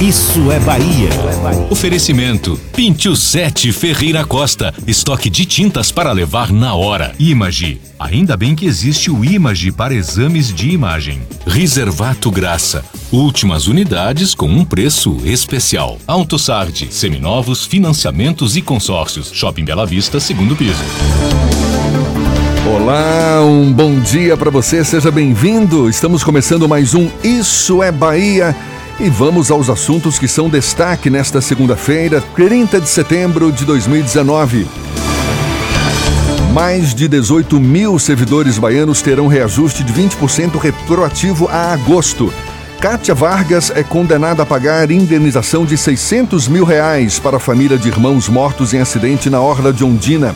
Isso é Bahia. Oferecimento: Pinte o 7 Ferreira Costa. Estoque de tintas para levar na hora. Image. Ainda bem que existe o Image para exames de imagem. Reservato Graça. Últimas unidades com um preço especial. AutoSard. Seminovos, financiamentos e consórcios. Shopping Bela Vista, segundo piso. Olá, um bom dia para você, seja bem-vindo. Estamos começando mais um Isso é Bahia e vamos aos assuntos que são destaque nesta segunda-feira, 30 de setembro de 2019. Mais de 18 mil servidores baianos terão reajuste de 20% retroativo a agosto. Kátia Vargas é condenada a pagar indenização de 600 mil reais para a família de irmãos mortos em acidente na Orla de Ondina.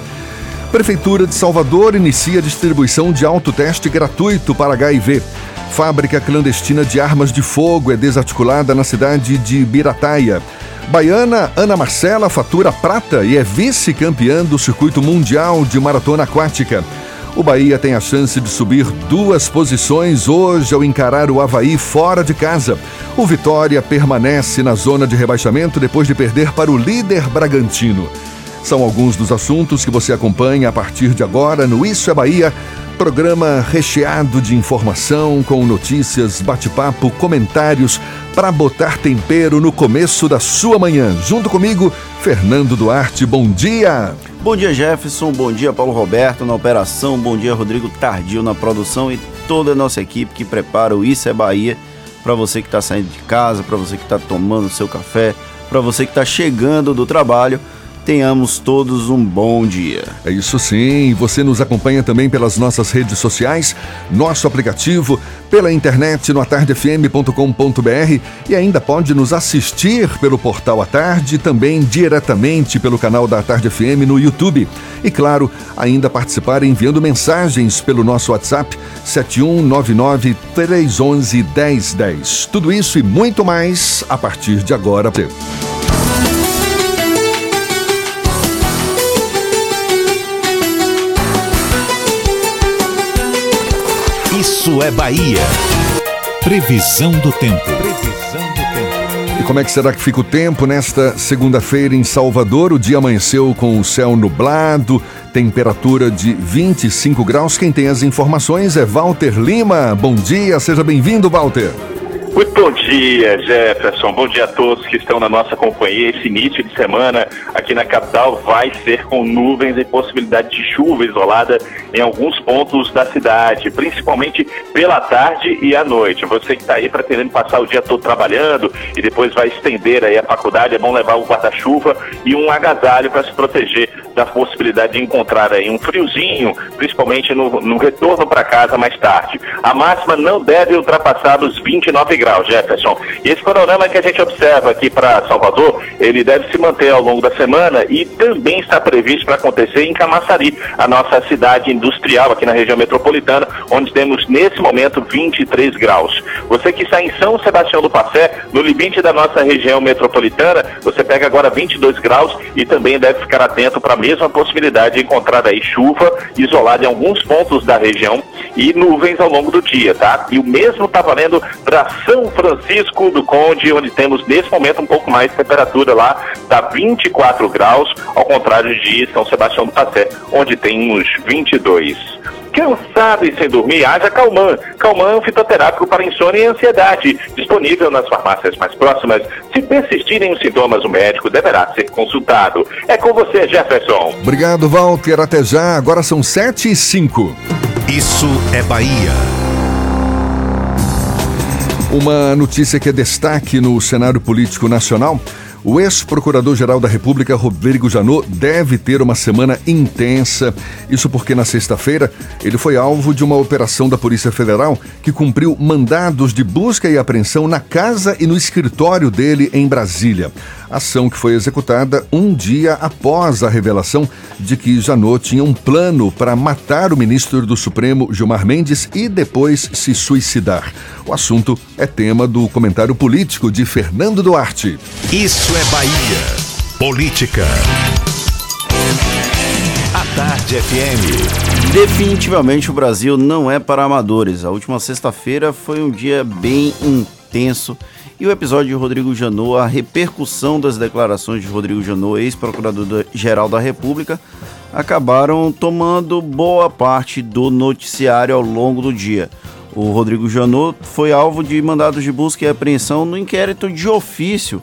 Prefeitura de Salvador inicia a distribuição de autoteste gratuito para HIV. Fábrica clandestina de armas de fogo é desarticulada na cidade de Birataia. Baiana Ana Marcela fatura prata e é vice-campeã do circuito mundial de maratona aquática. O Bahia tem a chance de subir duas posições hoje ao encarar o Havaí fora de casa. O Vitória permanece na zona de rebaixamento depois de perder para o líder Bragantino. São alguns dos assuntos que você acompanha a partir de agora no Isso é Bahia, programa recheado de informação, com notícias, bate-papo, comentários para botar tempero no começo da sua manhã. Junto comigo, Fernando Duarte. Bom dia! Bom dia, Jefferson. Bom dia, Paulo Roberto na operação. Bom dia, Rodrigo Tardio na produção e toda a nossa equipe que prepara o Isso é Bahia para você que está saindo de casa, para você que está tomando seu café, para você que está chegando do trabalho tenhamos todos um bom dia. É isso sim. Você nos acompanha também pelas nossas redes sociais, nosso aplicativo, pela internet no atardefm.com.br e ainda pode nos assistir pelo portal A Tarde, também diretamente pelo canal da Tarde FM no YouTube. E claro, ainda participar enviando mensagens pelo nosso WhatsApp 7199 311 1010. Tudo isso e muito mais a partir de agora. Isso é Bahia. Previsão do tempo. Previsão do tempo. E como é que será que fica o tempo nesta segunda-feira em Salvador? O dia amanheceu com o céu nublado, temperatura de 25 graus. Quem tem as informações é Walter Lima. Bom dia, seja bem-vindo, Walter. Muito bom dia, Jefferson. Bom dia a todos que estão na nossa companhia. Esse início de semana aqui na capital vai ser com nuvens e possibilidade de chuva isolada em alguns pontos da cidade, principalmente pela tarde e à noite. Você que está aí pretendendo passar o dia todo trabalhando e depois vai estender aí a faculdade, é bom levar um guarda-chuva e um agasalho para se proteger da possibilidade de encontrar aí um friozinho, principalmente no, no retorno para casa mais tarde. A máxima não deve ultrapassar os 29 graus, Jefferson. E esse panorama que a gente observa aqui para Salvador, ele deve se manter ao longo da semana e também está previsto para acontecer em Camaçari, a nossa cidade industrial aqui na região metropolitana, onde temos nesse momento 23 graus. Você que está em São Sebastião do Passé, no limite da nossa região metropolitana, você pega agora 22 graus e também deve ficar atento para mesma possibilidade de encontrar aí chuva isolada em alguns pontos da região e nuvens ao longo do dia, tá? E o mesmo está valendo para São Francisco do Conde, onde temos nesse momento um pouco mais de temperatura lá, dá 24 graus, ao contrário de São Sebastião do Passé, onde tem uns 22. Cansado e sem dormir, haja Calman. Calman é um fitoterápico para insônia e ansiedade. Disponível nas farmácias mais próximas. Se persistirem os sintomas, o médico deverá ser consultado. É com você, Jefferson. Obrigado, Walter. Até já. Agora são 7 e 5. Isso é Bahia. Uma notícia que é destaque no cenário político nacional. O ex-procurador-geral da República, Rodrigo Janot, deve ter uma semana intensa. Isso porque na sexta-feira ele foi alvo de uma operação da Polícia Federal que cumpriu mandados de busca e apreensão na casa e no escritório dele em Brasília. Ação que foi executada um dia após a revelação de que Janot tinha um plano para matar o ministro do Supremo, Gilmar Mendes, e depois se suicidar. O assunto é tema do comentário político de Fernando Duarte. Isso é Bahia. Política. A Tarde FM. Definitivamente o Brasil não é para amadores. A última sexta-feira foi um dia bem intenso e o episódio de Rodrigo Janot, a repercussão das declarações de Rodrigo Janot, ex-procurador-geral da República, acabaram tomando boa parte do noticiário ao longo do dia. O Rodrigo Janot foi alvo de mandados de busca e apreensão no inquérito de ofício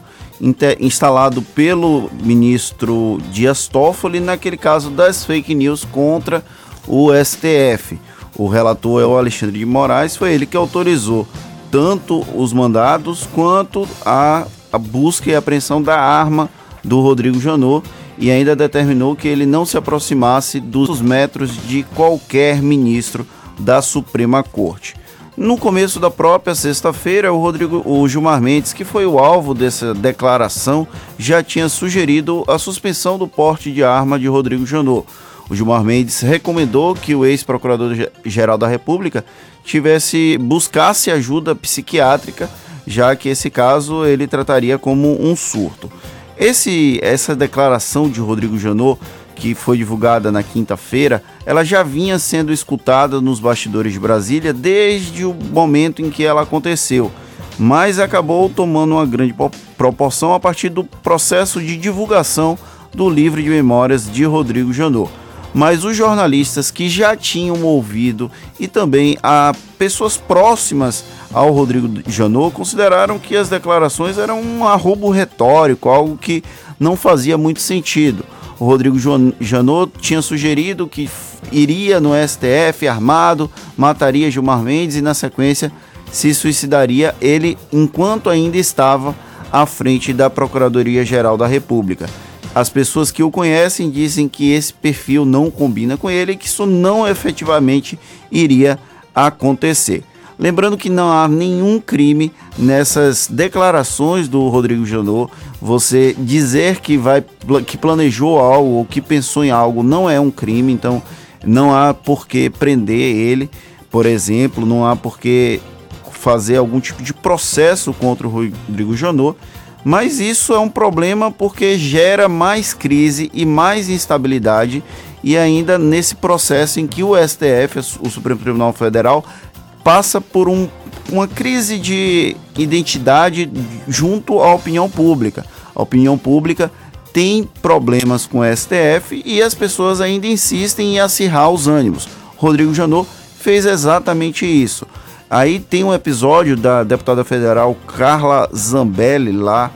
instalado pelo ministro Dias Toffoli naquele caso das fake news contra o STF. O relator é o Alexandre de Moraes, foi ele que autorizou tanto os mandados quanto a, a busca e apreensão da arma do Rodrigo Janot e ainda determinou que ele não se aproximasse dos metros de qualquer ministro da Suprema Corte. No começo da própria sexta-feira, o Rodrigo, o Gilmar Mendes, que foi o alvo dessa declaração, já tinha sugerido a suspensão do porte de arma de Rodrigo Janot. O Gilmar Mendes recomendou que o ex-procurador-geral da República tivesse buscasse ajuda psiquiátrica, já que esse caso ele trataria como um surto. Esse, essa declaração de Rodrigo Janot, que foi divulgada na quinta-feira, ela já vinha sendo escutada nos bastidores de Brasília desde o momento em que ela aconteceu, mas acabou tomando uma grande proporção a partir do processo de divulgação do livro de memórias de Rodrigo Janot mas os jornalistas que já tinham ouvido e também a pessoas próximas ao Rodrigo Janot consideraram que as declarações eram um arrobo retórico, algo que não fazia muito sentido. O Rodrigo Janot tinha sugerido que iria no STF armado, mataria Gilmar Mendes e, na sequência, se suicidaria ele enquanto ainda estava à frente da Procuradoria-Geral da República. As pessoas que o conhecem dizem que esse perfil não combina com ele e que isso não efetivamente iria acontecer. Lembrando que não há nenhum crime nessas declarações do Rodrigo Janot. Você dizer que vai que planejou algo ou que pensou em algo não é um crime, então não há por que prender ele, por exemplo, não há por que fazer algum tipo de processo contra o Rodrigo Janot. Mas isso é um problema porque gera mais crise e mais instabilidade e ainda nesse processo em que o STF, o Supremo Tribunal Federal, passa por um, uma crise de identidade junto à opinião pública. A opinião pública tem problemas com o STF e as pessoas ainda insistem em acirrar os ânimos. Rodrigo Janot fez exatamente isso. Aí tem um episódio da deputada federal Carla Zambelli lá,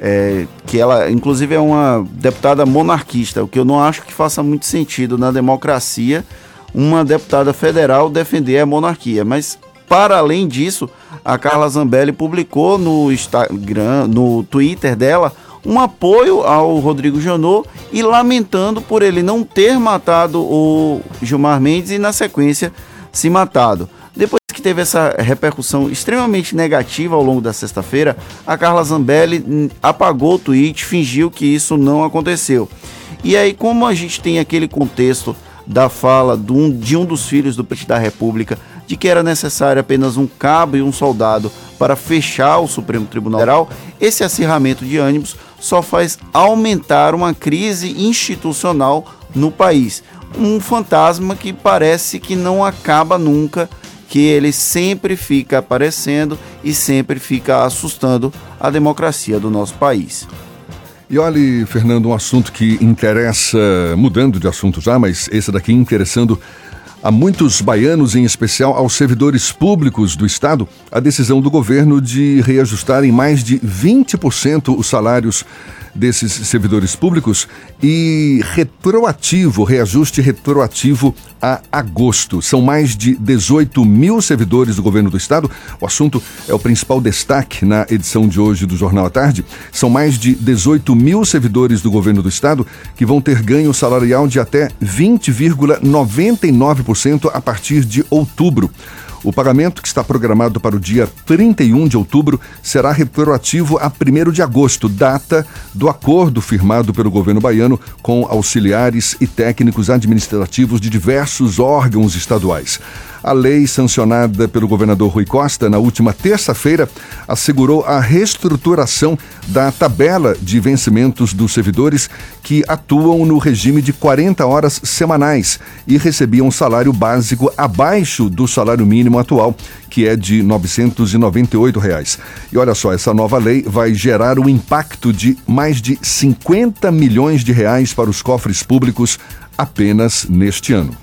é, que ela, inclusive, é uma deputada monarquista, o que eu não acho que faça muito sentido na democracia uma deputada federal defender a monarquia. Mas, para além disso, a Carla Zambelli publicou no Instagram, no Twitter dela, um apoio ao Rodrigo Janot e lamentando por ele não ter matado o Gilmar Mendes e, na sequência, se matado. Que teve essa repercussão extremamente negativa ao longo da sexta-feira, a Carla Zambelli apagou o tweet, fingiu que isso não aconteceu. E aí, como a gente tem aquele contexto da fala de um, de um dos filhos do presidente da República de que era necessário apenas um cabo e um soldado para fechar o Supremo Tribunal Federal, esse acirramento de ânimos só faz aumentar uma crise institucional no país. Um fantasma que parece que não acaba nunca que ele sempre fica aparecendo e sempre fica assustando a democracia do nosso país. E olhe, Fernando, um assunto que interessa, mudando de assunto já, mas esse daqui interessando a muitos baianos, em especial aos servidores públicos do Estado, a decisão do governo de reajustar em mais de 20% os salários desses servidores públicos e retroativo, reajuste retroativo a agosto. São mais de 18 mil servidores do governo do estado. O assunto é o principal destaque na edição de hoje do Jornal à Tarde. São mais de 18 mil servidores do governo do estado que vão ter ganho salarial de até 20,99% a partir de outubro. O pagamento, que está programado para o dia 31 de outubro, será retroativo a 1 de agosto, data do acordo firmado pelo governo baiano com auxiliares e técnicos administrativos de diversos órgãos estaduais. A lei sancionada pelo governador Rui Costa na última terça-feira assegurou a reestruturação da tabela de vencimentos dos servidores que atuam no regime de 40 horas semanais e recebiam um salário básico abaixo do salário mínimo atual, que é de 998 reais. E olha só, essa nova lei vai gerar um impacto de mais de 50 milhões de reais para os cofres públicos apenas neste ano.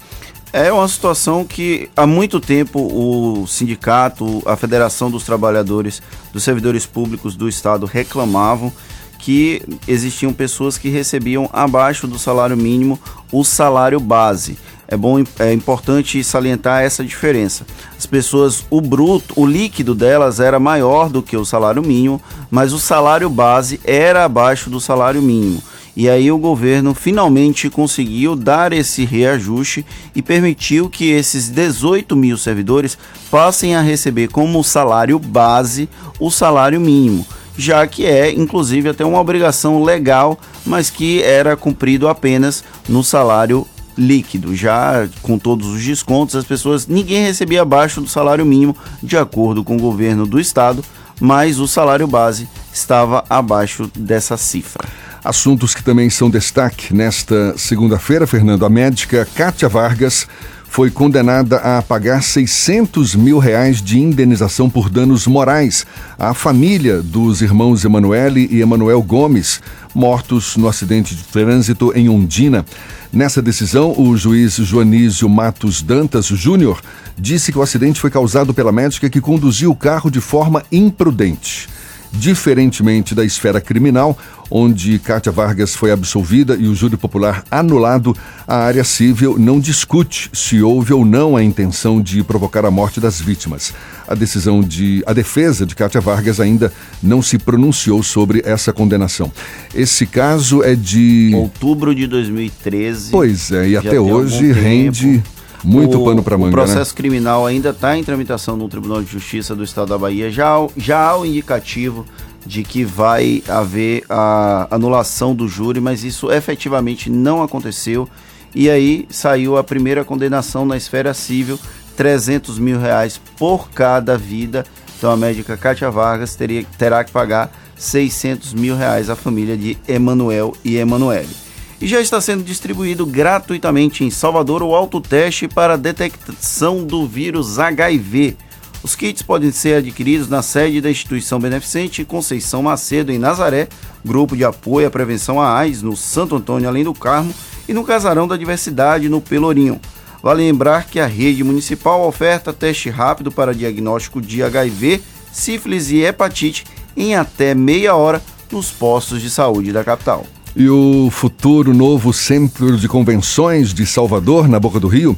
É uma situação que há muito tempo o sindicato, a Federação dos Trabalhadores, dos Servidores Públicos do Estado reclamavam que existiam pessoas que recebiam abaixo do salário mínimo o salário base. É bom, é importante salientar essa diferença. As pessoas, o bruto, o líquido delas era maior do que o salário mínimo, mas o salário base era abaixo do salário mínimo. E aí o governo finalmente conseguiu dar esse reajuste e permitiu que esses 18 mil servidores passem a receber como salário base o salário mínimo, já que é inclusive até uma obrigação legal, mas que era cumprido apenas no salário líquido, já com todos os descontos, as pessoas ninguém recebia abaixo do salário mínimo, de acordo com o governo do estado, mas o salário base estava abaixo dessa cifra. Assuntos que também são destaque nesta segunda-feira, Fernando. A médica Kátia Vargas foi condenada a pagar 600 mil reais de indenização por danos morais à família dos irmãos Emanuele e Emanuel Gomes, mortos no acidente de trânsito em Ondina. Nessa decisão, o juiz Joanísio Matos Dantas Júnior disse que o acidente foi causado pela médica que conduziu o carro de forma imprudente. Diferentemente da esfera criminal, onde Cátia Vargas foi absolvida e o júri popular anulado, a área civil não discute se houve ou não a intenção de provocar a morte das vítimas. A decisão de a defesa de Cátia Vargas ainda não se pronunciou sobre essa condenação. Esse caso é de outubro de 2013. Pois é, e até hoje rende tempo muito o, pano para manga. O processo né? criminal ainda está em tramitação no Tribunal de Justiça do Estado da Bahia. Já, já há o indicativo de que vai haver a anulação do júri, mas isso efetivamente não aconteceu. E aí saiu a primeira condenação na esfera civil, 300 mil reais por cada vida. Então a médica Kátia Vargas teria, terá que pagar 600 mil reais à família de Emanuel e Emanuele e já está sendo distribuído gratuitamente em Salvador o autoteste para detecção do vírus HIV. Os kits podem ser adquiridos na sede da instituição beneficente Conceição Macedo, em Nazaré, grupo de apoio à prevenção à AIDS no Santo Antônio, além do Carmo, e no Casarão da Diversidade, no Pelourinho. Vale lembrar que a rede municipal oferta teste rápido para diagnóstico de HIV, sífilis e hepatite em até meia hora nos postos de saúde da capital. E o futuro novo Centro de Convenções de Salvador, na Boca do Rio,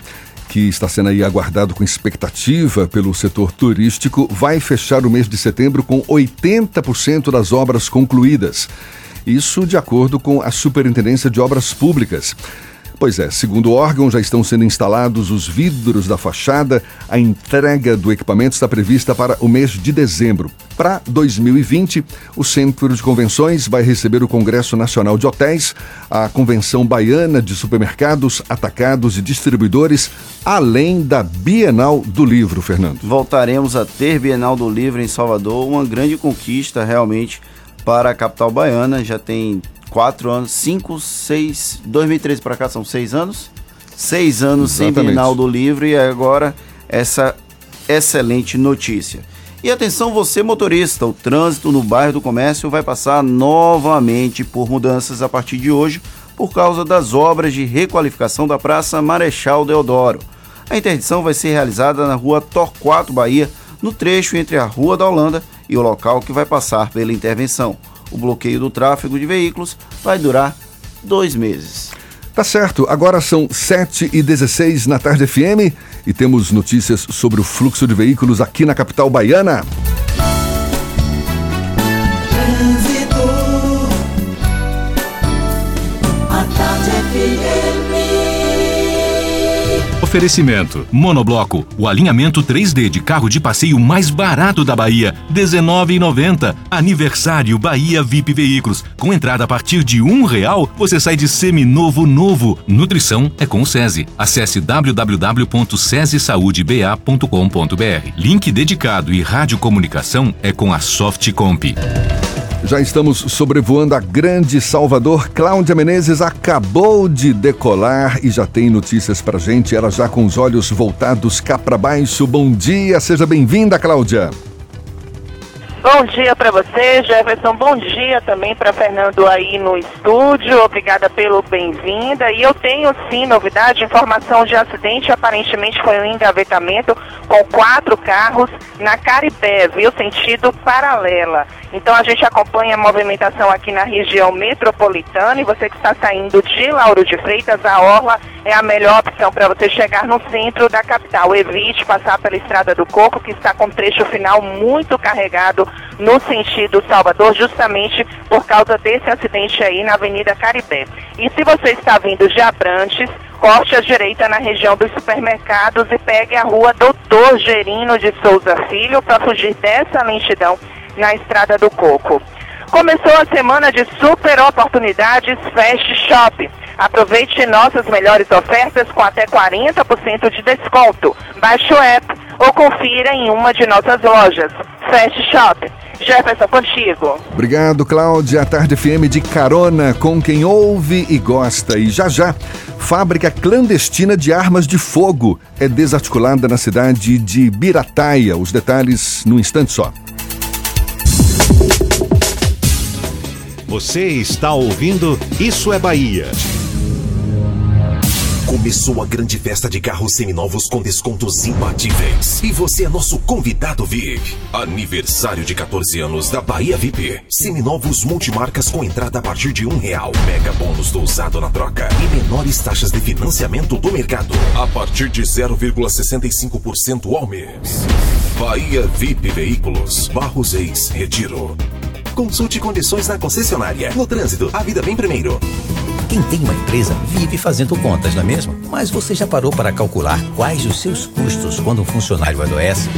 que está sendo aí aguardado com expectativa pelo setor turístico, vai fechar o mês de setembro com 80% das obras concluídas. Isso de acordo com a Superintendência de Obras Públicas. Pois é, segundo o órgão, já estão sendo instalados os vidros da fachada. A entrega do equipamento está prevista para o mês de dezembro. Para 2020, o Centro de Convenções vai receber o Congresso Nacional de Hotéis, a Convenção Baiana de Supermercados, Atacados e Distribuidores, além da Bienal do Livro, Fernando. Voltaremos a ter Bienal do Livro em Salvador, uma grande conquista realmente para a capital baiana. Já tem quatro anos, cinco, seis, 2013 para cá são seis anos, seis anos Exatamente. sem Bienal do Livro e agora essa excelente notícia. E atenção você motorista, o trânsito no bairro do Comércio vai passar novamente por mudanças a partir de hoje por causa das obras de requalificação da Praça Marechal Deodoro. A interdição vai ser realizada na rua Torquato Bahia, no trecho entre a Rua da Holanda e o local que vai passar pela intervenção. O bloqueio do tráfego de veículos vai durar dois meses. Tá certo, agora são 7 e 16 na tarde FM e temos notícias sobre o fluxo de veículos aqui na capital baiana. Oferecimento: Monobloco, o alinhamento 3D de carro de passeio mais barato da Bahia, R$19,90. Aniversário Bahia VIP Veículos. Com entrada a partir de um real, você sai de seminovo novo. Nutrição é com o SESI. Acesse www.sesesaudeba.com.br. Link dedicado e radiocomunicação é com a Softcomp. Já estamos sobrevoando a grande Salvador. Cláudia Menezes acabou de decolar e já tem notícias pra gente. Ela já com os olhos voltados cá para baixo. Bom dia, seja bem-vinda, Cláudia. Bom dia para você, Jefferson. Bom dia também para Fernando aí no estúdio. Obrigada pelo bem-vinda. E eu tenho sim novidade, informação de acidente. Aparentemente foi um engavetamento com quatro carros na Caribé, viu? Sentido paralela. Então a gente acompanha a movimentação aqui na região metropolitana e você que está saindo de Lauro de Freitas, a Orla é a melhor opção para você chegar no centro da capital. Evite passar pela Estrada do Coco, que está com trecho final muito carregado no sentido Salvador, justamente por causa desse acidente aí na Avenida Caribé. E se você está vindo de Abrantes, corte à direita na região dos supermercados e pegue a rua Doutor Gerino de Souza Filho para fugir dessa lentidão na Estrada do Coco. Começou a semana de super oportunidades Fast Shop. Aproveite nossas melhores ofertas com até 40% de desconto. Baixe o app ou confira em uma de nossas lojas. Fast Shop. Jefferson, contigo. Obrigado, Cláudia. A Tarde FM de carona com quem ouve e gosta. E já já, fábrica clandestina de armas de fogo é desarticulada na cidade de Birataia. Os detalhes no instante só. Você está ouvindo Isso é Bahia. Começou a grande festa de carros seminovos com descontos imbatíveis. E você é nosso convidado VIP. Aniversário de 14 anos da Bahia VIP. Seminovos multimarcas com entrada a partir de um real. Mega bônus do usado na troca. E menores taxas de financiamento do mercado. A partir de 0,65% ao mês. Bahia VIP Veículos. Barros Ex Retiro. Consulte condições na concessionária. No trânsito, a vida vem primeiro. Quem tem uma empresa vive fazendo contas, não é mesmo? Mas você já parou para calcular quais os seus custos quando um funcionário adoece?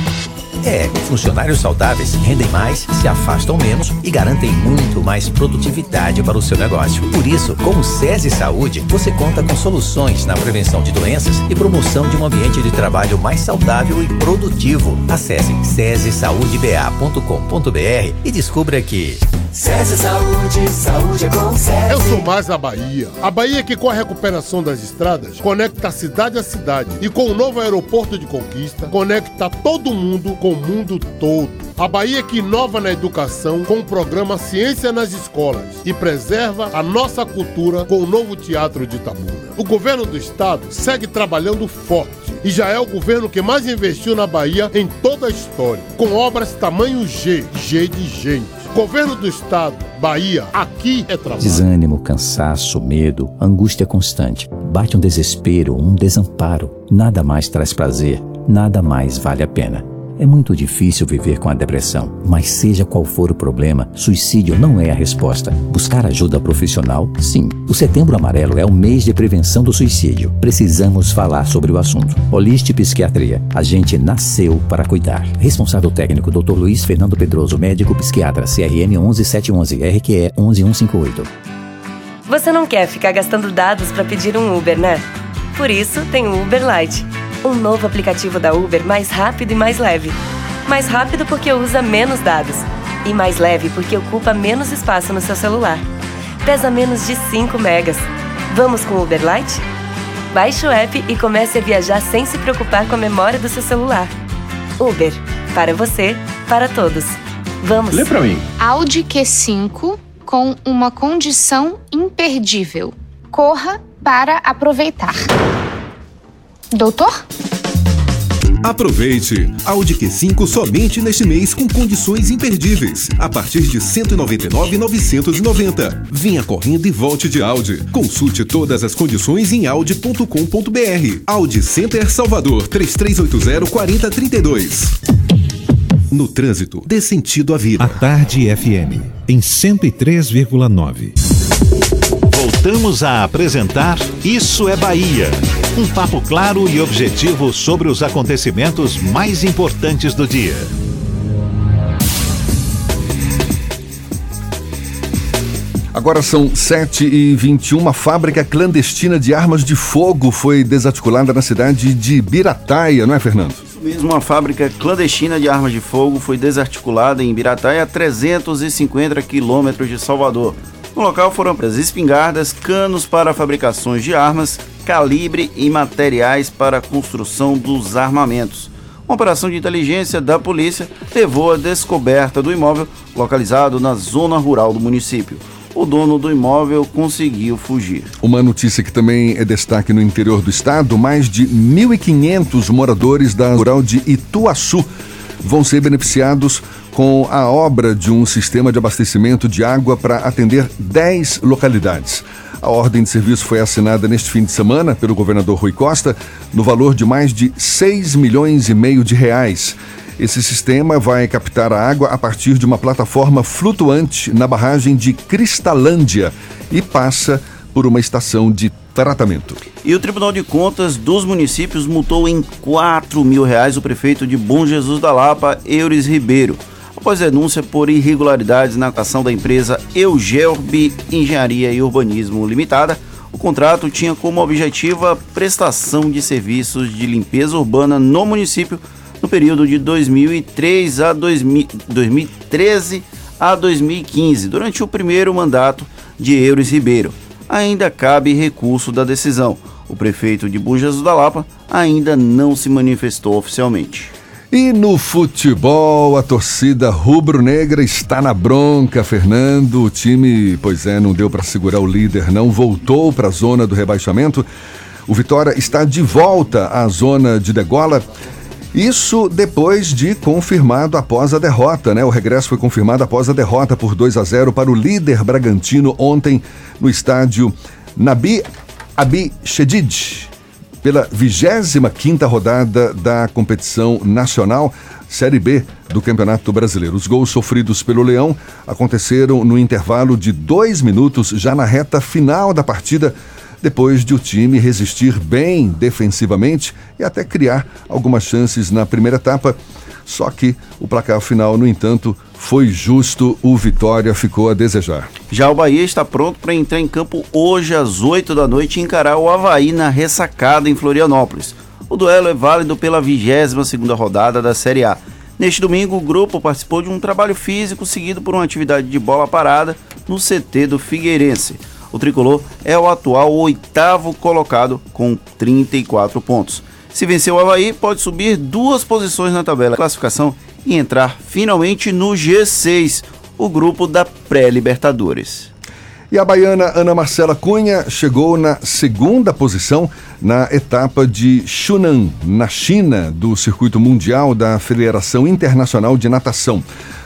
É, funcionários saudáveis rendem mais, se afastam menos e garantem muito mais produtividade para o seu negócio. Por isso, com o SESI Saúde, você conta com soluções na prevenção de doenças e promoção de um ambiente de trabalho mais saudável e produtivo. Acesse sesisaudeba.com.br e descubra que SESI Saúde, saúde é com SESI. Eu sou mais a Bahia. A Bahia que com a recuperação das estradas conecta cidade a cidade e com o novo aeroporto de Conquista conecta todo mundo com o mundo todo. A Bahia que inova na educação com o programa Ciência nas Escolas e preserva a nossa cultura com o novo Teatro de Itabuna. O governo do estado segue trabalhando forte e já é o governo que mais investiu na Bahia em toda a história, com obras tamanho G, G de gente. Governo do Estado, Bahia, aqui é trabalho. Desânimo, cansaço, medo, angústia constante. Bate um desespero, um desamparo. Nada mais traz prazer, nada mais vale a pena. É muito difícil viver com a depressão, mas seja qual for o problema, suicídio não é a resposta. Buscar ajuda profissional, sim. O Setembro Amarelo é o mês de prevenção do suicídio. Precisamos falar sobre o assunto. Holiste Psiquiatria. A gente nasceu para cuidar. Responsável técnico Dr. Luiz Fernando Pedroso, médico psiquiatra, CRM 11711, RQE 11158. Você não quer ficar gastando dados para pedir um Uber, né? Por isso, tem o Uber Lite um novo aplicativo da Uber mais rápido e mais leve. Mais rápido porque usa menos dados. E mais leve porque ocupa menos espaço no seu celular. Pesa menos de 5 megas. Vamos com o Uber Lite? Baixe o app e comece a viajar sem se preocupar com a memória do seu celular. Uber. Para você, para todos. Vamos. Lê pra mim. Audi Q5 com uma condição imperdível. Corra para aproveitar. Doutor? Aproveite! Audi Q5 somente neste mês com condições imperdíveis. A partir de R$ 199,990. Venha correndo e volte de Audi. Consulte todas as condições em audi.com.br. Audi Center Salvador 3380 4032. No trânsito, dê sentido à vida. A Tarde FM, em 103,9. Voltamos a apresentar Isso é Bahia. Um papo claro e objetivo sobre os acontecimentos mais importantes do dia. Agora são 7 e 21 Uma fábrica clandestina de armas de fogo foi desarticulada na cidade de Birataia, não é, Fernando? mesmo, uma fábrica clandestina de armas de fogo foi desarticulada em Birataia, a 350 quilômetros de Salvador. No local foram presas espingardas, canos para fabricações de armas, calibre e materiais para a construção dos armamentos. Uma operação de inteligência da polícia levou à descoberta do imóvel localizado na zona rural do município o dono do imóvel conseguiu fugir. Uma notícia que também é destaque no interior do estado: mais de 1.500 moradores da rural de Ituaçu vão ser beneficiados com a obra de um sistema de abastecimento de água para atender 10 localidades. A ordem de serviço foi assinada neste fim de semana pelo governador Rui Costa, no valor de mais de 6 milhões e meio de reais. Esse sistema vai captar a água a partir de uma plataforma flutuante na barragem de Cristalândia e passa por uma estação de tratamento. E o Tribunal de Contas dos Municípios multou em 4 mil reais o prefeito de Bom Jesus da Lapa, Eures Ribeiro, após denúncia por irregularidades na ação da empresa Eugelb Engenharia e Urbanismo Limitada. O contrato tinha como objetivo a prestação de serviços de limpeza urbana no município no período de 2003 a 2000, 2013 a 2015, durante o primeiro mandato de Eures Ribeiro. Ainda cabe recurso da decisão. O prefeito de Bujas da Lapa ainda não se manifestou oficialmente. E no futebol, a torcida rubro-negra está na bronca, Fernando. O time, pois é, não deu para segurar o líder, não voltou para a zona do rebaixamento. O Vitória está de volta à zona de degola isso depois de confirmado após a derrota, né? O regresso foi confirmado após a derrota por 2 a 0 para o líder Bragantino ontem no estádio Nabi Abi Shedid, pela 25ª rodada da competição nacional Série B do Campeonato Brasileiro. Os gols sofridos pelo Leão aconteceram no intervalo de dois minutos, já na reta final da partida, depois de o time resistir bem defensivamente e até criar algumas chances na primeira etapa. Só que o placar final, no entanto, foi justo, o Vitória ficou a desejar. Já o Bahia está pronto para entrar em campo hoje às 8 da noite e encarar o Havaí na ressacada em Florianópolis. O duelo é válido pela 22 segunda rodada da Série A. Neste domingo, o grupo participou de um trabalho físico seguido por uma atividade de bola parada no CT do Figueirense o tricolor é o atual oitavo colocado com 34 pontos. Se vencer o Havaí, pode subir duas posições na tabela de classificação e entrar finalmente no G6, o grupo da pré-Libertadores. E a baiana Ana Marcela Cunha chegou na segunda posição na etapa de Shunan, na China, do circuito mundial da Federação Internacional de Natação.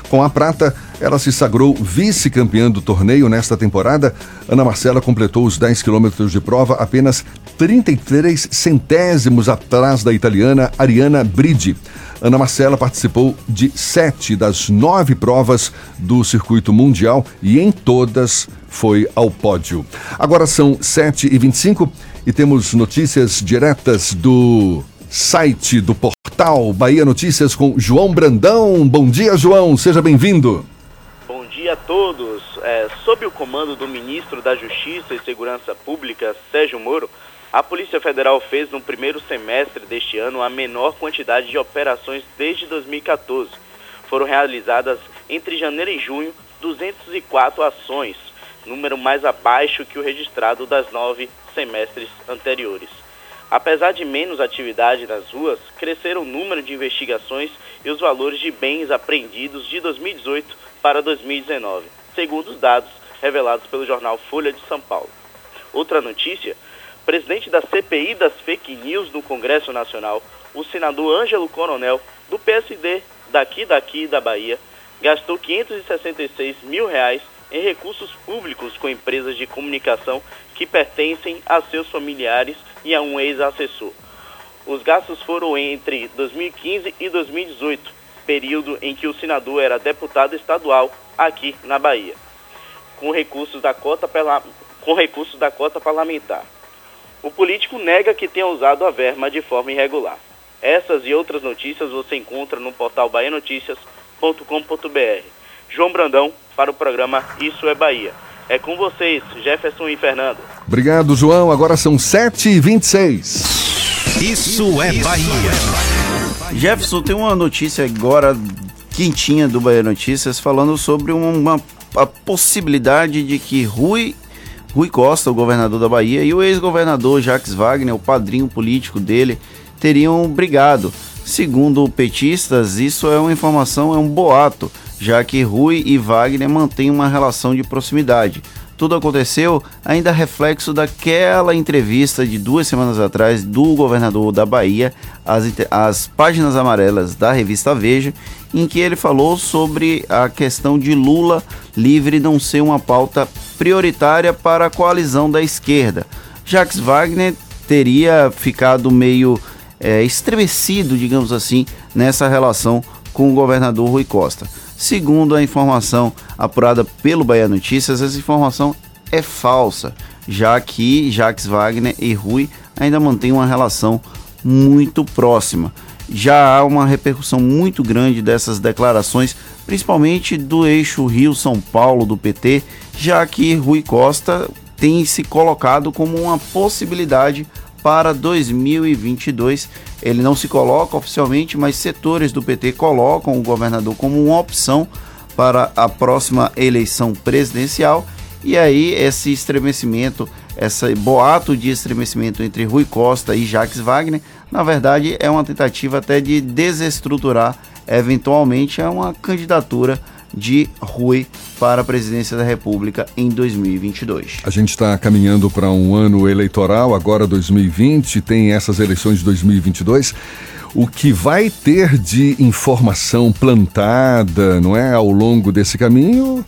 Com a prata, ela se sagrou vice-campeã do torneio nesta temporada. Ana Marcela completou os 10 quilômetros de prova apenas 33 centésimos atrás da italiana Ariana Bridi. Ana Marcela participou de sete das nove provas do circuito mundial e em todas foi ao pódio. Agora são 7h25 e temos notícias diretas do site do portal Bahia Notícias com João Brandão. Bom dia, João, seja bem-vindo. Dia a todos. É, sob o comando do ministro da Justiça e Segurança Pública, Sérgio Moro, a Polícia Federal fez no primeiro semestre deste ano a menor quantidade de operações desde 2014. Foram realizadas entre janeiro e junho 204 ações, número mais abaixo que o registrado das nove semestres anteriores. Apesar de menos atividade nas ruas, cresceram o número de investigações e os valores de bens apreendidos de 2018 para 2019, segundo os dados revelados pelo jornal Folha de São Paulo. Outra notícia: presidente da CPI das fake news no Congresso Nacional, o senador Ângelo Coronel, do PSD, daqui daqui da Bahia, gastou 566 mil reais em recursos públicos com empresas de comunicação que pertencem a seus familiares e a um ex-assessor. Os gastos foram entre 2015 e 2018, período em que o senador era deputado estadual aqui na Bahia, com recursos da cota, com recursos da cota parlamentar. O político nega que tenha usado a verba de forma irregular. Essas e outras notícias você encontra no portal bahianoticias.com.br. João Brandão para o programa Isso é Bahia. É com vocês, Jefferson e Fernando. Obrigado, João. Agora são 7h26. Isso é Bahia. Jefferson, tem uma notícia agora quentinha do Bahia Notícias falando sobre uma, a possibilidade de que Rui, Rui Costa, o governador da Bahia, e o ex-governador Jacques Wagner, o padrinho político dele, teriam brigado. Segundo petistas, isso é uma informação, é um boato já que Rui e Wagner mantêm uma relação de proximidade. Tudo aconteceu ainda reflexo daquela entrevista de duas semanas atrás do governador da Bahia, as, as páginas amarelas da revista Veja, em que ele falou sobre a questão de Lula livre não ser uma pauta prioritária para a coalizão da esquerda. Jacques Wagner teria ficado meio é, estremecido, digamos assim, nessa relação com o governador Rui Costa. Segundo a informação apurada pelo Bahia Notícias, essa informação é falsa, já que Jacques Wagner e Rui ainda mantêm uma relação muito próxima. Já há uma repercussão muito grande dessas declarações, principalmente do eixo Rio-São Paulo do PT, já que Rui Costa tem se colocado como uma possibilidade para 2022. Ele não se coloca oficialmente, mas setores do PT colocam o governador como uma opção para a próxima eleição presidencial. E aí esse estremecimento, esse boato de estremecimento entre Rui Costa e Jacques Wagner, na verdade é uma tentativa até de desestruturar eventualmente uma candidatura de Rui para a presidência da República em 2022. A gente está caminhando para um ano eleitoral, agora 2020, tem essas eleições de 2022 o que vai ter de informação plantada, não é, ao longo desse caminho,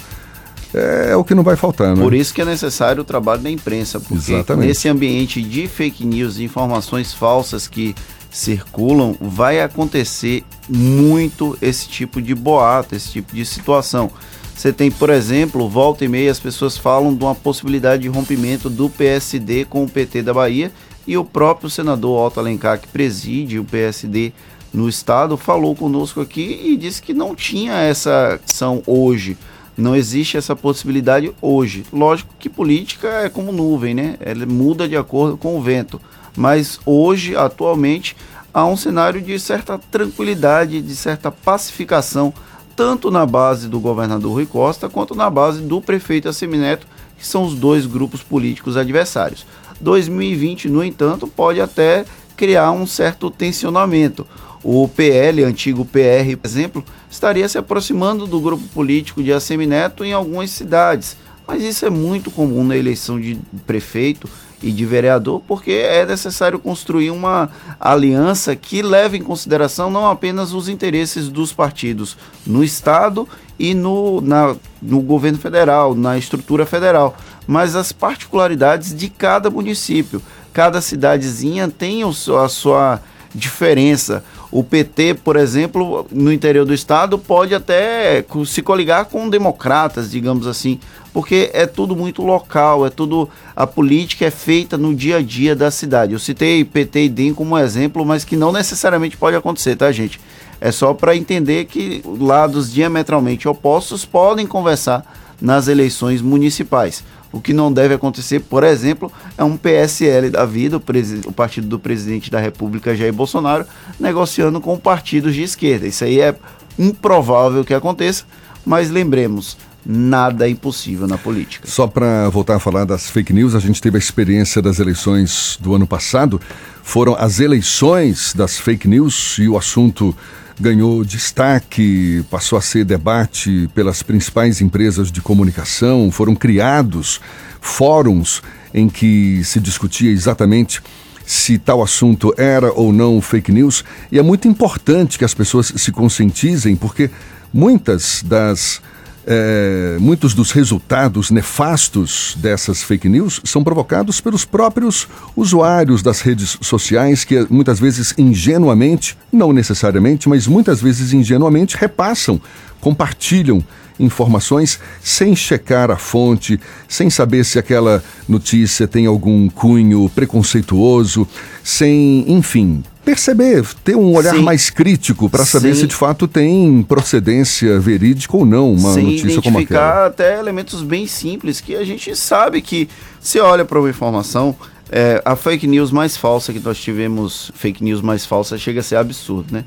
é o que não vai faltar, né? Por isso que é necessário o trabalho da imprensa, porque Exatamente. nesse ambiente de fake news, informações falsas que circulam, vai acontecer muito esse tipo de boato, esse tipo de situação. Você tem, por exemplo, volta e meia as pessoas falam de uma possibilidade de rompimento do PSD com o PT da Bahia e o próprio senador Otto Alencar, que preside o PSD no estado, falou conosco aqui e disse que não tinha essa ação hoje. Não existe essa possibilidade hoje. Lógico que política é como nuvem, né? Ela muda de acordo com o vento mas hoje, atualmente, há um cenário de certa tranquilidade, de certa pacificação, tanto na base do governador Rui Costa quanto na base do prefeito Assemineto, que são os dois grupos políticos adversários. 2020, no entanto, pode até criar um certo tensionamento. O PL, antigo PR, por exemplo, estaria se aproximando do grupo político de Assemineto em algumas cidades, mas isso é muito comum na eleição de prefeito e de vereador, porque é necessário construir uma aliança que leve em consideração não apenas os interesses dos partidos no Estado e no, na, no governo federal, na estrutura federal, mas as particularidades de cada município. Cada cidadezinha tem a sua diferença. O PT, por exemplo, no interior do estado, pode até se coligar com democratas, digamos assim, porque é tudo muito local, é tudo. A política é feita no dia a dia da cidade. Eu citei PT e DEM como exemplo, mas que não necessariamente pode acontecer, tá, gente? É só para entender que lados diametralmente opostos podem conversar nas eleições municipais. O que não deve acontecer, por exemplo, é um PSL da vida, o, o, partido do presidente da República, Jair Bolsonaro, negociando com partidos de esquerda. Isso aí é improvável que aconteça, mas lembremos, nada é impossível na política. Só para voltar a falar das fake news, a gente teve a experiência das eleições do ano passado. Foram as eleições das fake news e o assunto ganhou destaque, passou a ser debate pelas principais empresas de comunicação, foram criados fóruns em que se discutia exatamente se tal assunto era ou não fake news, e é muito importante que as pessoas se conscientizem, porque muitas das é, muitos dos resultados nefastos dessas fake news são provocados pelos próprios usuários das redes sociais que muitas vezes ingenuamente, não necessariamente, mas muitas vezes ingenuamente repassam, compartilham informações sem checar a fonte, sem saber se aquela notícia tem algum cunho preconceituoso, sem, enfim, perceber, ter um olhar Sim. mais crítico para saber Sim. se de fato tem procedência verídica ou não uma Sim, notícia como aquela. até elementos bem simples que a gente sabe que se olha para uma informação é, a fake news mais falsa que nós tivemos, fake news mais falsa, chega a ser absurdo, né?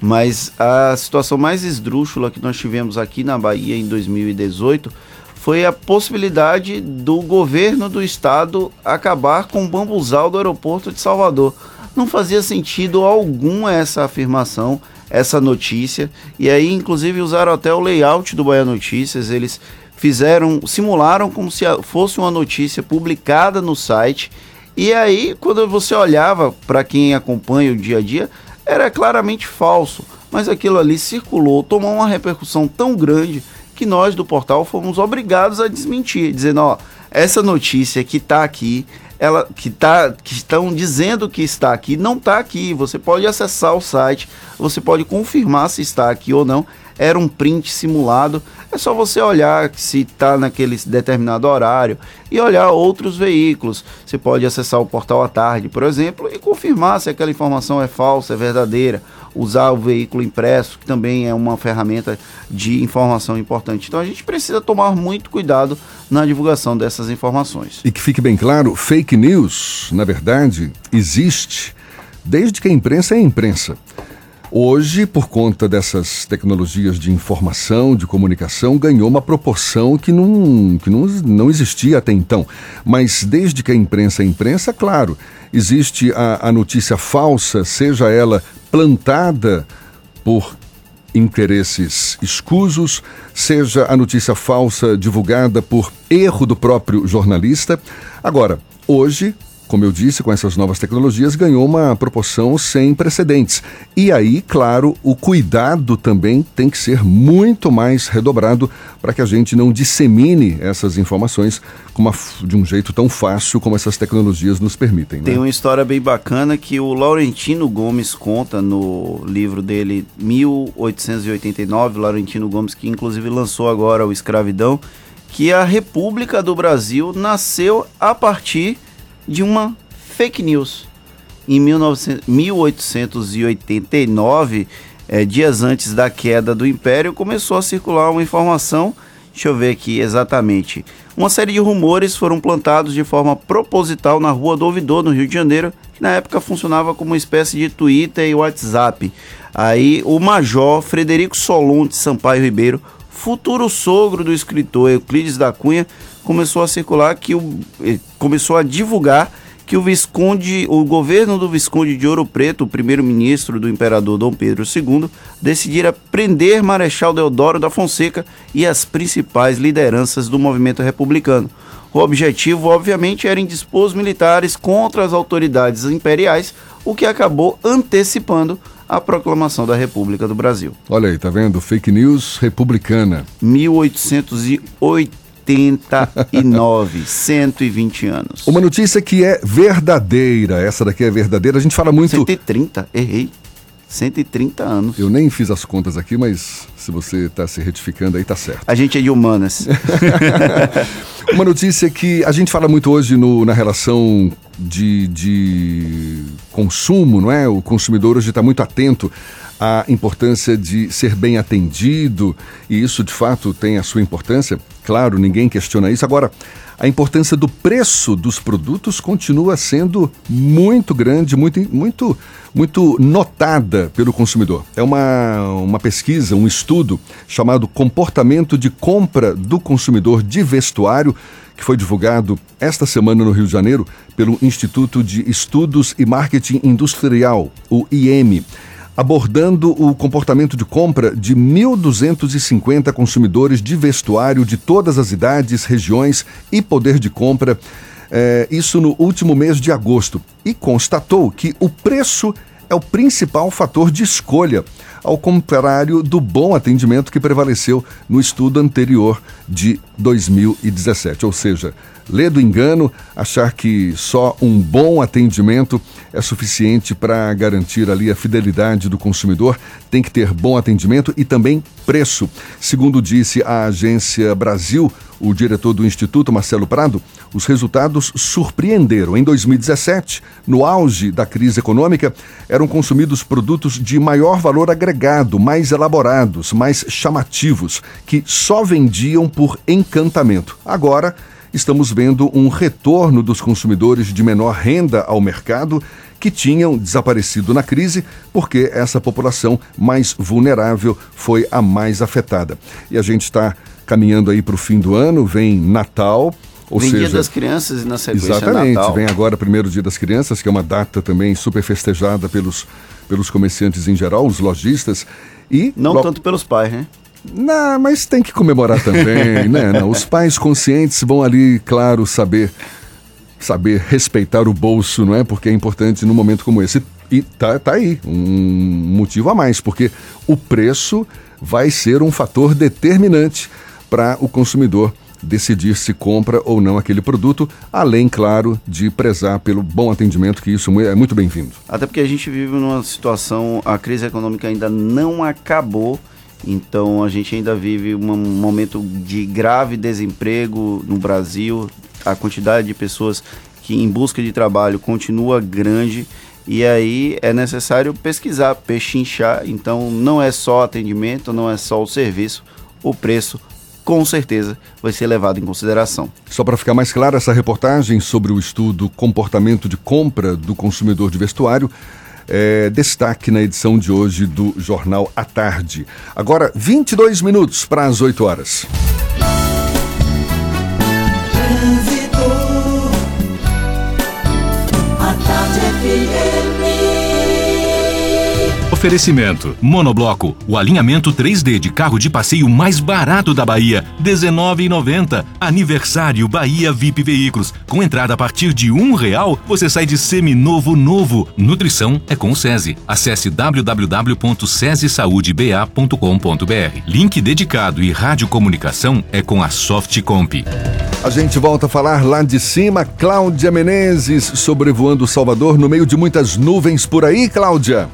Mas a situação mais esdrúxula que nós tivemos aqui na Bahia em 2018 foi a possibilidade do governo do estado acabar com o bambuzal do aeroporto de Salvador. Não fazia sentido algum essa afirmação, essa notícia. E aí, inclusive, usaram até o layout do Bahia Notícias. Eles fizeram, simularam como se fosse uma notícia publicada no site. E aí, quando você olhava para quem acompanha o dia a dia, era claramente falso, mas aquilo ali circulou, tomou uma repercussão tão grande que nós do portal fomos obrigados a desmentir, dizendo, ó, essa notícia que está aqui, ela que tá que estão dizendo que está aqui, não está aqui. Você pode acessar o site, você pode confirmar se está aqui ou não. Era um print simulado. É só você olhar se está naquele determinado horário e olhar outros veículos. Você pode acessar o portal à tarde, por exemplo, e confirmar se aquela informação é falsa, é verdadeira. Usar o veículo impresso, que também é uma ferramenta de informação importante. Então a gente precisa tomar muito cuidado na divulgação dessas informações. E que fique bem claro, fake news, na verdade, existe desde que a imprensa é imprensa. Hoje, por conta dessas tecnologias de informação, de comunicação, ganhou uma proporção que não, que não, não existia até então. Mas desde que a imprensa é imprensa, claro, existe a, a notícia falsa, seja ela plantada por interesses escusos, seja a notícia falsa divulgada por erro do próprio jornalista. Agora, hoje, como eu disse, com essas novas tecnologias, ganhou uma proporção sem precedentes. E aí, claro, o cuidado também tem que ser muito mais redobrado para que a gente não dissemine essas informações uma, de um jeito tão fácil como essas tecnologias nos permitem. Né? Tem uma história bem bacana que o Laurentino Gomes conta no livro dele 1889, Laurentino Gomes, que inclusive lançou agora o Escravidão, que a República do Brasil nasceu a partir de uma fake news. Em 1900, 1889, é, dias antes da queda do Império, começou a circular uma informação. Deixa eu ver aqui exatamente. Uma série de rumores foram plantados de forma proposital na Rua do Ouvidor, no Rio de Janeiro, que na época funcionava como uma espécie de Twitter e WhatsApp. Aí o major Frederico Solon de Sampaio Ribeiro, futuro sogro do escritor Euclides da Cunha, começou a circular que o eh, começou a divulgar que o Visconde, o governo do Visconde de Ouro Preto, o primeiro-ministro do imperador Dom Pedro II, decidira prender Marechal Deodoro da Fonseca e as principais lideranças do movimento republicano. O objetivo, obviamente, era indispor os militares contra as autoridades imperiais, o que acabou antecipando a proclamação da República do Brasil. Olha aí, tá vendo? Fake news republicana. 1880 89, 120 anos. Uma notícia que é verdadeira, essa daqui é verdadeira. A gente fala muito. 130, errei. 130 anos. Eu nem fiz as contas aqui, mas se você está se retificando aí, tá certo. A gente é de humanas. Uma notícia que a gente fala muito hoje no, na relação de, de consumo, não é? O consumidor hoje está muito atento a importância de ser bem atendido, e isso de fato tem a sua importância, claro, ninguém questiona isso. Agora, a importância do preço dos produtos continua sendo muito grande, muito, muito, muito notada pelo consumidor. É uma, uma pesquisa, um estudo chamado Comportamento de Compra do Consumidor de Vestuário, que foi divulgado esta semana no Rio de Janeiro pelo Instituto de Estudos e Marketing Industrial, o IEM abordando o comportamento de compra de 1.250 consumidores de vestuário de todas as idades, regiões e poder de compra, é, isso no último mês de agosto, e constatou que o preço é o principal fator de escolha, ao contrário do bom atendimento que prevaleceu no estudo anterior de 2017. Ou seja, lê do engano, achar que só um bom atendimento é suficiente para garantir ali a fidelidade do consumidor, tem que ter bom atendimento e também preço. Segundo disse a agência Brasil, o diretor do Instituto, Marcelo Prado, os resultados surpreenderam. Em 2017, no auge da crise econômica, eram consumidos produtos de maior valor agregado, mais elaborados, mais chamativos, que só vendiam por encantamento. Agora, estamos vendo um retorno dos consumidores de menor renda ao mercado que tinham desaparecido na crise porque essa população mais vulnerável foi a mais afetada. E a gente está caminhando aí para o fim do ano, vem Natal. Ou vem seja, Dia das Crianças e na sequência Exatamente, Natal. vem agora primeiro Dia das Crianças, que é uma data também super festejada pelos, pelos comerciantes em geral, os lojistas. E Não lo- tanto pelos pais, né? não, mas tem que comemorar também, né? Não, os pais conscientes vão ali, claro, saber saber respeitar o bolso, não é? Porque é importante num momento como esse. E tá, tá aí, um motivo a mais, porque o preço vai ser um fator determinante para o consumidor decidir se compra ou não aquele produto, além, claro, de prezar pelo bom atendimento, que isso é muito bem-vindo. Até porque a gente vive numa situação, a crise econômica ainda não acabou, então a gente ainda vive um momento de grave desemprego no Brasil, a quantidade de pessoas que em busca de trabalho continua grande e aí é necessário pesquisar, pechinchar, então não é só atendimento, não é só o serviço, o preço com certeza vai ser levado em consideração. Só para ficar mais claro, essa reportagem sobre o estudo Comportamento de Compra do Consumidor de Vestuário é destaque na edição de hoje do Jornal à Tarde. Agora, 22 minutos para as 8 horas. Oferecimento: Monobloco, o alinhamento 3D de carro de passeio mais barato da Bahia, R$19,90. Aniversário Bahia VIP Veículos. Com entrada a partir de um real, você sai de seminovo novo. Nutrição é com o SESI. Acesse www.sesesaudeba.com.br. Link dedicado e radiocomunicação é com a Softcomp. A gente volta a falar lá de cima, Cláudia Menezes sobrevoando Salvador no meio de muitas nuvens por aí, Cláudia.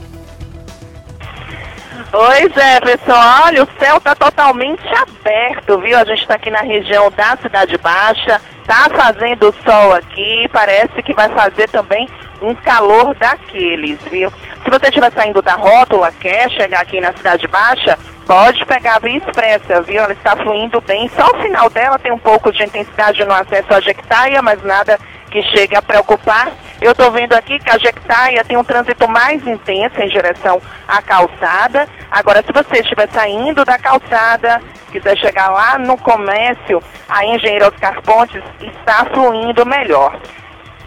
Oi, Jefferson. Olha, o céu está totalmente aberto, viu? A gente está aqui na região da Cidade Baixa. Tá fazendo sol aqui. Parece que vai fazer também um calor daqueles, viu? Se você estiver saindo da rótula, quer chegar aqui na Cidade Baixa, pode pegar a Via Expressa, viu? Ela está fluindo bem. Só o final dela tem um pouco de intensidade no acesso à Jequitaia, mas nada que chegue a preocupar. Eu estou vendo aqui que a Jequitaia tem um trânsito mais intenso em direção à calçada. Agora, se você estiver saindo da calçada, quiser chegar lá no comércio, a Engenheiro Oscar Pontes está fluindo melhor.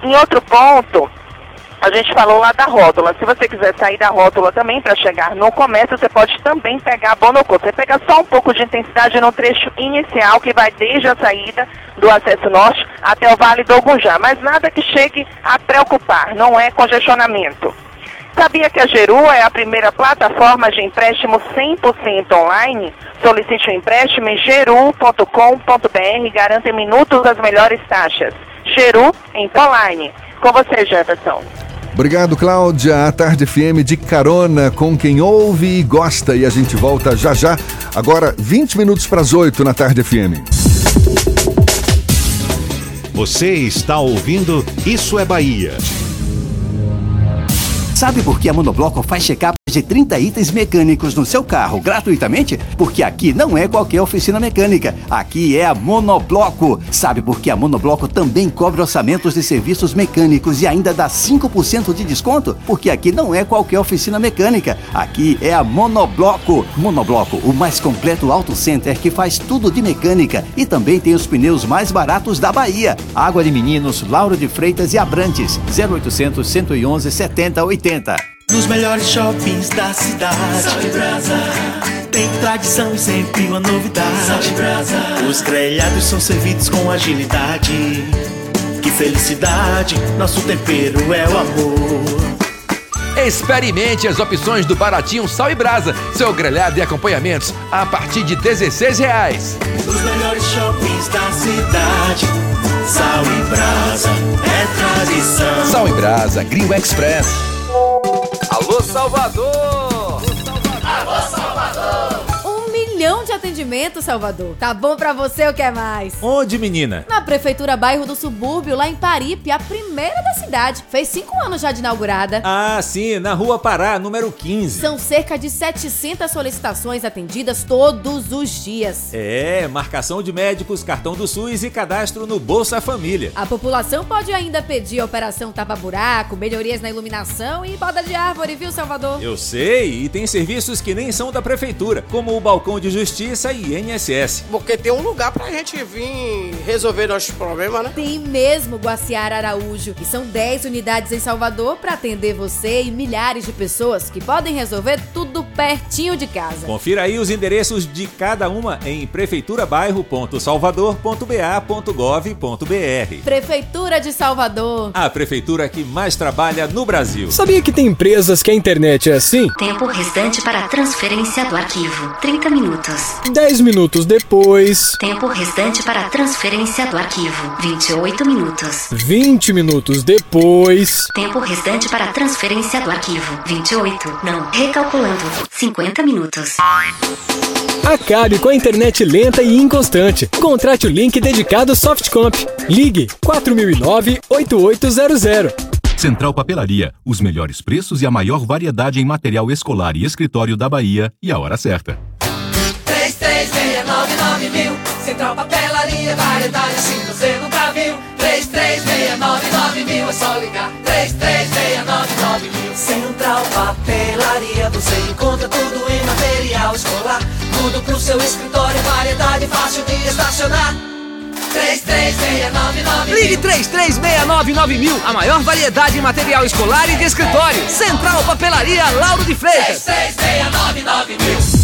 Em outro ponto, a gente falou lá da rótula. Se você quiser sair da rótula também para chegar no comércio, você pode também pegar a Bonocô. Você pega só um pouco de intensidade no trecho inicial, que vai desde a saída do acesso norte até o Vale do Ogunjá. Mas nada que chegue a preocupar, não é congestionamento. Sabia que a Geru é a primeira plataforma de empréstimo 100% online? Solicite um empréstimo em geru.com.br e garanta em minutos as melhores taxas. Geru em online. Com você, Jefferson. Obrigado, Cláudia. A Tarde FM de carona com quem ouve e gosta. E a gente volta já já. Agora, 20 minutos para as 8 na Tarde FM. Você está ouvindo Isso é Bahia. Sabe por que a Monobloco faz check-up de de 30 itens mecânicos no seu carro gratuitamente? Porque aqui não é qualquer oficina mecânica. Aqui é a Monobloco. Sabe por que a Monobloco também cobre orçamentos de serviços mecânicos e ainda dá 5% de desconto? Porque aqui não é qualquer oficina mecânica. Aqui é a Monobloco. Monobloco, o mais completo auto center que faz tudo de mecânica e também tem os pneus mais baratos da Bahia. Água de Meninos, Lauro de Freitas e Abrantes. 0800 111 7080. Nos melhores shoppings da cidade. Salve Brasa. Tem tradição e sempre uma novidade. Salve Brasa. Os grelhados são servidos com agilidade. Que felicidade, nosso tempero é o amor. Experimente as opções do Baratinho Sal e Brasa, seu grelhado e acompanhamentos a partir de 16 reais. Os melhores shoppings da cidade. Sal e Brasa é tradição. Sal e Brasa, Grill Express. Alô Salvador! Atendimentos, Salvador. Tá bom pra você ou quer mais? Onde, menina? Na Prefeitura Bairro do Subúrbio, lá em Paripe, a primeira da cidade. Fez cinco anos já de inaugurada. Ah, sim, na Rua Pará, número 15. São cerca de 700 solicitações atendidas todos os dias. É, marcação de médicos, cartão do SUS e cadastro no Bolsa Família. A população pode ainda pedir operação tapa-buraco, melhorias na iluminação e poda de árvore, viu, Salvador? Eu sei, e tem serviços que nem são da Prefeitura, como o Balcão de Justiça e INSS. Porque tem um lugar pra gente vir resolver nossos problemas, né? Tem mesmo, Guaciara Araújo. E são 10 unidades em Salvador para atender você e milhares de pessoas que podem resolver tudo pertinho de casa. Confira aí os endereços de cada uma em prefeiturabairro.salvador.ba.gov.br. Prefeitura de Salvador. A prefeitura que mais trabalha no Brasil. Sabia que tem empresas que a internet é assim? Tempo restante para transferência do arquivo: 30 minutos. 10 minutos depois. Tempo restante para transferência do arquivo: 28 minutos. 20 minutos depois. Tempo restante para transferência do arquivo: 28. Não, recalculando: 50 minutos. Acabe com a internet lenta e inconstante. Contrate o link dedicado Softcomp. Ligue 4009-8800. Central Papelaria, os melhores preços e a maior variedade em material escolar e escritório da Bahia e a hora certa. 3369 mil Central Papelaria, variedade assim você nunca viu 3369 mil é só ligar. 3369 mil. Central Papelaria, você encontra tudo em material escolar. Tudo pro seu escritório, variedade fácil de estacionar. 3369 Ligue 3369 mil, a maior variedade em material escolar e de escritório. Central Papelaria Lauro de Freitas. 3369 mil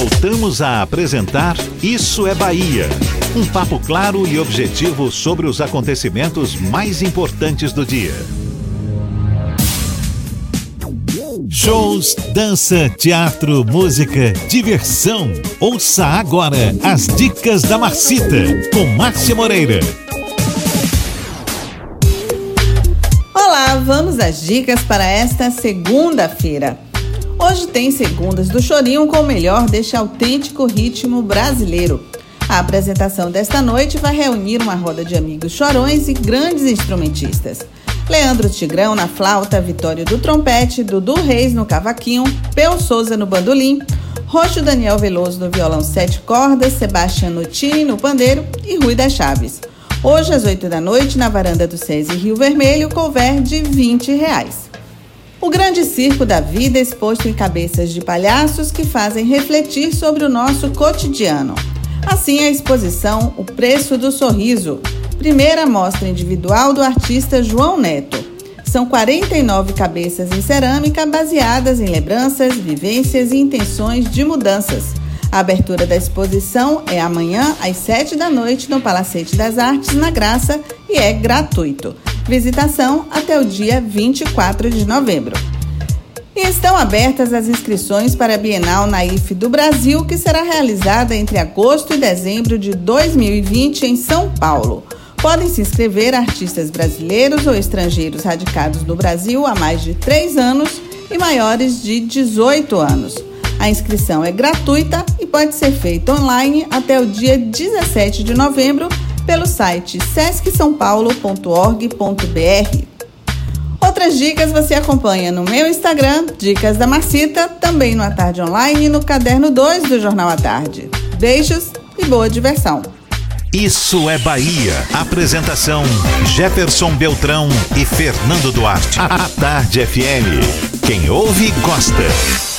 Voltamos a apresentar Isso é Bahia. Um papo claro e objetivo sobre os acontecimentos mais importantes do dia. Shows, dança, teatro, música, diversão. Ouça agora as dicas da Marcita com Márcia Moreira. Olá, vamos às dicas para esta segunda-feira. Hoje tem segundas do Chorinho com o melhor deste autêntico ritmo brasileiro. A apresentação desta noite vai reunir uma roda de amigos chorões e grandes instrumentistas. Leandro Tigrão na flauta, Vitório do trompete, Dudu Reis no cavaquinho, Peu Souza no bandolim, Roxo Daniel Veloso no violão sete cordas, Sebastião Nutini no pandeiro e Rui das Chaves. Hoje às 8 da noite na varanda do SESI Rio Vermelho, couvert de 20 reais. O grande circo da vida exposto em cabeças de palhaços que fazem refletir sobre o nosso cotidiano. Assim, a exposição O Preço do Sorriso, primeira mostra individual do artista João Neto. São 49 cabeças em cerâmica baseadas em lembranças, vivências e intenções de mudanças. A abertura da exposição é amanhã às 7 da noite no Palacete das Artes, na Graça, e é gratuito. Visitação até o dia 24 de novembro. E estão abertas as inscrições para a Bienal Naif do Brasil, que será realizada entre agosto e dezembro de 2020 em São Paulo. Podem se inscrever artistas brasileiros ou estrangeiros radicados no Brasil há mais de três anos e maiores de 18 anos. A inscrição é gratuita e pode ser feita online até o dia 17 de novembro pelo site sescsãopaulo.org.br. Outras dicas você acompanha no meu Instagram, Dicas da Marcita, também no A Tarde Online e no Caderno 2 do Jornal à Tarde. Beijos e boa diversão. Isso é Bahia. Apresentação: Jefferson Beltrão e Fernando Duarte. A Tarde FM. Quem ouve, gosta.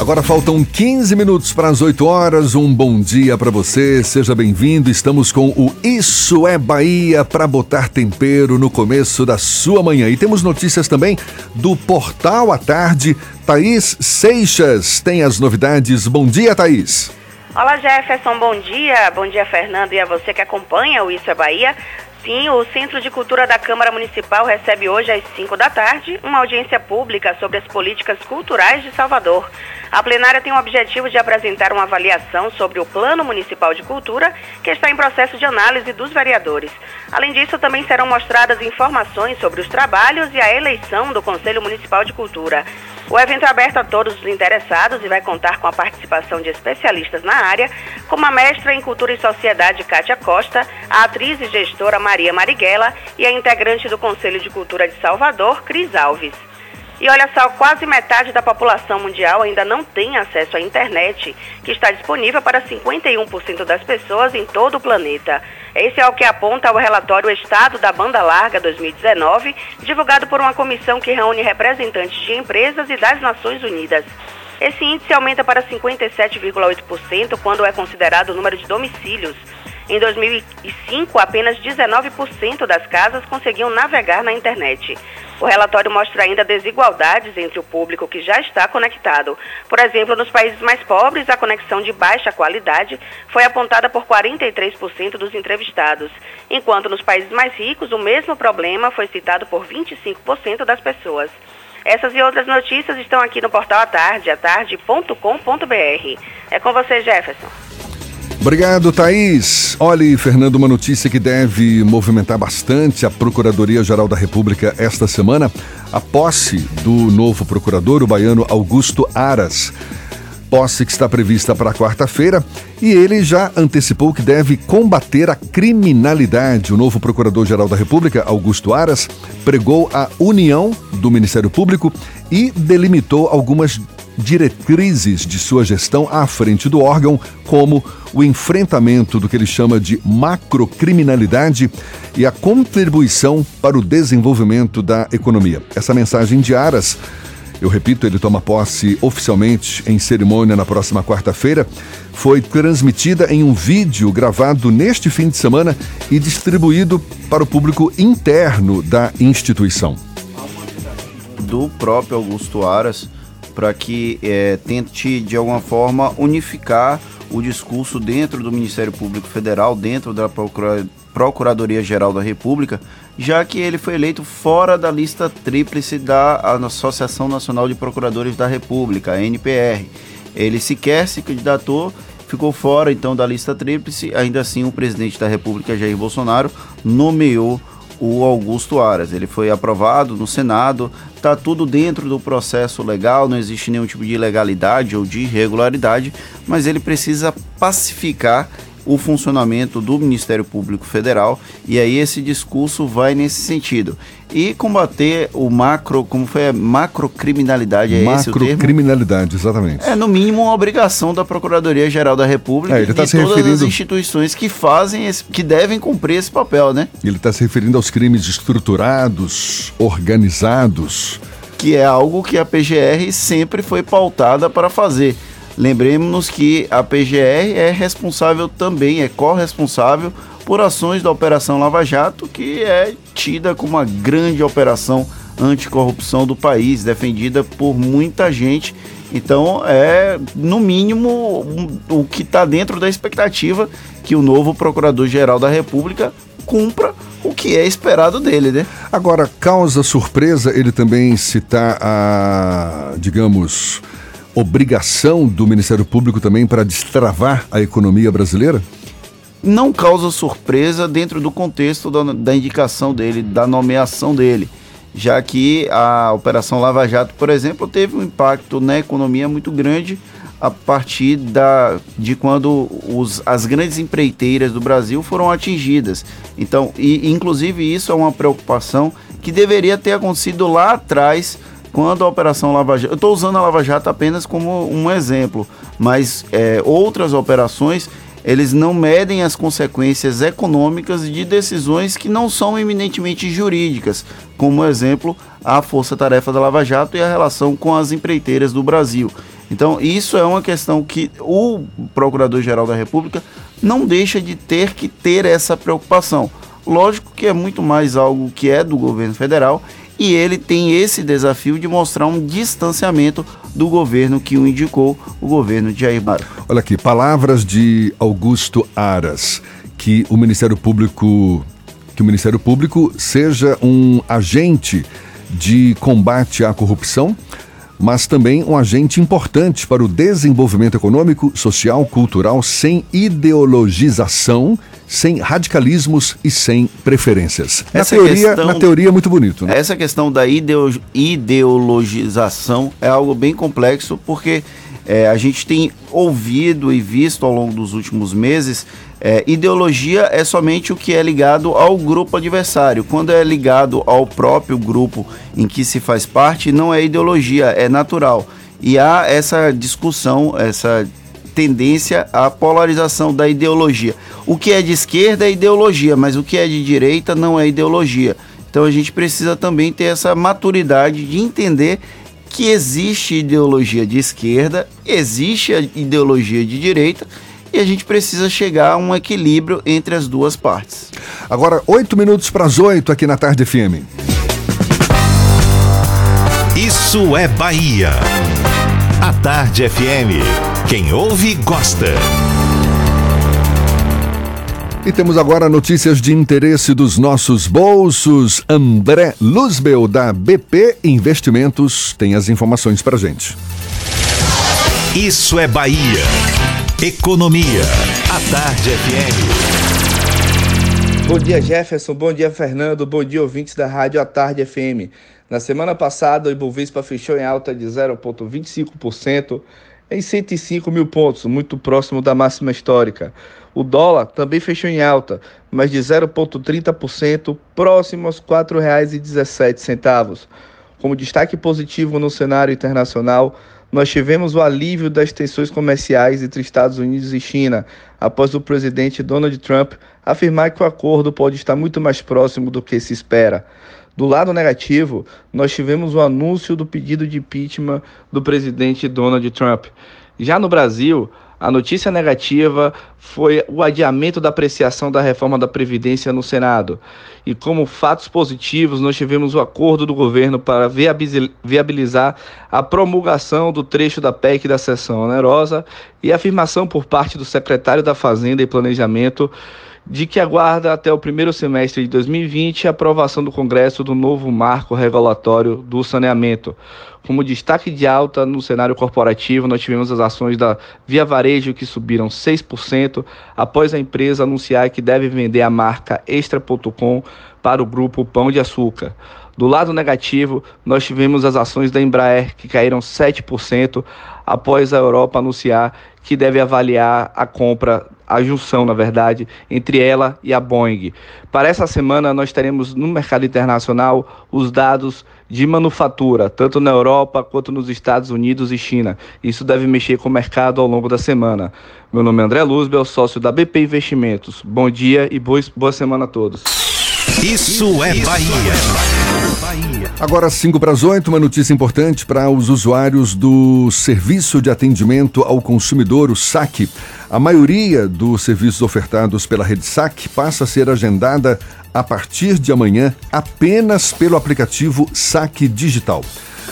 Agora faltam 15 minutos para as 8 horas. Um bom dia para você, seja bem-vindo. Estamos com o Isso é Bahia para botar tempero no começo da sua manhã. E temos notícias também do Portal à Tarde. Thaís Seixas tem as novidades. Bom dia, Thaís. Olá Jefferson, bom dia. Bom dia, Fernando, e a você que acompanha o Isso é Bahia. Sim, o Centro de Cultura da Câmara Municipal recebe hoje às 5 da tarde uma audiência pública sobre as políticas culturais de Salvador. A plenária tem o objetivo de apresentar uma avaliação sobre o Plano Municipal de Cultura, que está em processo de análise dos vereadores. Além disso, também serão mostradas informações sobre os trabalhos e a eleição do Conselho Municipal de Cultura. O evento é aberto a todos os interessados e vai contar com a participação de especialistas na área, como a mestra em Cultura e Sociedade Kátia Costa, a atriz e gestora Maria Marighella e a integrante do Conselho de Cultura de Salvador, Cris Alves. E olha só, quase metade da população mundial ainda não tem acesso à internet, que está disponível para 51% das pessoas em todo o planeta. Esse é o que aponta o relatório Estado da Banda Larga 2019, divulgado por uma comissão que reúne representantes de empresas e das Nações Unidas. Esse índice aumenta para 57,8% quando é considerado o número de domicílios. Em 2005, apenas 19% das casas conseguiam navegar na internet. O relatório mostra ainda desigualdades entre o público que já está conectado. Por exemplo, nos países mais pobres, a conexão de baixa qualidade foi apontada por 43% dos entrevistados, enquanto nos países mais ricos, o mesmo problema foi citado por 25% das pessoas. Essas e outras notícias estão aqui no portal à tarde, atarde.com.br. É com você, Jefferson. Obrigado, Thaís. Olhe, Fernando, uma notícia que deve movimentar bastante a Procuradoria-Geral da República esta semana: a posse do novo procurador, o baiano Augusto Aras. Posse que está prevista para quarta-feira e ele já antecipou que deve combater a criminalidade. O novo Procurador-Geral da República, Augusto Aras, pregou a união do Ministério Público e delimitou algumas diretrizes de sua gestão à frente do órgão, como o enfrentamento do que ele chama de macrocriminalidade e a contribuição para o desenvolvimento da economia. Essa mensagem de Aras, eu repito, ele toma posse oficialmente em cerimônia na próxima quarta-feira, foi transmitida em um vídeo gravado neste fim de semana e distribuído para o público interno da instituição. Do próprio Augusto Aras para que é, tente de alguma forma unificar o discurso dentro do Ministério Público Federal, dentro da Procura Procuradoria Geral da República, já que ele foi eleito fora da lista tríplice da Associação Nacional de Procuradores da República, a NPR. Ele sequer se candidatou, ficou fora então da lista tríplice, ainda assim o presidente da República, Jair Bolsonaro, nomeou o Augusto Aras. Ele foi aprovado no Senado, está tudo dentro do processo legal, não existe nenhum tipo de ilegalidade ou de irregularidade, mas ele precisa pacificar o funcionamento do Ministério Público Federal e aí esse discurso vai nesse sentido. E combater o macro, como foi a macrocriminalidade, é esse o termo? Macrocriminalidade, exatamente. É no mínimo uma obrigação da Procuradoria-Geral da República É, ele tá e se todas referindo- as instituições que fazem, esse, que devem cumprir esse papel, né? Ele está se referindo aos crimes estruturados, organizados. que é algo que a PGR sempre foi pautada para fazer. Lembremos que a PGR é responsável também, é corresponsável por ações da Operação Lava Jato, que é tida como uma grande operação anticorrupção do país, defendida por muita gente. Então, é no mínimo o que está dentro da expectativa que o novo Procurador-Geral da República cumpra o que é esperado dele, né? Agora, causa surpresa ele também citar a, digamos, obrigação do Ministério Público também para destravar a economia brasileira? não causa surpresa dentro do contexto da, da indicação dele, da nomeação dele, já que a Operação Lava Jato, por exemplo, teve um impacto na economia muito grande a partir da, de quando os, as grandes empreiteiras do Brasil foram atingidas. Então, e, inclusive isso é uma preocupação que deveria ter acontecido lá atrás quando a Operação Lava Jato. Eu estou usando a Lava Jato apenas como um exemplo, mas é, outras operações eles não medem as consequências econômicas de decisões que não são eminentemente jurídicas, como exemplo a força-tarefa da Lava Jato e a relação com as empreiteiras do Brasil. Então, isso é uma questão que o Procurador-Geral da República não deixa de ter que ter essa preocupação. Lógico que é muito mais algo que é do governo federal e ele tem esse desafio de mostrar um distanciamento do governo que o indicou, o governo de Jair Bolsonaro. Olha aqui, palavras de Augusto Aras, que o Ministério Público que o Ministério Público seja um agente de combate à corrupção, mas também um agente importante para o desenvolvimento econômico, social, cultural, sem ideologização, sem radicalismos e sem preferências. Na teoria, questão- na teoria é muito bonito, né? Essa questão da ideo- ideologização é algo bem complexo, porque é, a gente tem ouvido e visto ao longo dos últimos meses, é, ideologia é somente o que é ligado ao grupo adversário. Quando é ligado ao próprio grupo em que se faz parte, não é ideologia, é natural. E há essa discussão, essa tendência à polarização da ideologia. O que é de esquerda é ideologia, mas o que é de direita não é ideologia. Então a gente precisa também ter essa maturidade de entender que existe ideologia de esquerda, existe a ideologia de direita e a gente precisa chegar a um equilíbrio entre as duas partes. Agora, oito minutos para as oito aqui na Tarde FM. Isso é Bahia. A Tarde FM. Quem ouve, gosta. E temos agora notícias de interesse dos nossos bolsos. André Luzbel, da BP Investimentos, tem as informações para gente. Isso é Bahia. Economia. A Tarde FM. Bom dia, Jefferson. Bom dia, Fernando. Bom dia, ouvintes da Rádio à Tarde FM. Na semana passada, o Ibovespa fechou em alta de 0,25% em 105 mil pontos, muito próximo da máxima histórica. O dólar também fechou em alta, mas de 0,30%, próximo aos R$ 4,17. Como destaque positivo no cenário internacional, nós tivemos o alívio das tensões comerciais entre Estados Unidos e China, após o presidente Donald Trump afirmar que o acordo pode estar muito mais próximo do que se espera. Do lado negativo, nós tivemos o anúncio do pedido de impeachment do presidente Donald Trump. Já no Brasil, a notícia negativa foi o adiamento da apreciação da reforma da Previdência no Senado. E como fatos positivos, nós tivemos o acordo do governo para viabilizar a promulgação do trecho da PEC da sessão onerosa e a afirmação por parte do secretário da Fazenda e Planejamento de que aguarda até o primeiro semestre de 2020 a aprovação do Congresso do novo marco regulatório do saneamento. Como destaque de alta no cenário corporativo, nós tivemos as ações da Via Varejo que subiram 6% após a empresa anunciar que deve vender a marca Extra.com para o grupo Pão de Açúcar. Do lado negativo, nós tivemos as ações da Embraer que caíram 7% após a Europa anunciar que deve avaliar a compra, a junção, na verdade, entre ela e a Boeing. Para essa semana, nós teremos no mercado internacional os dados de manufatura, tanto na Europa quanto nos Estados Unidos e China. Isso deve mexer com o mercado ao longo da semana. Meu nome é André Luzbel, sócio da BP Investimentos. Bom dia e boa, semana a todos. Isso é Bahia. Agora, 5 para as 8, uma notícia importante para os usuários do Serviço de Atendimento ao Consumidor, o SAC. A maioria dos serviços ofertados pela rede SAC passa a ser agendada a partir de amanhã apenas pelo aplicativo SAC Digital.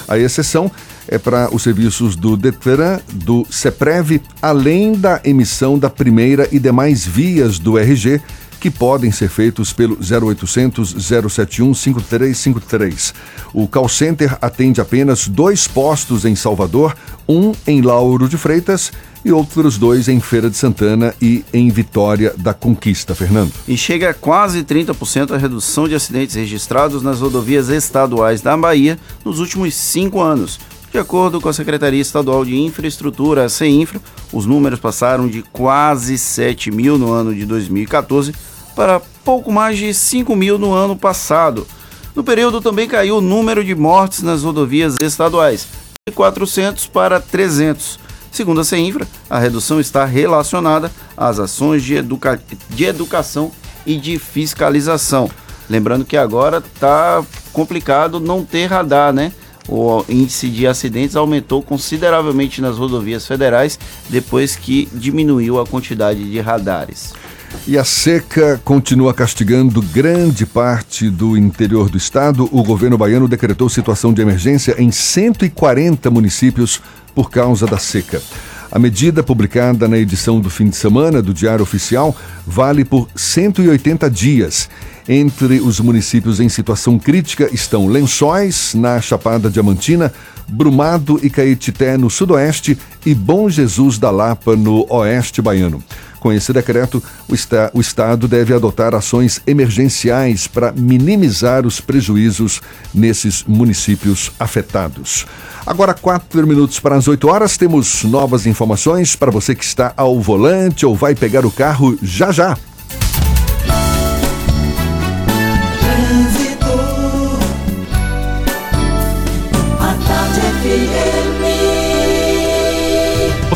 A exceção é para os serviços do Detran, do CEPREV, além da emissão da primeira e demais vias do RG, que podem ser feitos pelo 0800 071 5353. O call center atende apenas dois postos em Salvador, um em Lauro de Freitas e outros dois em Feira de Santana e em Vitória da Conquista, Fernando. E chega a quase 30% a redução de acidentes registrados nas rodovias estaduais da Bahia nos últimos cinco anos. De acordo com a Secretaria Estadual de Infraestrutura, a CEINFRA, os números passaram de quase 7 mil no ano de 2014 para pouco mais de 5 mil no ano passado. No período também caiu o número de mortes nas rodovias estaduais, de 400 para 300. Segundo a CEINFRA, a redução está relacionada às ações de, educa de educação e de fiscalização. Lembrando que agora está complicado não ter radar, né? O índice de acidentes aumentou consideravelmente nas rodovias federais depois que diminuiu a quantidade de radares. E a seca continua castigando grande parte do interior do estado. O governo baiano decretou situação de emergência em 140 municípios por causa da seca. A medida publicada na edição do fim de semana do Diário Oficial vale por 180 dias. Entre os municípios em situação crítica estão Lençóis, na Chapada Diamantina, Brumado e Caetité, no sudoeste, e Bom Jesus da Lapa, no oeste baiano. Com esse decreto, o, esta o Estado deve adotar ações emergenciais para minimizar os prejuízos nesses municípios afetados. Agora, quatro minutos para as 8 horas, temos novas informações para você que está ao volante ou vai pegar o carro já já.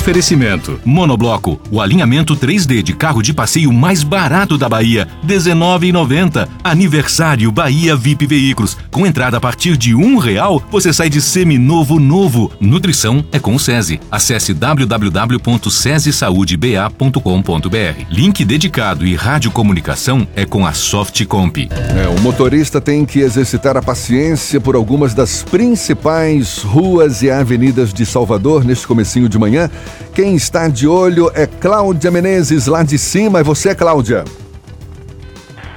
Oferecimento: Monobloco, o alinhamento 3D de carro de passeio mais barato da Bahia, R$19,90. Aniversário Bahia VIP Veículos. Com entrada a partir de um real, você sai de seminovo novo. Nutrição é com o SESI. Acesse www.sesisaudeba.com.br. Link dedicado e radiocomunicação é com a Softcomp. É, o motorista tem que exercitar a paciência por algumas das principais ruas e avenidas de Salvador neste comecinho de manhã. Quem está de olho é Cláudia Menezes, lá de cima. É você, Cláudia.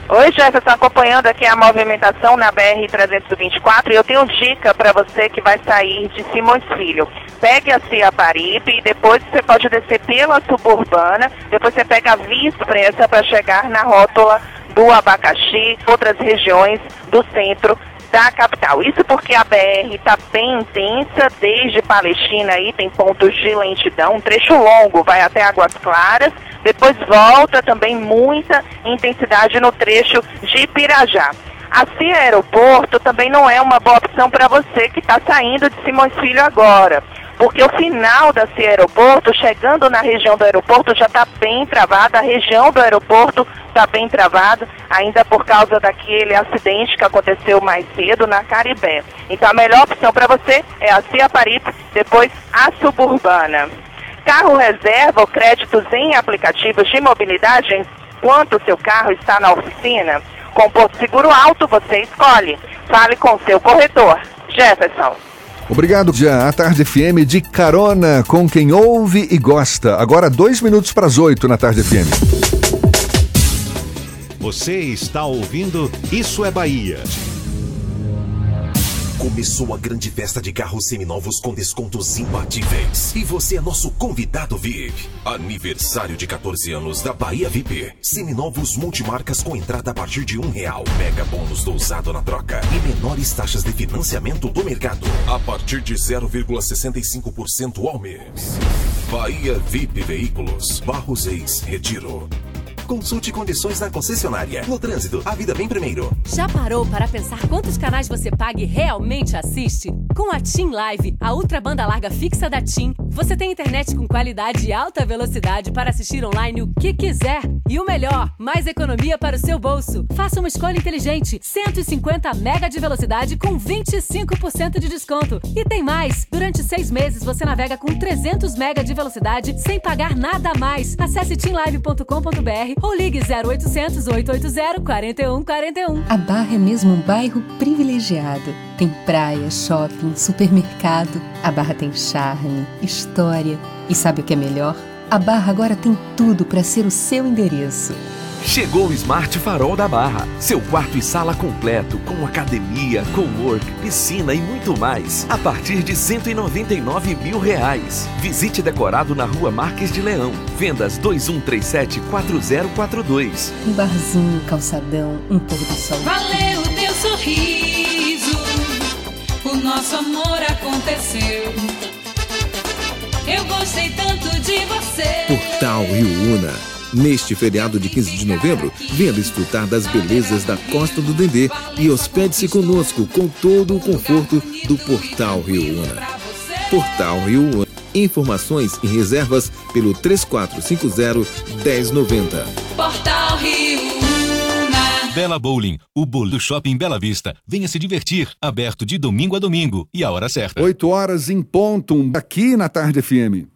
Oi, Jefferson, acompanhando aqui a movimentação na BR-324 e eu tenho dica para você que vai sair de Simões Filho. Pegue a Cia Paripe e depois você pode descer pela suburbana, depois você pega a Via Expressa para chegar na rótula do Abacaxi, outras regiões do centro da capital. Isso porque a BR está bem intensa, desde Palestina aí tem pontos de lentidão, um trecho longo, vai até Águas Claras, depois volta também muita intensidade no trecho de Pirajá. A CIA Aeroporto também não é uma boa opção para você que está saindo de Simões Filho agora porque o final CIA Aeroporto, chegando na região do aeroporto, já está bem travada, a região do aeroporto está bem travada, ainda por causa daquele acidente que aconteceu mais cedo na Caribé. Então a melhor opção para você é a CIA Paripe, depois a Suburbana. Carro reserva ou créditos em aplicativos de mobilidade enquanto seu carro está na oficina? Com Porto Seguro Alto você escolhe. Fale com seu corretor. Jefferson. Obrigado, já. A Tarde FM de carona com quem ouve e gosta. Agora, dois minutos para as oito na Tarde FM. Você está ouvindo Isso é Bahia. Começou a grande festa de carros seminovos com descontos imbatíveis. E você é nosso convidado VIP. Aniversário de 14 anos da Bahia VIP. Seminovos multimarcas com entrada a partir de um real. Mega bônus do usado na troca. E menores taxas de financiamento do mercado. A partir de 0,65% ao mês. Bahia VIP Veículos. Barros Ex Retiro. Consulte condições na concessionária. No trânsito, a vida vem primeiro. Já parou para pensar quantos canais você paga e realmente assiste? Com a TIM Live, a ultra banda larga fixa da TIM, você tem internet com qualidade e alta velocidade para assistir online o que quiser. E o melhor, mais economia para o seu bolso. Faça uma escolha inteligente. 150 mega de velocidade com 25% de desconto. E tem mais! Durante seis meses você navega com 300 mega de velocidade sem pagar nada a mais. Acesse timlive.com.br ou ligue 0800 880 4141. A Barra é mesmo um bairro privilegiado. Tem praia, shopping, supermercado. A Barra tem charme, história. E sabe o que é melhor? A Barra agora tem tudo para ser o seu endereço. Chegou o Smart Farol da Barra. Seu quarto e sala completo, com academia, cowork, piscina e muito mais. A partir de 199 mil reais. Visite decorado na rua Marques de Leão. Vendas 2137-4042. Um barzinho, calçadão, um pôr do sol. Valeu o teu sorriso. O nosso amor aconteceu. Eu gostei tanto de você. Portal Rio Una Neste feriado de 15 de novembro, venha desfrutar das belezas da Costa do Dendê e hospede-se conosco com todo o conforto do Portal Rio Una. Portal Rio Una. Informações e reservas pelo 3450-1090. Portal Rio Una. Bela Bowling, o bolo do Shopping Bela Vista. Venha se divertir. Aberto de domingo a domingo e a hora certa. 8 horas em ponto, aqui na Tarde FM.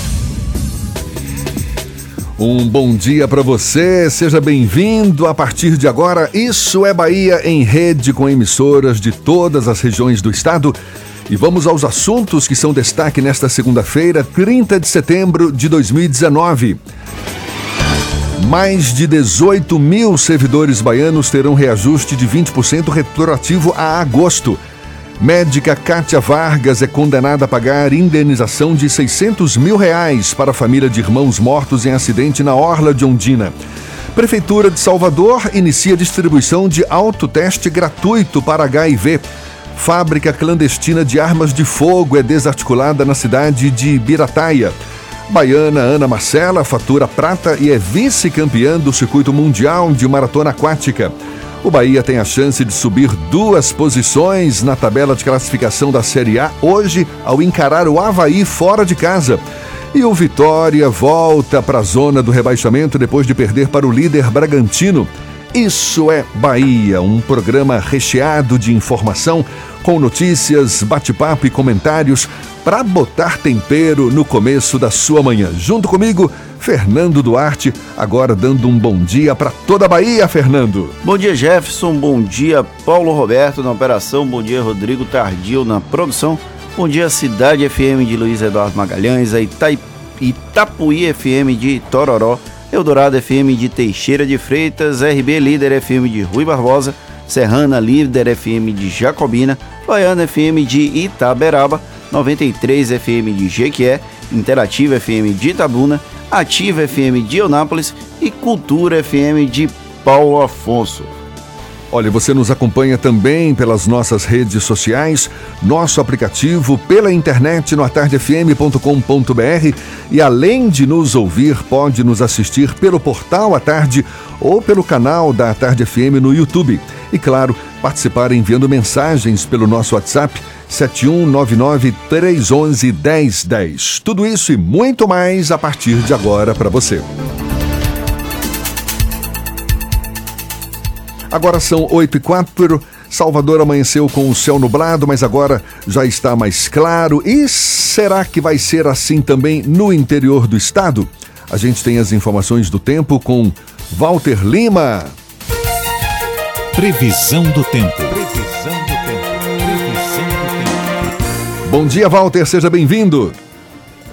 Um bom dia para você, seja bem-vindo. A partir de agora, Isso é Bahia em rede com emissoras de todas as regiões do estado. E vamos aos assuntos que são destaque nesta segunda-feira, 30 de setembro de 2019. Mais de 18 mil servidores baianos terão reajuste de 20% retroativo a agosto. Médica Kátia Vargas é condenada a pagar indenização de 600 mil reais para a família de irmãos mortos em acidente na Orla de Ondina. Prefeitura de Salvador inicia distribuição de autoteste gratuito para HIV. Fábrica clandestina de armas de fogo é desarticulada na cidade de Birataia. Baiana Ana Marcela fatura prata e é vice-campeã do circuito mundial de maratona aquática. O Bahia tem a chance de subir duas posições na tabela de classificação da Série A hoje ao encarar o Havaí fora de casa. E o Vitória volta para a zona do rebaixamento depois de perder para o líder Bragantino. Isso é Bahia, um programa recheado de informação, com notícias, bate-papo e comentários para botar tempero no começo da sua manhã. Junto comigo, Fernando Duarte, agora dando um bom dia para toda a Bahia, Fernando. Bom dia, Jefferson. Bom dia, Paulo Roberto na operação. Bom dia, Rodrigo Tardio na produção. Bom dia, Cidade FM de Luiz Eduardo Magalhães, a Itai... Itapuí FM de Tororó, Eldorado FM de Teixeira de Freitas, RB Líder FM de Rui Barbosa, Serrana Líder FM de Jacobina, Baiana FM de Itaberaba, 93 FM de Jequié, Interativa FM de Itabuna, Ativa FM de Eunápolis e Cultura FM de Paulo Afonso. Olha, você nos acompanha também pelas nossas redes sociais, nosso aplicativo, pela internet no atardefm.com.br e além de nos ouvir, pode nos assistir pelo portal à tarde ou pelo canal da Tarde FM no YouTube. E claro, participar enviando mensagens pelo nosso WhatsApp 7199-311-1010. Tudo isso e muito mais a partir de agora para você. Agora são 8 e 4. Salvador amanheceu com o céu nublado, mas agora já está mais claro. E será que vai ser assim também no interior do estado? A gente tem as informações do tempo com Walter Lima. Previsão do tempo. Previsão do tempo. Previsão do tempo. Bom dia, Walter, seja bem-vindo.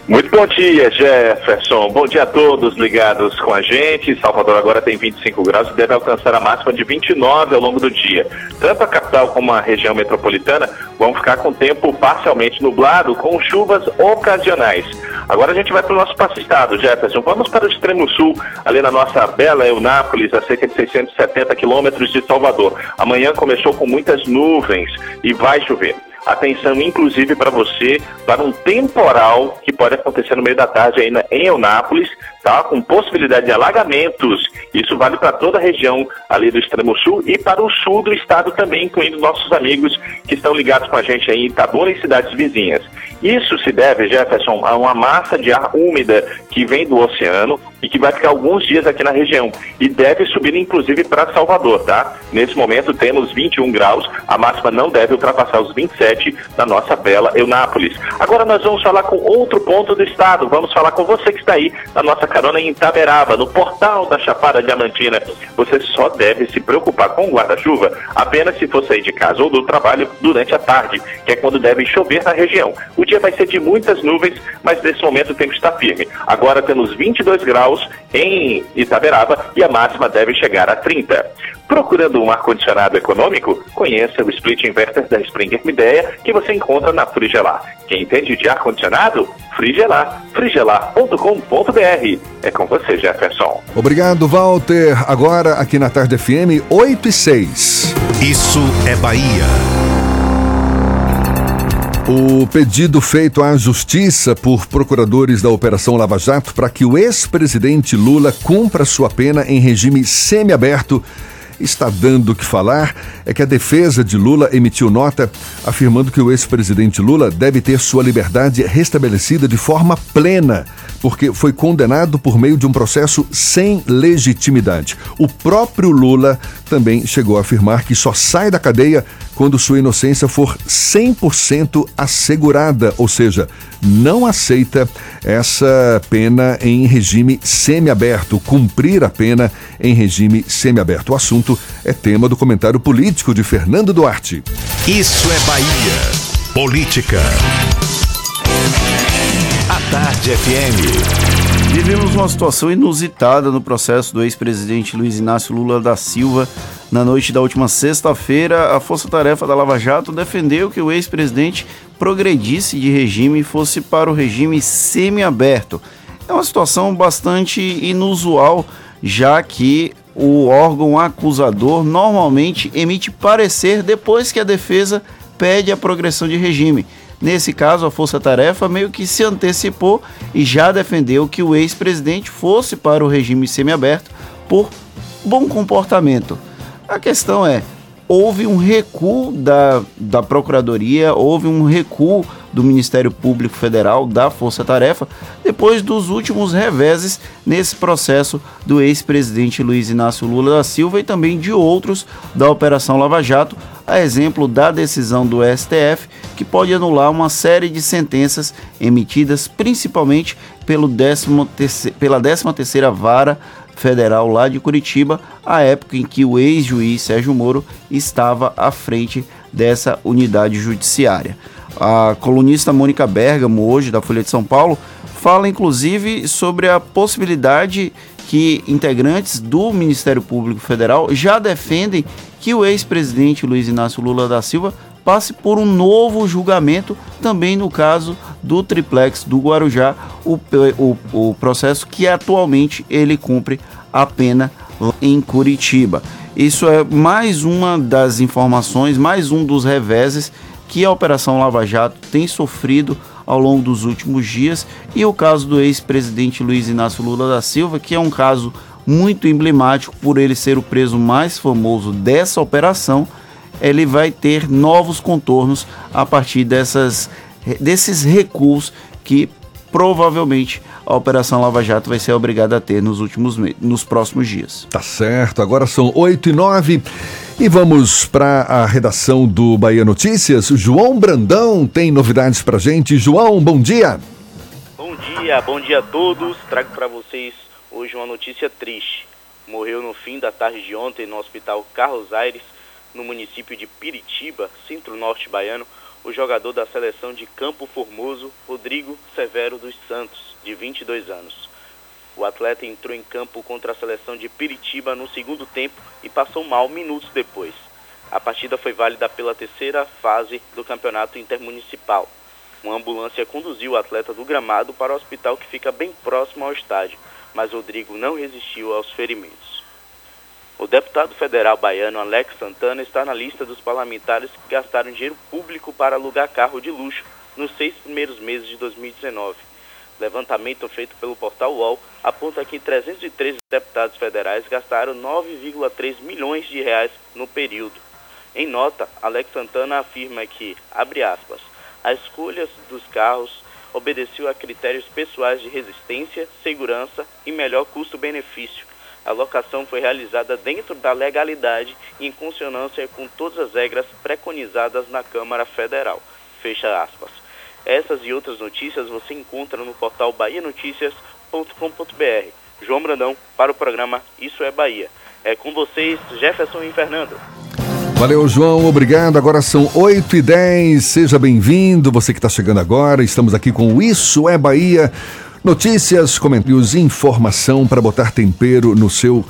Muito bom dia, Jefferson. Bom dia a todos ligados com a gente. Salvador agora tem 25 graus e deve alcançar a máxima de 29 ao longo do dia. Tanto a capital como a região metropolitana vão ficar com tempo parcialmente nublado, com chuvas ocasionais. Agora a gente vai para o nosso estado, Jefferson. Vamos para o extremo sul, ali na nossa bela Eunápolis, a cerca de 670 quilômetros de Salvador. Amanhã começou com muitas nuvens e vai chover. Atenção, inclusive, para você, para um temporal que pode acontecer no meio da tarde aí na, em Eunápolis, tá? Com possibilidade de alagamentos. Isso vale para toda a região ali do extremo sul e para o sul do estado também, incluindo nossos amigos que estão ligados com a gente aí em Itabuna e cidades vizinhas. Isso se deve, Jefferson, a uma massa de ar úmida que vem do oceano e que vai ficar alguns dias aqui na região e deve subir inclusive para Salvador, tá? Nesse momento temos 21 graus, a máxima não deve ultrapassar os 27 na nossa bela Eunápolis. Agora nós vamos falar com outro ponto do estado, vamos falar com você que está aí na nossa carona em Itaberaba, no portal da Chapada Diamantina. Você só deve se preocupar com o guarda-chuva apenas se for sair de casa ou do trabalho durante a tarde, que é quando deve chover na região. O dia vai ser de muitas nuvens, mas nesse momento o tempo está firme. Agora temos 22 graus graus em Itaberaba e a máxima deve chegar a 30. Procurando um ar-condicionado econômico? Conheça o split inverter da Springer Midea que você encontra na Frigelar. Quem entende de ar-condicionado? Frigelar. frigelar.com.br. É com você, Jefferson. Obrigado, Walter. Agora aqui na Tarde FM, 8 e 6. Isso é Bahia. O pedido feito à Justiça por procuradores da Operação Lava Jato para que o ex-presidente Lula cumpra sua pena em regime semiaberto está dando o que falar é que a defesa de Lula emitiu nota afirmando que o ex-presidente Lula deve ter sua liberdade restabelecida de forma plena, porque foi condenado por meio de um processo sem legitimidade. O próprio Lula também chegou a afirmar que só sai da cadeia quando sua inocência for 100% assegurada, ou seja, não aceita essa pena em regime semiaberto, cumprir a pena em regime semiaberto. O assunto é tema do comentário político de Fernando Duarte. Isso é Bahia. Política. A Tarde FM. Vivemos uma situação inusitada no processo do ex-presidente Luiz Inácio Lula da Silva. Na noite da última sexta-feira, a Força Tarefa da Lava Jato defendeu que o ex-presidente progredisse de regime e fosse para o regime semiaberto. É uma situação bastante inusual, já que o órgão acusador normalmente emite parecer depois que a defesa pede a progressão de regime. Nesse caso, a Força Tarefa meio que se antecipou e já defendeu que o ex-presidente fosse para o regime semiaberto por bom comportamento. A questão é: houve um recuo da, da Procuradoria, houve um recuo do Ministério Público Federal, da Força Tarefa, depois dos últimos reveses nesse processo do ex-presidente Luiz Inácio Lula da Silva e também de outros da Operação Lava Jato, a exemplo da decisão do STF, que pode anular uma série de sentenças emitidas principalmente pelo décimo terceiro, pela 13ª Vara Federal lá de Curitiba, a época em que o ex-juiz Sérgio Moro estava à frente dessa unidade judiciária. A colunista Mônica Bergamo, hoje da Folha de São Paulo, fala inclusive sobre a possibilidade que integrantes do Ministério Público Federal já defendem que o ex-presidente Luiz Inácio Lula da Silva passe por um novo julgamento, também no caso do triplex do Guarujá, o, o, o processo que atualmente ele cumpre a pena em Curitiba. Isso é mais uma das informações, mais um dos reveses que a Operação Lava Jato tem sofrido ao longo dos últimos dias e o caso do ex-presidente Luiz Inácio Lula da Silva, que é um caso muito emblemático por ele ser o preso mais famoso dessa operação ele vai ter novos contornos a partir dessas, desses recuos que provavelmente a Operação Lava Jato vai ser obrigada a ter nos últimos nos próximos dias. Tá certo, agora são 8 e 9 e vamos para a redação do Bahia Notícias. João Brandão tem novidades para gente. João, bom dia. Bom dia, bom dia a todos. Trago para vocês hoje uma notícia triste. Morreu no fim da tarde de ontem no Hospital Carlos Aires no município de Piritiba, centro-norte baiano, o jogador da seleção de Campo Formoso, Rodrigo Severo dos Santos, de 22 anos. O atleta entrou em campo contra a seleção de Piritiba no segundo tempo e passou mal minutos depois. A partida foi válida pela terceira fase do campeonato intermunicipal. Uma ambulância conduziu o atleta do gramado para o hospital que fica bem próximo ao estádio, mas Rodrigo não resistiu aos ferimentos. O deputado federal baiano Alex Santana está na lista dos parlamentares que gastaram dinheiro público para alugar carro de luxo nos seis primeiros meses de 2019. Levantamento feito pelo portal UOL aponta que 303 deputados federais gastaram 9,3 milhões de reais no período. Em nota, Alex Santana afirma que, abre aspas, a escolha dos carros obedeceu a critérios pessoais de resistência, segurança e melhor custo-benefício. A locação foi realizada dentro da legalidade e em consonância com todas as regras preconizadas na Câmara Federal. Fecha aspas. Essas e outras notícias você encontra no portal bahianoticias.com.br. João Brandão para o programa Isso é Bahia. É com vocês, Jefferson e Fernando. Valeu, João, obrigado. Agora são 8 e 10 seja bem-vindo. Você que está chegando agora, estamos aqui com Isso é Bahia. Notícias, comentários e informação para botar tempero no seu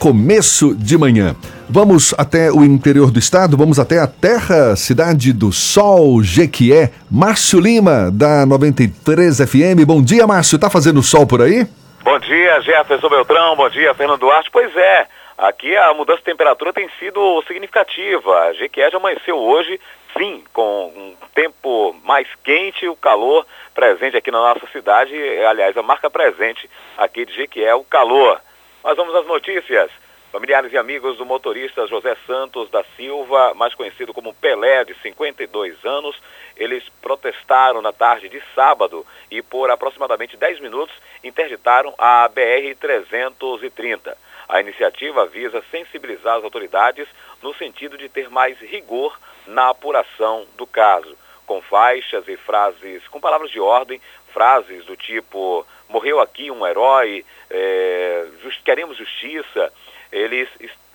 começo de manhã. Vamos até o interior do estado, vamos até a terra, cidade do Sol, Jequié. Márcio Lima, da 93 FM. Bom dia, Márcio. Tá fazendo sol por aí? Bom dia, Jefferson Beltrão. Bom dia, Fernando Duarte. Pois é, aqui a mudança de temperatura tem sido significativa. Jequié já amanheceu hoje, sim, com um tempo mais quente, o calor presente aqui na nossa cidade. Aliás, a marca presente aqui de Jequié é o calor. Mas vamos às notícias. Familiares e amigos do motorista José Santos da Silva, mais conhecido como Pelé, de 52 anos, eles protestaram na tarde de sábado e por aproximadamente 10 minutos interditaram a BR-330. A iniciativa visa sensibilizar as autoridades no sentido de ter mais rigor na apuração do caso, com faixas e frases, com palavras de ordem, frases do tipo morreu aqui um herói, é, just, queremos justiça, eles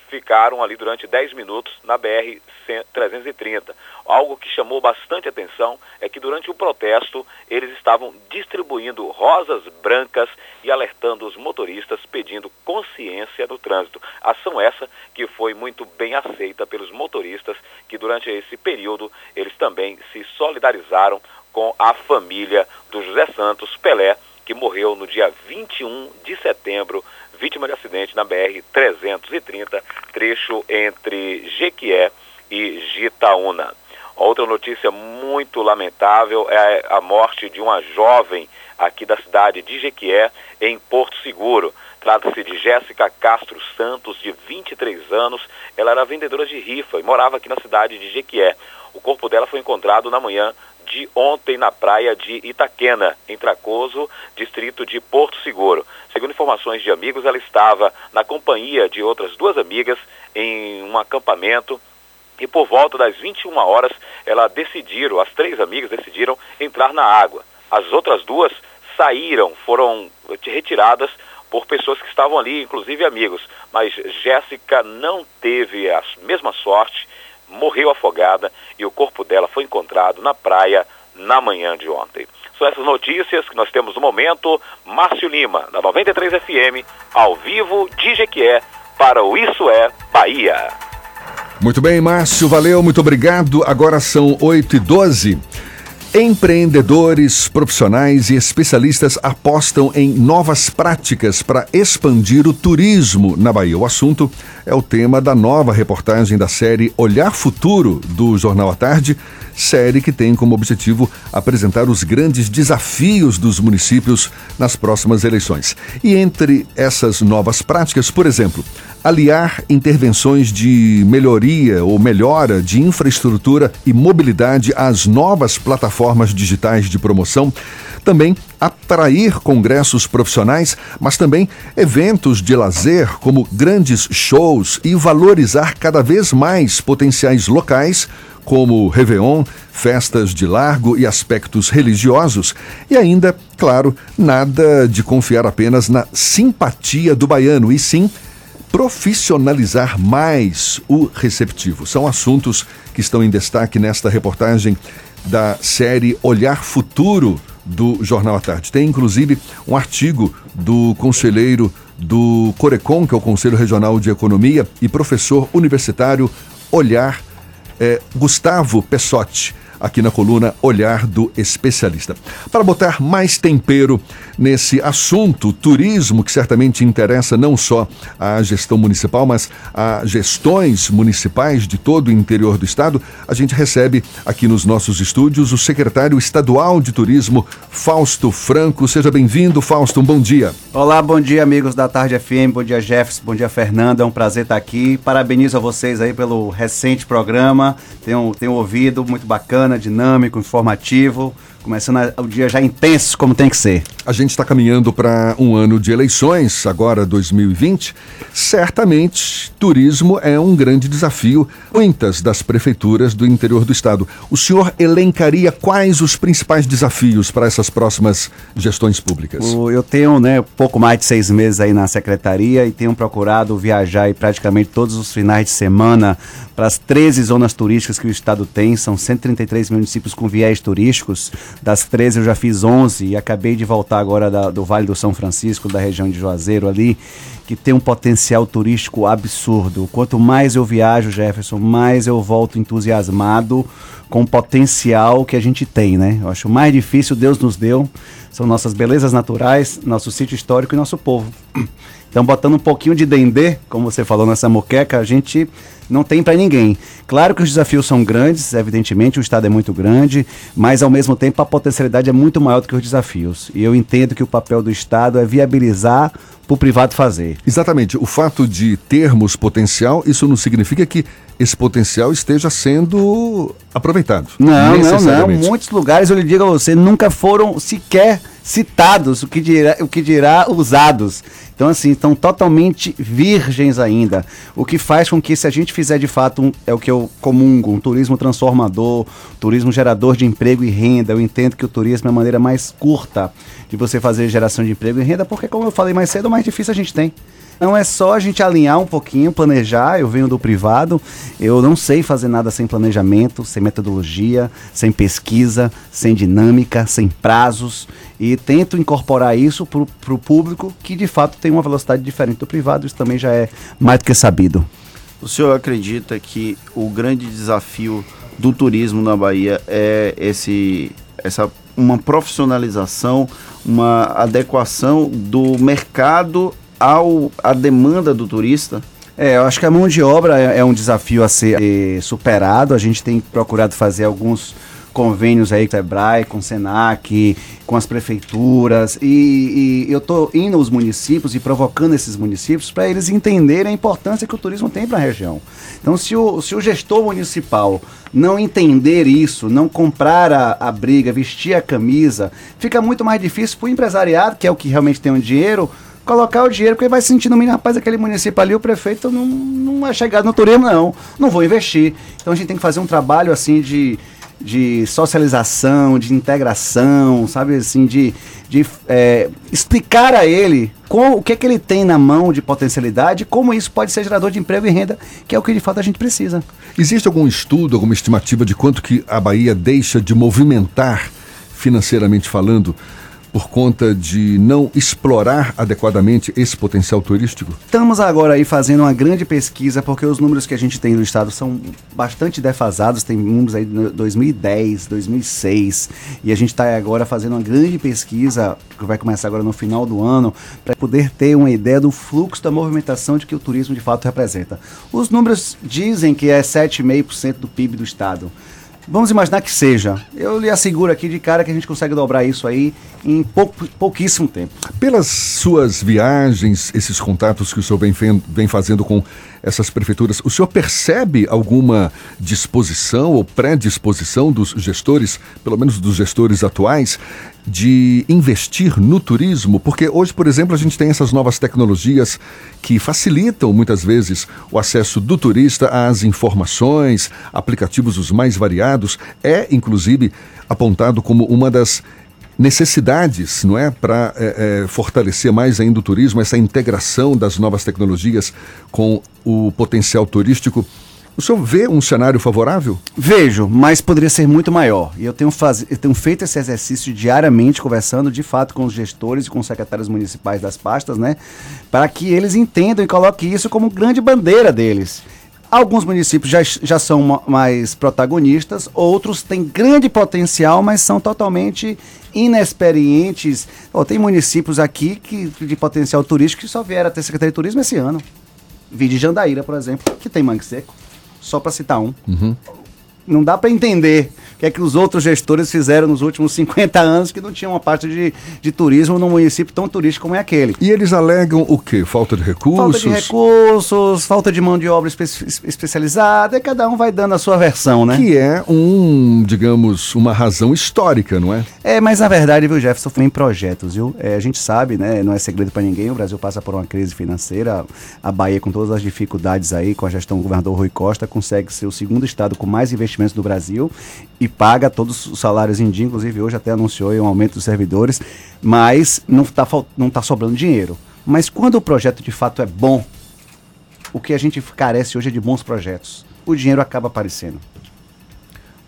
ficaram ali durante 10 minutos na BR-330. Algo que chamou bastante atenção é que durante o protesto eles estavam distribuindo rosas brancas e alertando os motoristas pedindo consciência no trânsito. Ação essa que foi muito bem aceita pelos motoristas que durante esse período eles também se solidarizaram com a família do José Santos Pelé, que morreu no dia 21 de setembro, vítima de acidente na BR-330, trecho entre Jequié e Gitaúna. Outra notícia muito lamentável é a morte de uma jovem aqui da cidade de Jequié, em Porto Seguro. Trata-se de Jéssica Castro Santos, de 23 anos. Ela era vendedora de rifa e morava aqui na cidade de Jequié. O corpo dela foi encontrado na manhã de ontem na praia de Itaquena, em Tracoso, distrito de Porto Seguro. Segundo informações de amigos, ela estava na companhia de outras duas amigas em um acampamento e por volta das 21 horas, elas decidiram, as três amigas decidiram entrar na água. As outras duas saíram, foram retiradas por pessoas que estavam ali, inclusive amigos. Mas Jéssica não teve a mesma sorte morreu afogada e o corpo dela foi encontrado na praia na manhã de ontem. São essas notícias que nós temos no momento. Márcio Lima, da 93 FM, ao vivo de Jequié, para o Isso é Bahia. Muito bem, Márcio, valeu, muito obrigado. Agora são 8 e 12 Empreendedores, profissionais e especialistas apostam em novas práticas para expandir o turismo na Bahia. O assunto é o tema da nova reportagem da série Olhar Futuro do Jornal à Tarde, série que tem como objetivo apresentar os grandes desafios dos municípios nas próximas eleições. E entre essas novas práticas, por exemplo, aliar intervenções de melhoria ou melhora de infraestrutura e mobilidade às novas plataformas digitais de promoção, também atrair congressos profissionais, mas também eventos de lazer como grandes shows e valorizar cada vez mais potenciais locais como Réveillon, festas de largo e aspectos religiosos, e ainda, claro, nada de confiar apenas na simpatia do baiano, e sim profissionalizar mais o receptivo. São assuntos que estão em destaque nesta reportagem da série Olhar Futuro do Jornal à Tarde. Tem inclusive um artigo do conselheiro do Corecon, que é o Conselho Regional de Economia, e professor universitário Olhar eh, Gustavo Pessotti aqui na coluna Olhar do Especialista. Para botar mais tempero nesse assunto, turismo, que certamente interessa não só a gestão municipal, mas a gestões municipais de todo o interior do estado, a gente recebe aqui nos nossos estúdios o secretário estadual de turismo, Fausto Franco. Seja bem-vindo, Fausto, um bom dia. Olá, bom dia, amigos da Tarde FM, bom dia, Jefferson, bom dia, Fernanda, é um prazer estar aqui. Parabenizo a vocês aí pelo recente programa, tenho, tenho ouvido, muito bacana, dinâmico, informativo, começando o dia já intenso, como tem que ser. A gente está caminhando para um ano de eleições, agora 2020. Certamente, turismo é um grande desafio. Muitas das prefeituras do interior do estado. O senhor elencaria quais os principais desafios para essas próximas gestões públicas? Eu tenho, né, pouco mais de seis meses aí na secretaria e tenho procurado viajar aí praticamente todos os finais de semana para as 13 zonas turísticas que o estado tem. São 133 municípios com viés turísticos. Das 13 eu já fiz 11 e acabei de voltar agora da, do Vale do São Francisco, da região de Juazeiro ali, que tem um potencial turístico absurdo. Quanto mais eu viajo, Jefferson, mais eu volto entusiasmado com o potencial que a gente tem, né? Eu acho mais difícil Deus nos deu, são nossas belezas naturais, nosso sítio histórico e nosso povo. Então, botando um pouquinho de dendê, como você falou nessa moqueca, a gente não tem para ninguém. Claro que os desafios são grandes, evidentemente, o Estado é muito grande, mas ao mesmo tempo a potencialidade é muito maior do que os desafios. E eu entendo que o papel do Estado é viabilizar para o privado fazer. Exatamente. O fato de termos potencial, isso não significa que esse potencial esteja sendo aproveitado. Não, não, não. Muitos lugares, eu lhe digo a você, nunca foram sequer citados, o que dirá, o que dirá usados. Então, assim, estão totalmente virgens ainda. O que faz com que, se a gente fizer de fato, um, é o que eu comungo, um turismo transformador, turismo gerador de emprego e renda, eu entendo que o turismo é a maneira mais curta de você fazer geração de emprego e renda, porque, como eu falei mais cedo, o mais difícil a gente tem. Não é só a gente alinhar um pouquinho, planejar. Eu venho do privado, eu não sei fazer nada sem planejamento, sem metodologia, sem pesquisa, sem dinâmica, sem prazos. E tento incorporar isso para o público que de fato tem uma velocidade diferente do privado. Isso também já é mais do que sabido. O senhor acredita que o grande desafio do turismo na Bahia é esse, essa uma profissionalização, uma adequação do mercado ao, à demanda do turista? É, eu acho que a mão de obra é, é um desafio a ser superado. A gente tem procurado fazer alguns convênios aí com o Sebrae, com o Senac, com as prefeituras e, e eu estou indo aos municípios e provocando esses municípios para eles entenderem a importância que o turismo tem para a região. Então, se o, se o gestor municipal não entender isso, não comprar a, a briga, vestir a camisa, fica muito mais difícil para o empresariado, que é o que realmente tem o dinheiro, colocar o dinheiro, porque vai sentindo, rapaz, aquele município ali, o prefeito não, não é chegado no turismo, não. Não vou investir. Então a gente tem que fazer um trabalho assim de, de socialização, de integração, sabe assim, de, de é, explicar a ele com, o que é que ele tem na mão de potencialidade, como isso pode ser gerador de emprego e renda, que é o que de fato a gente precisa. Existe algum estudo, alguma estimativa de quanto que a Bahia deixa de movimentar financeiramente falando por conta de não explorar adequadamente esse potencial turístico? Estamos agora aí fazendo uma grande pesquisa, porque os números que a gente tem no estado são bastante defasados, tem números aí de 2010, 2006, e a gente está agora fazendo uma grande pesquisa, que vai começar agora no final do ano, para poder ter uma ideia do fluxo da movimentação de que o turismo de fato representa. Os números dizem que é 7,5% do PIB do estado. Vamos imaginar que seja. Eu lhe asseguro aqui de cara que a gente consegue dobrar isso aí em pouco, pouquíssimo tempo. Pelas suas viagens, esses contatos que o senhor vem, vem fazendo com essas prefeituras, o senhor percebe alguma disposição ou predisposição dos gestores, pelo menos dos gestores atuais, de investir no turismo? Porque hoje, por exemplo, a gente tem essas novas tecnologias que facilitam muitas vezes o acesso do turista às informações, aplicativos os mais variados. É, inclusive, apontado como uma das necessidades, não é, para é, é, fortalecer mais ainda o turismo, essa integração das novas tecnologias com o potencial turístico. O senhor vê um cenário favorável? Vejo, mas poderia ser muito maior. E eu tenho, faz... eu tenho feito esse exercício diariamente, conversando de fato com os gestores e com os secretários municipais das pastas, né? Para que eles entendam e coloquem isso como grande bandeira deles. Alguns municípios já, já são ma- mais protagonistas, outros têm grande potencial, mas são totalmente inexperientes. Ó, tem municípios aqui que, de potencial turístico que só vieram a ter Secretaria de Turismo esse ano. Vi de Jandaíra, por exemplo, que tem mangue seco. Só para citar um. Não dá para entender que é que os outros gestores fizeram nos últimos 50 anos que não tinham uma parte de, de turismo num município tão turístico como é aquele. E eles alegam o quê? Falta de recursos? Falta de recursos, falta de mão de obra espe- especializada, e cada um vai dando a sua versão, né? Que é um, digamos, uma razão histórica, não é? É, mas na verdade, viu, Jefferson, foi em projetos, viu? É, a gente sabe, né? Não é segredo para ninguém, o Brasil passa por uma crise financeira, a Bahia, com todas as dificuldades aí, com a gestão do governador Rui Costa, consegue ser o segundo estado com mais investimentos do Brasil e paga todos os salários em dia, inclusive hoje até anunciou um aumento dos servidores, mas não está não tá sobrando dinheiro. Mas quando o projeto de fato é bom, o que a gente carece hoje é de bons projetos. O dinheiro acaba aparecendo.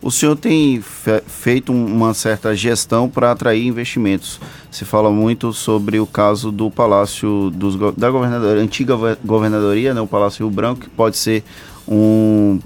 O senhor tem fe- feito um- uma certa gestão para atrair investimentos. Se fala muito sobre o caso do Palácio dos, da governadoria, antiga go- governadoria, né, o Palácio Rio Branco, que pode ser um,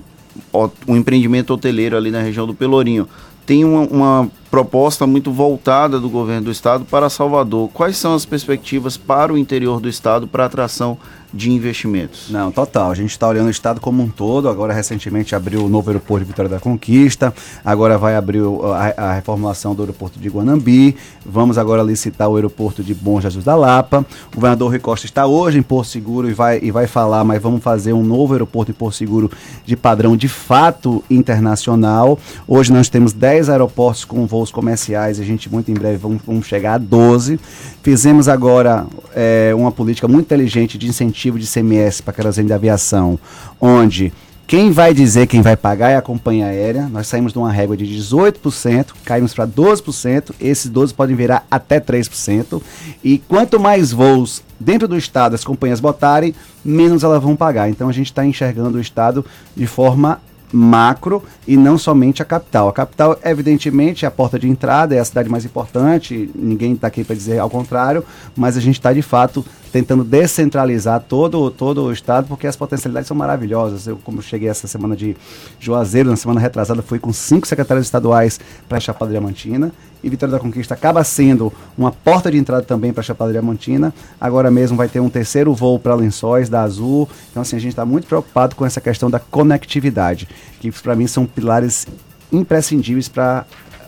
um empreendimento hoteleiro ali na região do Pelourinho. Tem uma, uma proposta muito voltada do governo do estado para Salvador. Quais são as perspectivas para o interior do estado para atração de investimentos? Não, total. A gente está olhando o estado como um todo. Agora, recentemente, abriu o novo aeroporto de Vitória da Conquista. Agora vai abrir a, a reformulação do aeroporto de Guanambi. Vamos agora licitar o aeroporto de Bom Jesus da Lapa. O governador Rui Costa está hoje em Porto Seguro e vai, e vai falar, mas vamos fazer um novo aeroporto em Porto Seguro de padrão de fato internacional. Hoje nós temos 10 aeroportos com voos comerciais e a gente muito em breve vamos, vamos chegar a 12. Fizemos agora é, uma política muito inteligente de incentivo de CMS para aquelas de aviação, onde quem vai dizer quem vai pagar é a companhia aérea. Nós saímos de uma régua de 18%, caímos para 12%, esses 12% podem virar até 3%. E quanto mais voos dentro do estado as companhias botarem, menos elas vão pagar. Então a gente está enxergando o estado de forma macro e não somente a capital. A capital, evidentemente, é a porta de entrada, é a cidade mais importante, ninguém está aqui para dizer ao contrário, mas a gente está, de fato, tentando descentralizar todo, todo o estado, porque as potencialidades são maravilhosas. Eu, como cheguei essa semana de Juazeiro, na semana retrasada, fui com cinco secretários estaduais para a Chapada Diamantina, e Vitória da Conquista acaba sendo uma porta de entrada também para a Chapada Diamantina. Agora mesmo vai ter um terceiro voo para Lençóis, da Azul. Então, assim, a gente está muito preocupado com essa questão da conectividade, que para mim são pilares imprescindíveis para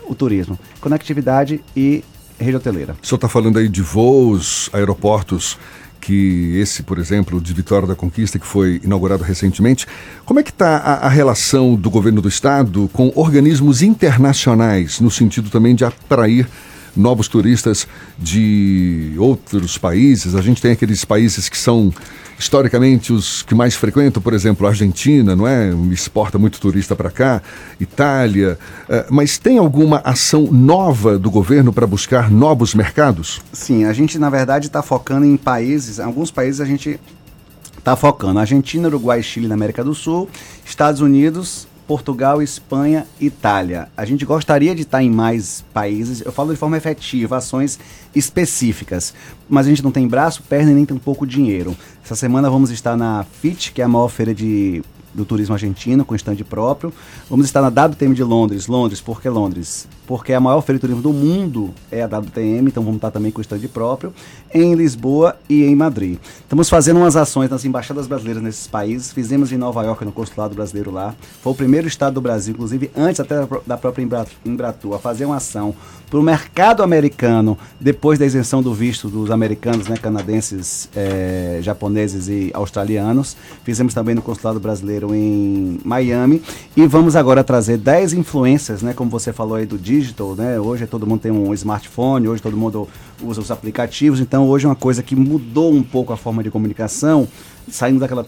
o turismo. Conectividade e rede hoteleira. O senhor está falando aí de voos, aeroportos, que esse, por exemplo, de Vitória da Conquista, que foi inaugurado recentemente. Como é que está a, a relação do governo do estado com organismos internacionais, no sentido também de atrair novos turistas de outros países? A gente tem aqueles países que são historicamente os que mais frequentam, por exemplo, a Argentina, não é? Exporta muito turista para cá, Itália. Eh, mas tem alguma ação nova do governo para buscar novos mercados? Sim, a gente na verdade está focando em países, alguns países a gente está focando. Argentina, Uruguai, Chile na América do Sul, Estados Unidos, Portugal, Espanha, Itália. A gente gostaria de estar em mais países, eu falo de forma efetiva, ações específicas, mas a gente não tem braço, perna e nem tem pouco dinheiro. Essa semana vamos estar na FIT, que é a maior feira de do turismo argentino, com stand próprio. Vamos estar na WTM de Londres. Londres, por que Londres? Porque a maior feira de turismo do mundo é a WTM, então vamos estar também com stand próprio, em Lisboa e em Madrid. Estamos fazendo umas ações nas embaixadas brasileiras nesses países. Fizemos em Nova York, no consulado brasileiro lá. Foi o primeiro estado do Brasil, inclusive antes até da pró- da própria Embra- Embratur, a fazer uma ação para o mercado americano, depois da isenção do visto dos americanos, né, canadenses, eh, japoneses e australianos. Fizemos também no consulado brasileiro em Miami. E vamos agora trazer 10 influências, né, como você falou aí do digital, né? Hoje todo mundo tem um smartphone, hoje todo mundo usa os aplicativos, então hoje é uma coisa que mudou um pouco a forma de comunicação, saindo daquela,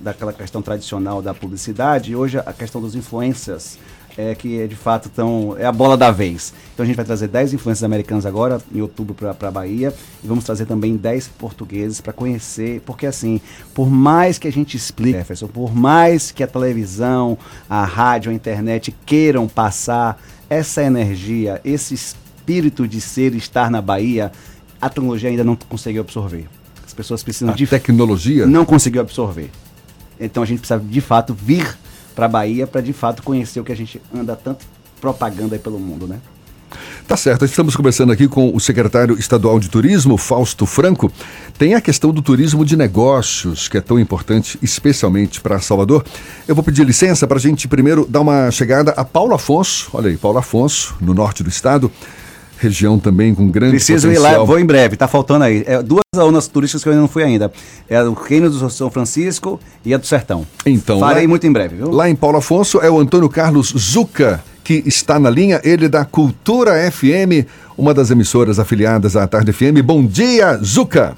daquela questão tradicional da publicidade, e hoje a questão dos influencers é que é de fato tão, é a bola da vez. Então a gente vai trazer 10 influências americanas agora, em outubro, para a Bahia, e vamos trazer também 10 portugueses para conhecer, porque assim, por mais que a gente explique, Jefferson, por mais que a televisão, a rádio, a internet queiram passar essa energia, esse espírito de ser e estar na Bahia, a tecnologia ainda não conseguiu absorver. As pessoas precisam A de tecnologia? não conseguiu absorver. Então a gente precisa de fato vir para a Bahia para de fato conhecer o que a gente anda tanto propaganda aí pelo mundo, né? Tá certo, estamos conversando aqui com o secretário estadual de turismo, Fausto Franco. Tem a questão do turismo de negócios, que é tão importante, especialmente para Salvador. Eu vou pedir licença para a gente primeiro dar uma chegada a Paulo Afonso. Olha aí, Paulo Afonso, no norte do estado. Região também com grande Preciso ir potencial. lá, vou em breve, tá faltando aí. É, duas zonas turísticas que eu ainda não fui ainda. É o Reino do São Francisco e a do Sertão. Então, Farei lá- muito em breve, viu? Lá em Paulo Afonso é o Antônio Carlos Zuca, que está na linha, ele da Cultura FM, uma das emissoras afiliadas à Tarde FM. Bom dia, Zuca!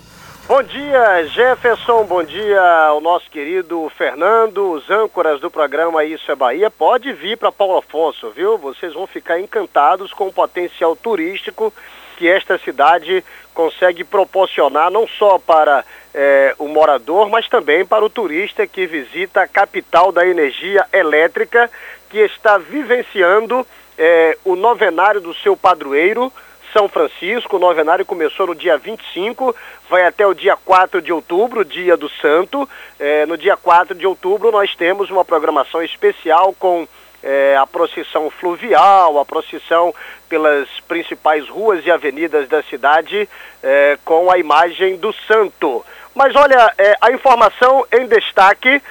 Bom dia, Jefferson. Bom dia ao nosso querido Fernando, os âncoras do programa Isso é Bahia. Pode vir para Paulo Afonso, viu? Vocês vão ficar encantados com o potencial turístico que esta cidade consegue proporcionar, não só para eh, o morador, mas também para o turista que visita a capital da energia elétrica, que está vivenciando eh, o novenário do seu padroeiro. São Francisco. O novenário começou no dia 25, vai até o dia 4 de outubro, dia do santo. Eh, no dia 4 de outubro nós temos uma programação especial com eh, a procissão fluvial, a procissão pelas principais ruas e avenidas da cidade eh, com a imagem do santo. Mas olha, eh, a informação em destaque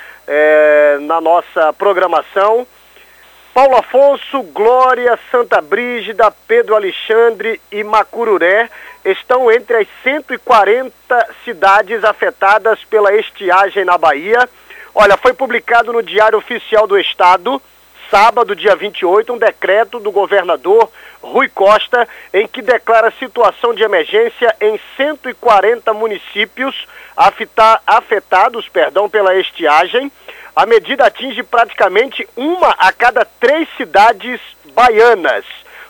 na nossa programação. Paulo Afonso, Glória, Santa Brígida, Pedro Alexandre e Macururé estão entre as 140 cidades afetadas pela estiagem na Bahia. Olha, foi publicado no Diário Oficial do Estado, sábado, dia 28, um decreto do governador Rui Costa, em que declara situação de emergência em 140 municípios afeta- afetados perdão, pela estiagem. A medida atinge praticamente uma a cada três cidades baianas.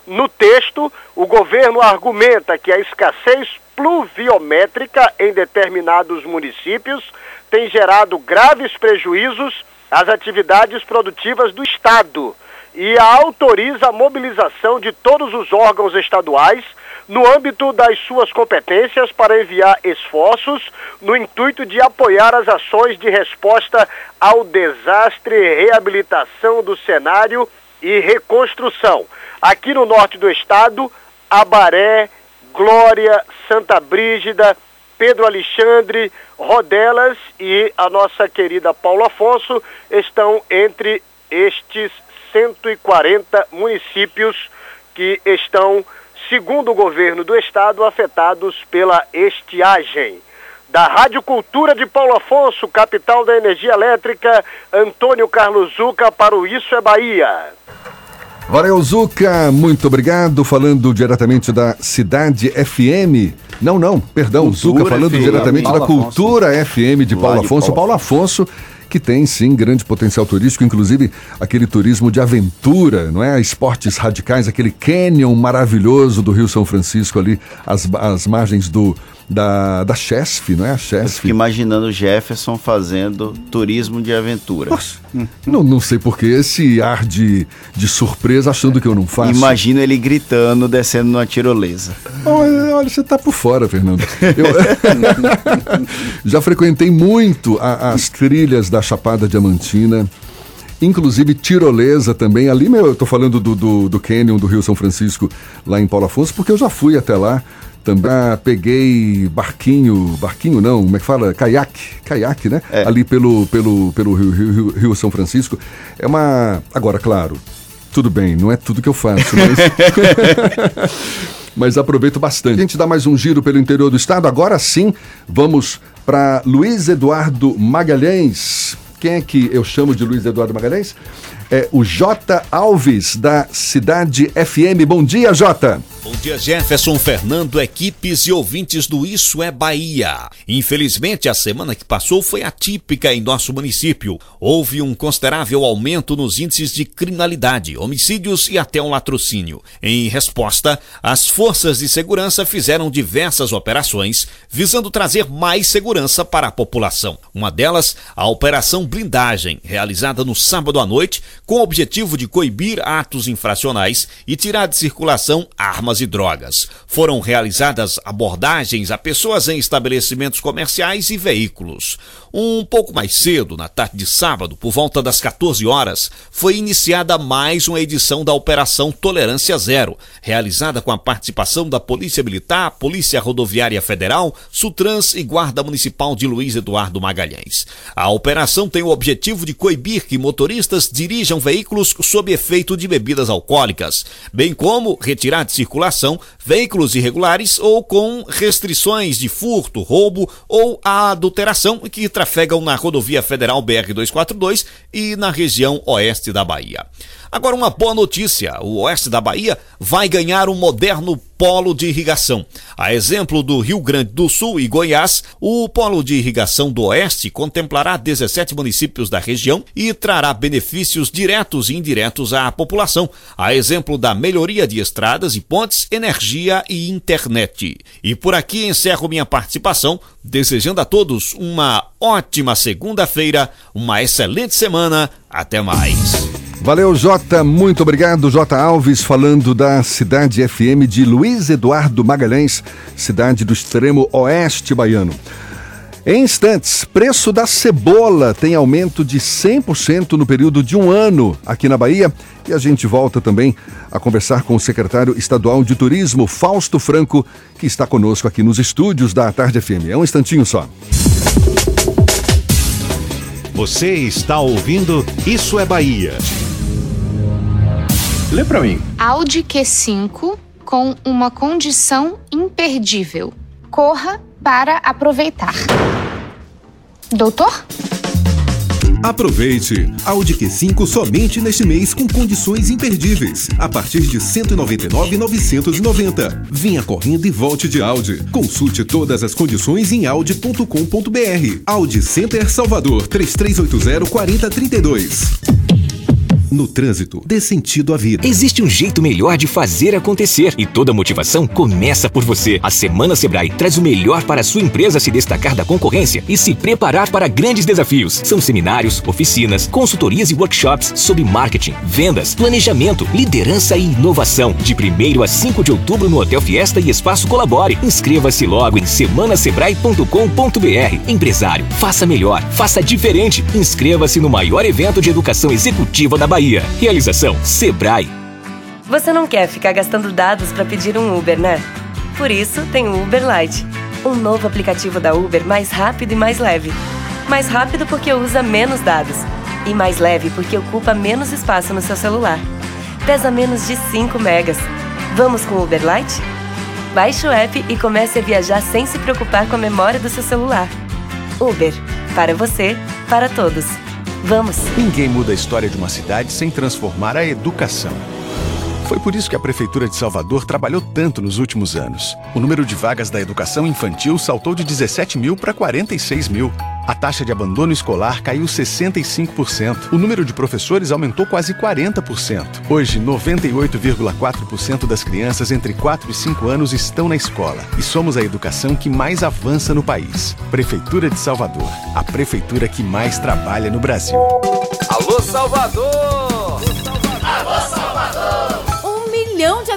No texto, o governo argumenta que a escassez pluviométrica em determinados municípios tem gerado graves prejuízos às atividades produtivas do Estado e autoriza a mobilização de todos os órgãos estaduais no âmbito das suas competências para enviar esforços no intuito de apoiar as ações de resposta ao desastre, reabilitação do cenário e reconstrução. Aqui no norte do estado, Abaré, Glória, Santa Brígida, Pedro Alexandre, Rodelas e a nossa querida Paulo Afonso estão entre estes 140 municípios que estão, segundo o governo do estado, afetados pela estiagem. Da Rádio Cultura de Paulo Afonso, capital da energia elétrica, Antônio Carlos Zuca para o Isso é Bahia. Valeu, Zuca, muito obrigado. Falando diretamente da Cidade FM. Não, não, perdão, Zuca falando FM, diretamente Paulo da Afonso. Cultura FM de Lá Paulo de Afonso. Paulo Paulo Afonso, que tem sim grande potencial turístico, inclusive aquele turismo de aventura, não é? Esportes radicais, aquele canyon maravilhoso do Rio São Francisco ali, as, as margens do da, da Chesf, não é? A Chesf. Fico imaginando o Jefferson fazendo turismo de aventura. Não, não sei por que esse ar de, de surpresa achando que eu não faço. Imagino ele gritando, descendo numa tirolesa. Olha, olha, você tá por fora, Fernando. Eu já frequentei muito a- as trilhas da Chapada Diamantina, inclusive tirolesa também. Ali, meu, eu tô falando do, do, do Canyon do Rio São Francisco, lá em Paulo Afonso, porque eu já fui até lá. Também ah, peguei barquinho, barquinho não, como é que fala? Caiaque, caiaque, né? Ali pelo, pelo, pelo Rio, Rio- Rio- Rio São Francisco. É uma. Agora, claro, tudo bem, não é tudo que eu faço, mas. mas aproveito bastante. A gente dá mais um giro pelo interior do estado. Agora sim, vamos para Luiz Eduardo Magalhães. Quem é que eu chamo de Luiz Eduardo Magalhães? É o J. Alves, da Cidade FM. Bom dia, Jota. Bom dia, Jefferson, Fernando, equipes e ouvintes do Isso é Bahia. Infelizmente, a semana que passou foi atípica em nosso município. Houve um considerável aumento nos índices de criminalidade, homicídios e até um latrocínio. Em resposta, as forças de segurança fizeram diversas operações visando trazer mais segurança para a população. Uma delas, a Operação Blindagem, realizada no sábado à noite, com o objetivo de coibir atos infracionais e tirar de circulação armas e drogas. Foram realizadas abordagens a pessoas em estabelecimentos comerciais e veículos. Um pouco mais cedo, na tarde de sábado, por volta das 14 horas, foi iniciada mais uma edição da Operação Tolerância Zero, realizada com a participação da Polícia Militar, Polícia Rodoviária Federal, Sutrans e Guarda Municipal de Luiz Eduardo Magalhães. A operação tem o objetivo de coibir que motoristas dirijam veículos sob efeito de bebidas alcoólicas, bem como retirar de circulação veículos irregulares ou com restrições de furto, roubo ou adulteração que trafegam na rodovia federal BR-242 e na região oeste da Bahia. Agora, uma boa notícia: o oeste da Bahia vai ganhar um moderno polo de irrigação. A exemplo do Rio Grande do Sul e Goiás, o polo de irrigação do oeste contemplará 17 municípios da região e trará benefícios diretos e indiretos à população, a exemplo da melhoria de estradas e pontes, energia e internet. E por aqui encerro minha participação, desejando a todos uma ótima segunda-feira, uma excelente semana. Até mais. Valeu, Jota. Muito obrigado. Jota Alves falando da cidade FM de Luiz Eduardo Magalhães, cidade do extremo oeste baiano. Em instantes, preço da cebola tem aumento de 100% no período de um ano aqui na Bahia. E a gente volta também a conversar com o secretário estadual de turismo, Fausto Franco, que está conosco aqui nos estúdios da Tarde FM. É um instantinho só. Você está ouvindo Isso é Bahia. Lê pra mim. Audi Q5 com uma condição imperdível. Corra para aproveitar. Doutor? Aproveite! Audi Q5 somente neste mês com condições imperdíveis. A partir de R$ 199,990. Venha correndo e volte de Audi. Consulte todas as condições em audi.com.br. Audi Center Salvador 3380 4032. No trânsito, dê sentido à vida. Existe um jeito melhor de fazer acontecer e toda motivação começa por você. A Semana Sebrae traz o melhor para a sua empresa se destacar da concorrência e se preparar para grandes desafios. São seminários, oficinas, consultorias e workshops sobre marketing, vendas, planejamento, liderança e inovação. De 1 a 5 de outubro no Hotel Fiesta e Espaço Colabore. Inscreva-se logo em semanasebrae.com.br. Empresário, faça melhor, faça diferente. Inscreva-se no maior evento de educação executiva da Bahia. Realização Sebrae. Você não quer ficar gastando dados para pedir um Uber, né? Por isso tem o Uber Lite, um novo aplicativo da Uber mais rápido e mais leve. Mais rápido porque usa menos dados e mais leve porque ocupa menos espaço no seu celular. Pesa menos de 5 megas. Vamos com o Uber Lite? Baixe o app e comece a viajar sem se preocupar com a memória do seu celular. Uber, para você, para todos. Vamos! Ninguém muda a história de uma cidade sem transformar a educação. Foi por isso que a Prefeitura de Salvador trabalhou tanto nos últimos anos. O número de vagas da educação infantil saltou de 17 mil para 46 mil. A taxa de abandono escolar caiu 65%. O número de professores aumentou quase 40%. Hoje, 98,4% das crianças entre 4 e 5 anos estão na escola. E somos a educação que mais avança no país. Prefeitura de Salvador. A prefeitura que mais trabalha no Brasil. Alô, Salvador! Alô, Salvador!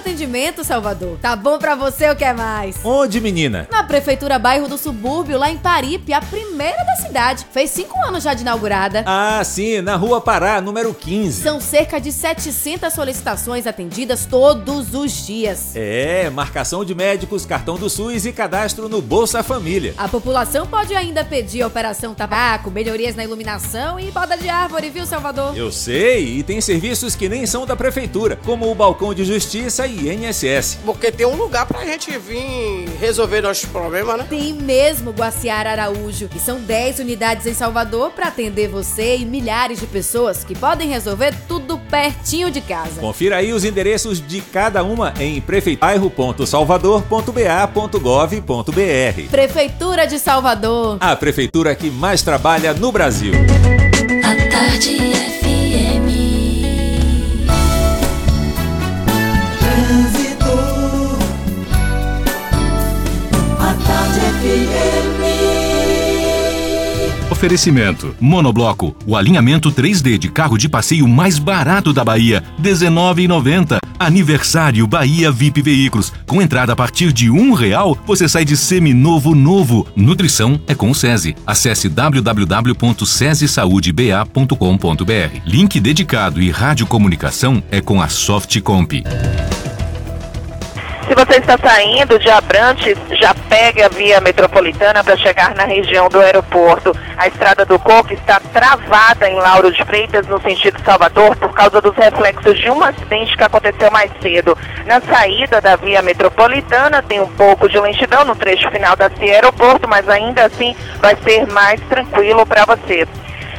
Atendimentos, Salvador. Tá bom pra você ou quer mais? Onde, menina? Na Prefeitura Bairro do Subúrbio, lá em Paripe, a primeira da cidade. Fez cinco anos já de inaugurada. Ah, sim, na Rua Pará, número 15. São cerca de 700 solicitações atendidas todos os dias. É, marcação de médicos, cartão do SUS e cadastro no Bolsa Família. A população pode ainda pedir a operação tabaco, melhorias na iluminação e poda de árvore, viu, Salvador? Eu sei, e tem serviços que nem são da Prefeitura, como o balcão de justiça e INSS. Porque tem um lugar pra gente vir resolver nossos problemas, né? Tem mesmo, Guaciara Araújo. E são 10 unidades em Salvador para atender você e milhares de pessoas que podem resolver tudo pertinho de casa. Confira aí os endereços de cada uma em prefeitairo.salvador.ba.gov.br. Prefeitura de Salvador. A prefeitura que mais trabalha no Brasil. A tarde FM. Oferecimento: Monobloco, o alinhamento 3D de carro de passeio mais barato da Bahia, R$19,90. Aniversário Bahia VIP Veículos. Com entrada a partir de um real, você sai de seminovo novo. Nutrição é com o SESI. Acesse www.sesesaudeba.com.br. Link dedicado e radiocomunicação é com a Softcomp. Se você está saindo de Abrantes, já pegue a via metropolitana para chegar na região do aeroporto. A estrada do Coco está travada em Lauro de Freitas, no sentido Salvador, por causa dos reflexos de um acidente que aconteceu mais cedo. Na saída da via metropolitana, tem um pouco de lentidão no trecho final da Cia Aeroporto, mas ainda assim vai ser mais tranquilo para você.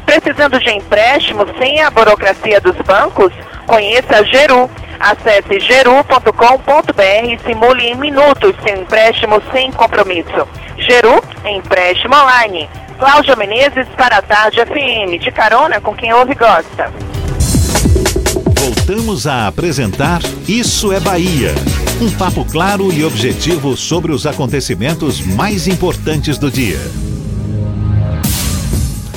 Precisando de empréstimo sem a burocracia dos bancos? Conheça Geru. Acesse geru.com.br e simule em minutos seu empréstimo sem compromisso. Geru, empréstimo online. Cláudia Menezes para a Tarde FM, de carona com quem ouve e gosta. Voltamos a apresentar Isso é Bahia. Um papo claro e objetivo sobre os acontecimentos mais importantes do dia.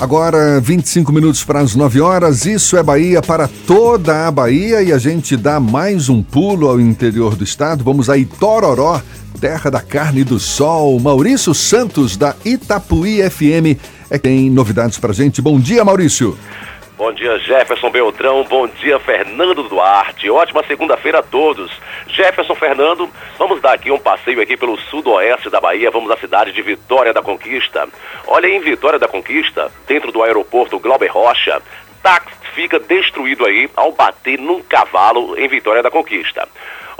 Agora, 25 minutos para as 9 horas. Isso é Bahia para toda a Bahia e a gente dá mais um pulo ao interior do estado. Vamos a Itororó, terra da carne e do sol. Maurício Santos, da Itapuí FM, é quem tem novidades para gente. Bom dia, Maurício. Bom dia, Jefferson Beltrão. Bom dia, Fernando Duarte. Ótima segunda-feira a todos. Jefferson Fernando, vamos dar aqui um passeio aqui pelo sudoeste da Bahia. Vamos à cidade de Vitória da Conquista. Olha, em Vitória da Conquista, dentro do aeroporto Glauber Rocha, táxi fica destruído aí ao bater num cavalo em Vitória da Conquista.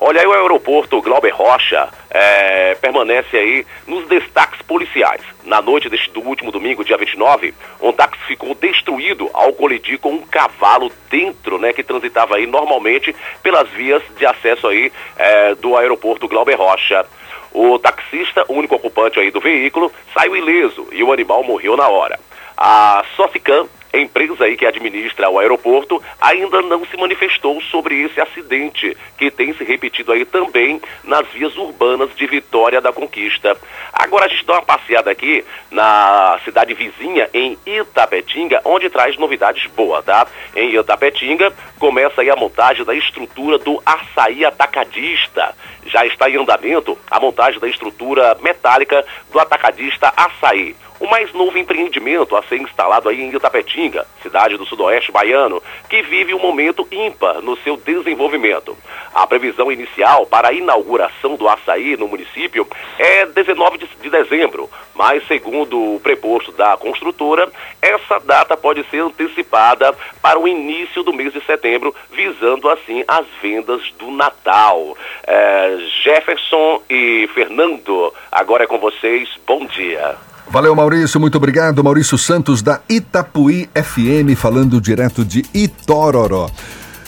Olha aí o aeroporto Glauber Rocha é, permanece aí nos destaques policiais. Na noite deste, do último domingo, dia 29, um táxi ficou destruído ao colidir com um cavalo dentro, né, que transitava aí normalmente pelas vias de acesso aí é, do aeroporto Glauber Rocha. O taxista, o único ocupante aí do veículo, saiu ileso e o animal morreu na hora. A Socicam empresa aí que administra o aeroporto ainda não se manifestou sobre esse acidente que tem se repetido aí também nas vias urbanas de Vitória da Conquista. Agora a gente dá uma passeada aqui na cidade vizinha em Itapetinga, onde traz novidades boas, tá? Em Itapetinga começa aí a montagem da estrutura do açaí atacadista. Já está em andamento a montagem da estrutura metálica do atacadista Açaí o mais novo empreendimento a ser instalado aí em Itapetinga, cidade do sudoeste baiano, que vive um momento ímpar no seu desenvolvimento. A previsão inicial para a inauguração do açaí no município é 19 de dezembro, mas segundo o preposto da construtora, essa data pode ser antecipada para o início do mês de setembro, visando assim as vendas do Natal. É, Jefferson e Fernando, agora é com vocês. Bom dia. Valeu, Maurício, muito obrigado. Maurício Santos, da Itapuí FM, falando direto de Itororó.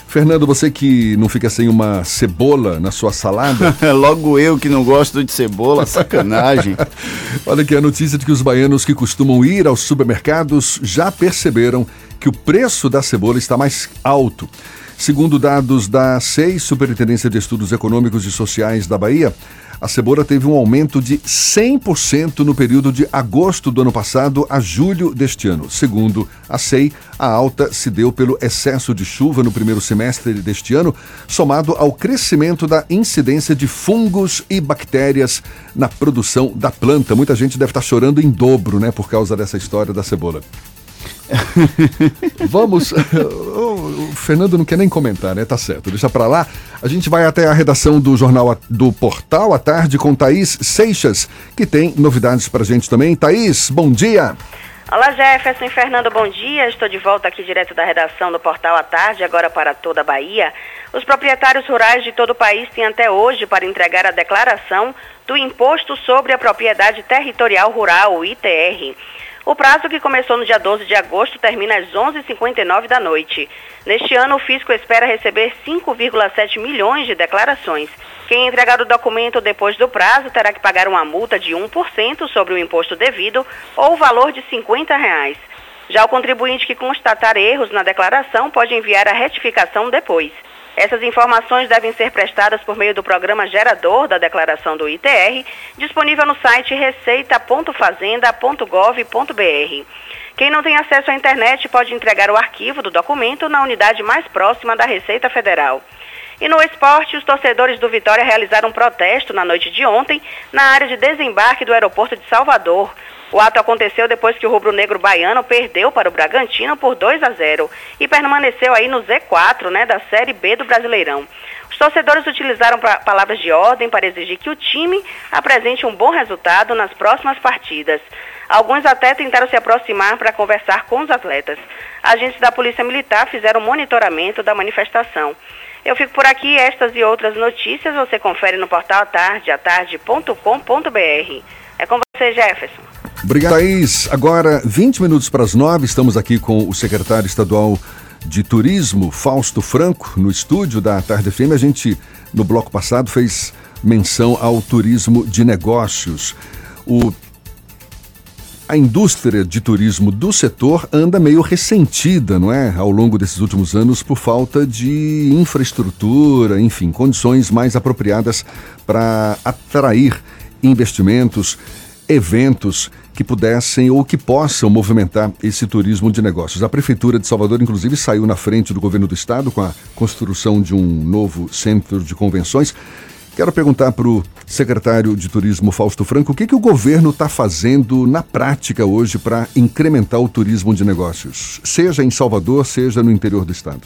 Fernando, você que não fica sem uma cebola na sua salada. Logo eu que não gosto de cebola, sacanagem. Olha aqui a notícia de que os baianos que costumam ir aos supermercados já perceberam que o preço da cebola está mais alto. Segundo dados da SEI, Superintendência de Estudos Econômicos e Sociais da Bahia, a cebola teve um aumento de 100% no período de agosto do ano passado a julho deste ano. Segundo a SEI, a alta se deu pelo excesso de chuva no primeiro semestre deste ano, somado ao crescimento da incidência de fungos e bactérias na produção da planta. Muita gente deve estar chorando em dobro, né, por causa dessa história da cebola. Vamos. O Fernando não quer nem comentar, né? Tá certo, deixa pra lá. A gente vai até a redação do jornal do Portal à Tarde com Thaís Seixas, que tem novidades pra gente também. Thaís, bom dia. Olá Jefferson Fernando, bom dia. Estou de volta aqui direto da redação do Portal à Tarde, agora para toda a Bahia. Os proprietários rurais de todo o país têm até hoje para entregar a declaração do Imposto sobre a Propriedade Territorial Rural, ITR. O prazo que começou no dia 12 de agosto termina às 11h59 da noite. Neste ano, o fisco espera receber 5,7 milhões de declarações. Quem entregar o documento depois do prazo terá que pagar uma multa de 1% sobre o imposto devido ou o valor de 50 reais. Já o contribuinte que constatar erros na declaração pode enviar a retificação depois. Essas informações devem ser prestadas por meio do programa gerador da declaração do ITR, disponível no site receita.fazenda.gov.br. Quem não tem acesso à internet pode entregar o arquivo do documento na unidade mais próxima da Receita Federal. E no esporte, os torcedores do Vitória realizaram um protesto na noite de ontem na área de desembarque do aeroporto de Salvador. O ato aconteceu depois que o rubro-negro baiano perdeu para o Bragantino por 2 a 0 e permaneceu aí no Z4, né, da Série B do Brasileirão. Os torcedores utilizaram palavras de ordem para exigir que o time apresente um bom resultado nas próximas partidas. Alguns até tentaram se aproximar para conversar com os atletas. Agentes da Polícia Militar fizeram monitoramento da manifestação. Eu fico por aqui. Estas e outras notícias você confere no portal atardeatarde.com.br. É com você, Jefferson. Obrigado, Thaís. Agora, 20 minutos para as 9, estamos aqui com o secretário estadual de Turismo, Fausto Franco, no estúdio da Tarde FM. A gente, no bloco passado, fez menção ao turismo de negócios. O a indústria de turismo do setor anda meio ressentida, não é? Ao longo desses últimos anos, por falta de infraestrutura, enfim, condições mais apropriadas para atrair investimentos, eventos que pudessem ou que possam movimentar esse turismo de negócios. A Prefeitura de Salvador, inclusive, saiu na frente do governo do estado com a construção de um novo centro de convenções. Quero perguntar para o secretário de Turismo, Fausto Franco, o que, que o governo está fazendo na prática hoje para incrementar o turismo de negócios, seja em Salvador, seja no interior do estado?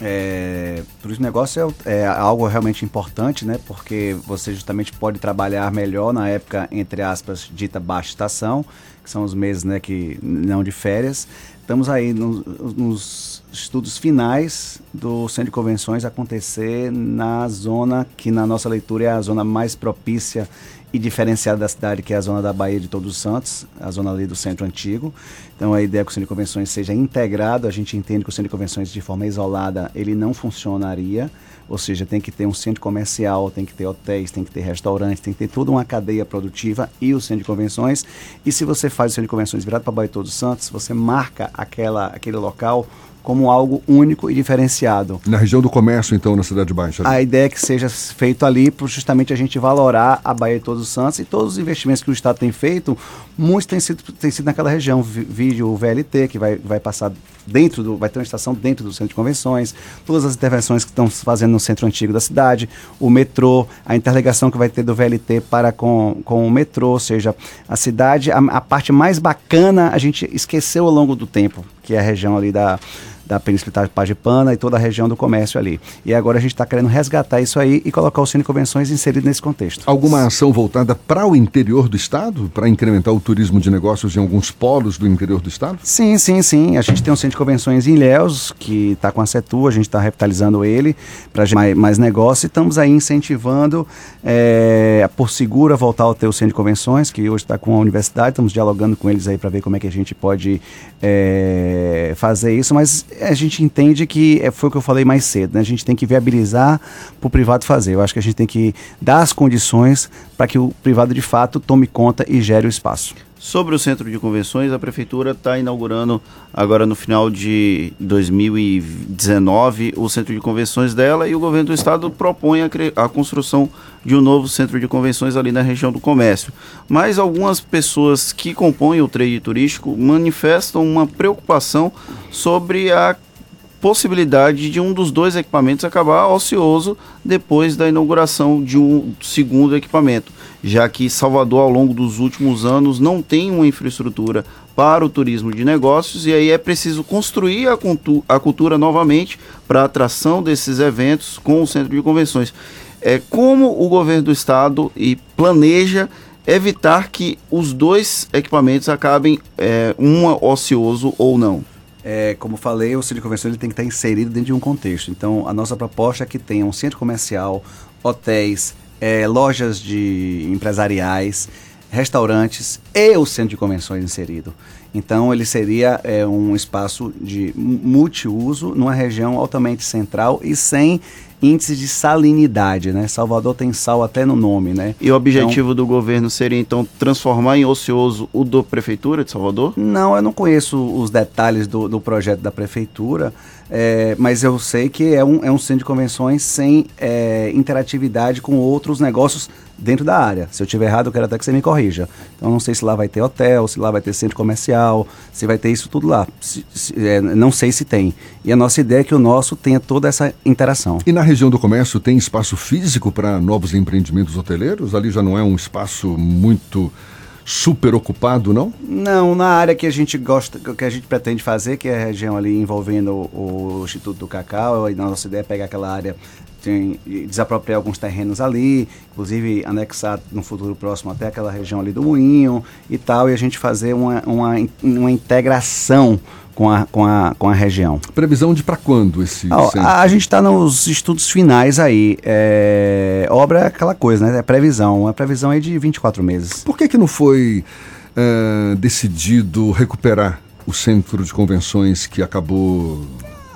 É, turismo negócio é, é, algo realmente importante, né? Porque você justamente pode trabalhar melhor na época, entre aspas, dita baixa estação, que são os meses né, que não de férias. Estamos aí no, nos estudos finais do Centro de Convenções acontecer na zona que, na nossa leitura, é a zona mais propícia e diferenciada da cidade, que é a zona da Baía de Todos os Santos, a zona ali do centro antigo. Então a ideia é que o Centro de Convenções seja integrado, a gente entende que o Centro de Convenções de forma isolada ele não funcionaria, ou seja, tem que ter um centro comercial, tem que ter hotéis, tem que ter restaurantes, tem que ter toda uma cadeia produtiva e o centro de convenções. E se você faz o centro de convenções virado para Baía de Todos os Santos, você marca aquela, aquele local como algo único e diferenciado. Na região do comércio, então, na Cidade Baixa? A ideia é que seja feito ali para justamente a gente valorar a Bahia de Todos os Santos e todos os investimentos que o Estado tem feito, muitos têm sido, têm sido naquela região. Vídeo o VLT, que vai, vai passar dentro do. vai ter uma estação dentro do centro de convenções, todas as intervenções que estão fazendo no centro antigo da cidade, o metrô, a interligação que vai ter do VLT para com, com o metrô, ou seja, a cidade, a, a parte mais bacana a gente esqueceu ao longo do tempo, que é a região ali da da Península Pagipana e toda a região do comércio ali. E agora a gente está querendo resgatar isso aí e colocar o Cine Convenções inserido nesse contexto. Alguma ação voltada para o interior do estado, para incrementar o turismo de negócios em alguns polos do interior do estado? Sim, sim, sim. A gente tem um centro de convenções em Ilhéus, que está com a Setu, a gente está revitalizando ele para mais, mais negócio e estamos aí incentivando é, a Por Segura voltar a ter o centro de convenções, que hoje está com a universidade, estamos dialogando com eles aí para ver como é que a gente pode é, fazer isso, mas a gente entende que é, foi o que eu falei mais cedo, né? A gente tem que viabilizar para o privado fazer. Eu acho que a gente tem que dar as condições para que o privado de fato tome conta e gere o espaço. Sobre o centro de convenções, a prefeitura está inaugurando agora no final de 2019 o centro de convenções dela e o governo do estado propõe a, a, construção de um novo centro de convenções ali na região do comércio. Mas algumas pessoas que compõem o trade turístico manifestam uma preocupação sobre a possibilidade de um dos dois equipamentos acabar ocioso depois da inauguração de um segundo equipamento já que Salvador, ao longo dos últimos anos, não tem uma infraestrutura para o turismo de negócios e aí é preciso construir a, cultu a cultura novamente para a atração desses eventos com o centro de convenções. É, como o governo do estado e planeja evitar que os dois equipamentos acabem é, um ocioso ou não? É, como falei, o centro de convenções ele tem que estar inserido dentro de um contexto. Então, a nossa proposta é que tenha um centro comercial, hotéis, é, lojas de empresariais, restaurantes e o centro de convenções inserido. Então, ele seria é, um espaço de multiuso numa região altamente central e sem índice de salinidade, né? Salvador tem sal até no nome, né? E o objetivo então, do governo seria então transformar em ocioso o da prefeitura de Salvador? Não, eu não conheço os detalhes do, do projeto da prefeitura, é, mas eu sei que é um, é um centro de convenções sem é, interatividade com outros negócios dentro da área. Se eu estiver errado, eu quero até que você me corrija. Então, não sei se lá vai ter hotel, se lá vai ter centro comercial, se vai ter isso tudo lá. Se, se, é, não sei se tem. E a nossa ideia é que o nosso tenha toda essa interação. E na região do comércio tem espaço físico para novos empreendimentos hoteleiros? Ali já não é um espaço muito super ocupado, não? Não, na área que a gente gosta, que a gente pretende fazer, que é a região ali envolvendo o, o Instituto do Cacau, e nossa ideia é pegar aquela área tem, desapropriar alguns terrenos ali, inclusive anexar no futuro próximo até aquela região ali do Moinho e tal, e a gente fazer uma, uma, uma integração com a, com a, com a região. Previsão de para quando esse a, a, gente está nos estudos finais aí. É, obra é aquela coisa, né? É previsão. A previsão é de 24 meses. Por que, que não foi uh, decidido recuperar o centro de convenções que acabou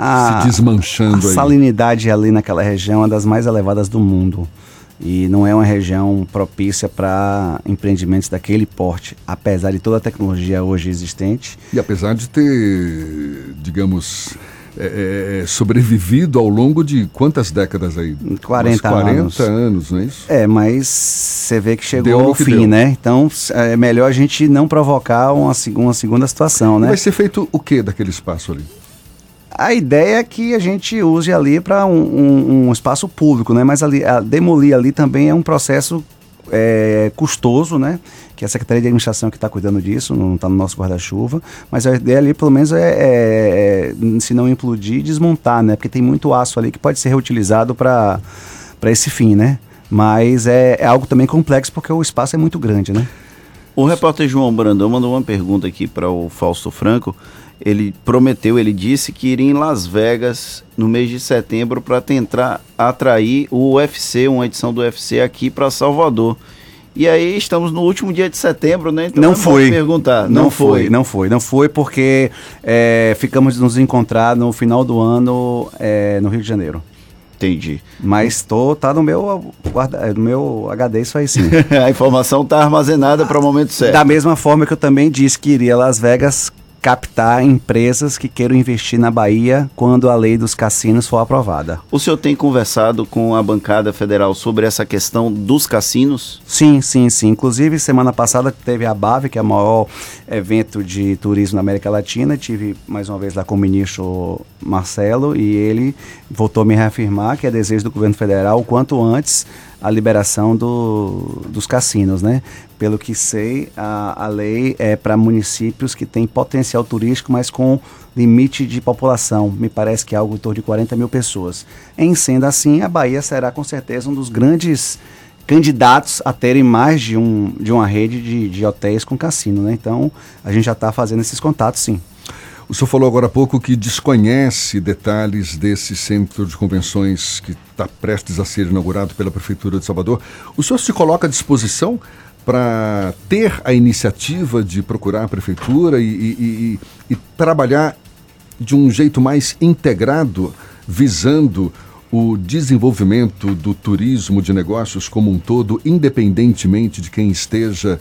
a, se desmanchando a aí? salinidade ali naquela região é uma das mais elevadas do mundo e não é uma região propícia para empreendimentos daquele porte, apesar de toda a tecnologia hoje existente. E apesar de ter, digamos, é, é, sobrevivido ao longo de quantas décadas aí? 40, 40 anos. anos, não é isso? É, mas você vê que chegou deu ao que fim, deu. né? Então é melhor a gente não provocar uma, uma segunda situação, né? Vai ser feito o que daquele espaço ali? A ideia é que a gente use ali para um, um, um, espaço público, né? Mas ali, demolir ali também é um processo é, custoso, né? Que a Secretaria de Administração que está cuidando disso, não está no nosso guarda-chuva. Mas a ideia ali, pelo menos, é, é, é, se não implodir, desmontar, né? Porque tem muito aço ali que pode ser reutilizado para esse fim, né? Mas é, é algo também complexo porque o espaço é muito grande, né? O repórter João Brandão mandou uma pergunta aqui para o Fausto Franco ele prometeu, ele disse que iria em Las Vegas no mês de setembro para tentar atrair o UFC, uma edição do UFC aqui para Salvador. E aí estamos no último dia de setembro, né? Então não é foi. Perguntar. Não, não foi. foi. não foi, não foi porque é, ficamos de nos encontrar no final do ano é, no Rio de Janeiro. Entendi. Mas tô, tá no meu, guarda, no meu HD isso aí sim. a informação tá armazenada para o momento certo. Da mesma forma que eu também disse que iria a Las Vegas captar empresas que queiram investir na Bahia quando a lei dos cassinos for aprovada. O senhor tem conversado com a bancada federal sobre essa questão dos cassinos? Sim, sim, sim. Inclusive, semana passada teve a BAV, que é o maior evento de turismo na América Latina. Tive mais uma vez lá com o ministro Marcelo e ele voltou a me reafirmar que é desejo do governo federal o quanto antes a liberação do, dos cassinos, né? Pelo que sei, a, a lei é para municípios que têm potencial turístico, mas com limite de população. Me parece que é algo em torno de 40 mil pessoas. Em sendo assim, a Bahia será com certeza um dos grandes candidatos a terem mais de, um, de uma rede de, de hotéis com cassino, né? Então, a gente já está fazendo esses contatos, sim. O senhor falou agora há pouco que desconhece detalhes desse centro de convenções que está prestes a ser inaugurado pela Prefeitura de Salvador. O senhor se coloca à disposição para ter a iniciativa de procurar a Prefeitura e, e, e, e trabalhar de um jeito mais integrado, visando o desenvolvimento do turismo de negócios como um todo, independentemente de quem esteja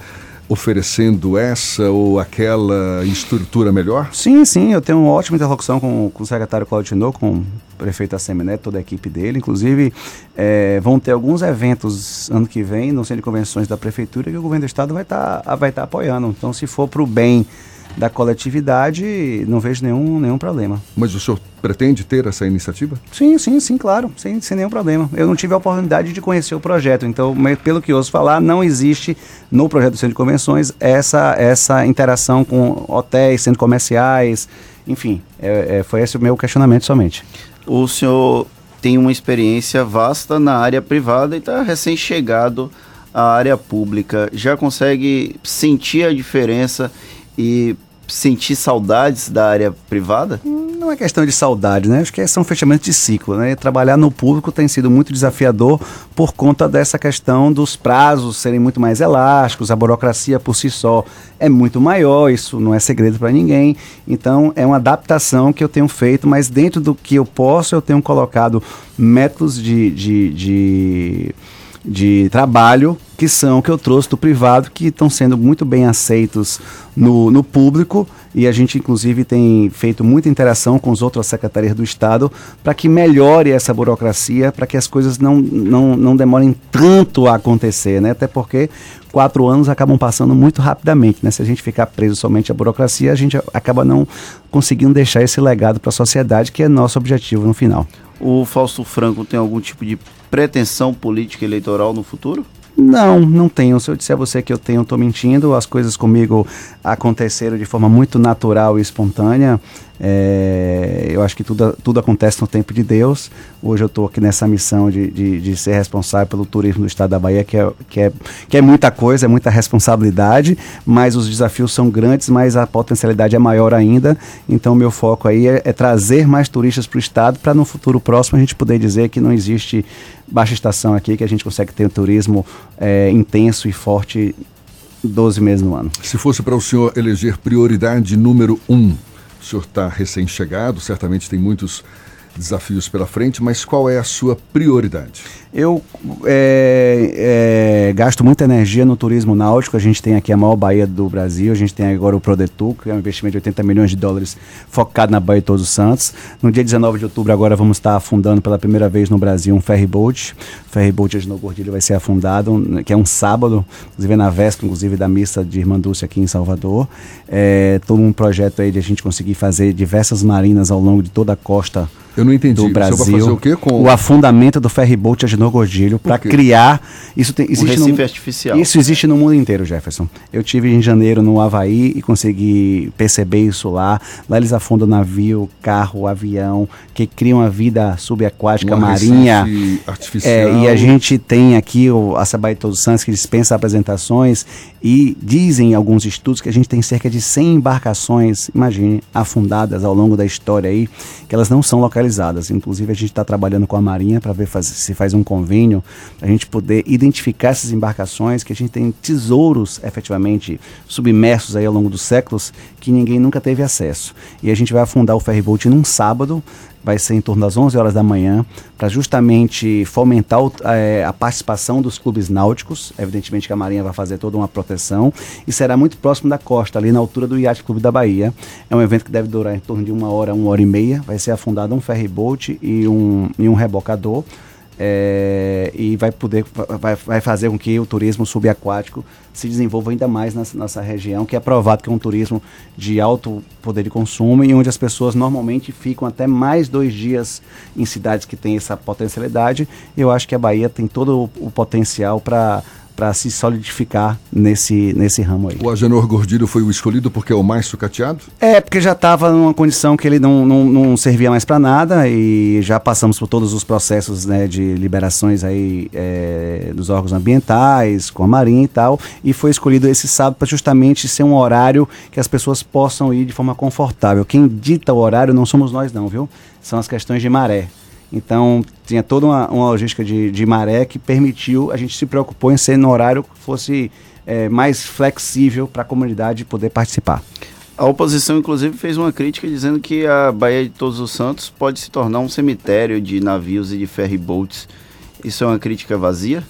oferecendo essa ou aquela estrutura melhor? Sim, sim, eu tenho uma ótima interlocução com, com o secretário Claudinho, com o prefeito Assemineto, toda a equipe dele. Inclusive, é, vão ter alguns eventos ano que vem no centro de convenções da prefeitura que o governo do estado vai estar tá, vai tá apoiando. Então, se for para o bem da coletividade, não vejo nenhum, nenhum problema. Mas o senhor pretende ter essa iniciativa? Sim, sim, sim, claro, sem, sem nenhum problema. Eu não tive a oportunidade de conhecer o projeto, então, pelo que ouço falar, não existe no projeto do Centro de Convenções essa, essa interação com hotéis, centros comerciais, enfim, é, é, foi esse o meu questionamento somente. O senhor tem uma experiência vasta na área privada e está recém-chegado à área pública. Já consegue sentir a diferença e sentir saudades da área privada? Não é questão de saudade, né? Acho que são fechamentos de ciclo, né? Trabalhar no público tem sido muito desafiador por conta dessa questão dos prazos serem muito mais elásticos, a burocracia por si só é muito maior, isso não é segredo para ninguém. Então, é uma adaptação que eu tenho feito, mas dentro do que eu posso, eu tenho colocado métodos de, de, de de trabalho que são que eu trouxe do privado que estão sendo muito bem aceitos no, no público e a gente inclusive tem feito muita interação com as outras secretarias do estado para que melhore essa burocracia para que as coisas não, não, não demorem tanto a acontecer, né? Até porque quatro anos acabam passando muito rapidamente, né? Se a gente ficar preso somente à burocracia, a gente acaba não conseguindo deixar esse legado para a sociedade que é nosso objetivo no final. O Fausto Franco tem algum tipo de pretensão política eleitoral no futuro? Não, não tenho. Se eu disser a você que eu tenho, estou mentindo. As coisas comigo aconteceram de forma muito natural e espontânea. É, eu acho que tudo, tudo acontece no tempo de Deus. Hoje eu estou aqui nessa missão de, de, de, ser responsável pelo turismo do estado da Bahia, que é, que, é, que é muita coisa, é muita responsabilidade, mas os desafios são grandes, mas a potencialidade é maior ainda. Então, meu foco aí é, é trazer mais turistas para o estado, para no futuro próximo a gente poder dizer que não existe baixa estação aqui, que a gente consegue ter um turismo é, intenso e forte 12 meses no ano. Se fosse para o senhor eleger prioridade número um, o senhor está recém-chegado, certamente tem muitos desafios pela frente, mas qual é a sua prioridade? Eu é, é, gasto muita energia no turismo náutico. A gente tem aqui a maior baía do Brasil. A gente tem agora o Prodetu, que é um investimento de 80 milhões de dólares focado na Baía de Todos os Santos. No dia 19 de outubro, agora vamos estar afundando pela primeira vez no Brasil um ferryboat. O ferryboat de Gordilho vai ser afundado, que é um sábado, inclusive na véspera, inclusive da missa de Irmã Dulce aqui em Salvador. É, todo um projeto aí de a gente conseguir fazer diversas marinas ao longo de toda a costa eu não entendi. do Brasil. Vai fazer o quê com o afundamento do ferryboat Agenor Gordilho para criar isso tem existe um Recife no, artificial. Isso existe no mundo inteiro, Jefferson. Eu tive em janeiro no Havaí e consegui perceber isso lá. Lá eles afundam navio, carro, avião, que criam a vida subaquática Um marinha. Artificial. É, e a gente tem aqui o a Sabai de Todos os Santos que dispensa apresentações e dizem alguns estudos que a gente tem cerca de 100 embarcações, imagine, afundadas ao longo da história aí, que elas não são localizadas. Inclusive a gente está trabalhando com a Marinha para ver faz- se faz um convênio, a gente poder identificar essas embarcações, que a gente tem tesouros efetivamente submersos aí ao longo dos séculos que ninguém nunca teve acesso. E a gente vai afundar o ferryboat num sábado, vai ser em torno das 11 horas da manhã, para justamente fomentar o- eh, a participação dos clubes náuticos. Evidentemente que a Marinha vai fazer toda uma proteção e será muito próximo da costa, ali na altura do Yacht Clube da Bahia. É um evento que deve durar em torno de uma hora, uma hora e meia. Vai ser afundado um ferryboat e um, e um rebocador. É, e vai poder vai, vai fazer com que o turismo subaquático se desenvolva ainda mais nessa nossa região, que é provado que é um turismo de alto poder de consumo e onde as pessoas normalmente ficam até mais dois dias em cidades que têm essa potencialidade. Eu acho que a Bahia tem todo o, o potencial para para se solidificar nesse, nesse ramo aí. O Agenor Gordilho foi o escolhido porque é o mais sucateado? É, porque já estava numa condição que ele não, não, não servia mais para nada e já passamos por todos os processos né, de liberações aí é, dos órgãos ambientais, com a Marinha e tal, e foi escolhido esse sábado para justamente ser um horário que as pessoas possam ir de forma confortável. Quem dita o horário não somos nós não, viu? São as questões de maré. Então, tinha toda uma, uma logística de, de maré que permitiu, a gente se preocupou em ser no horário que fosse é, mais flexível para a comunidade poder participar. A oposição, inclusive, fez uma crítica dizendo que a Baía de Todos os Santos pode se tornar um cemitério de navios e de ferryboats. Isso é uma crítica vazia?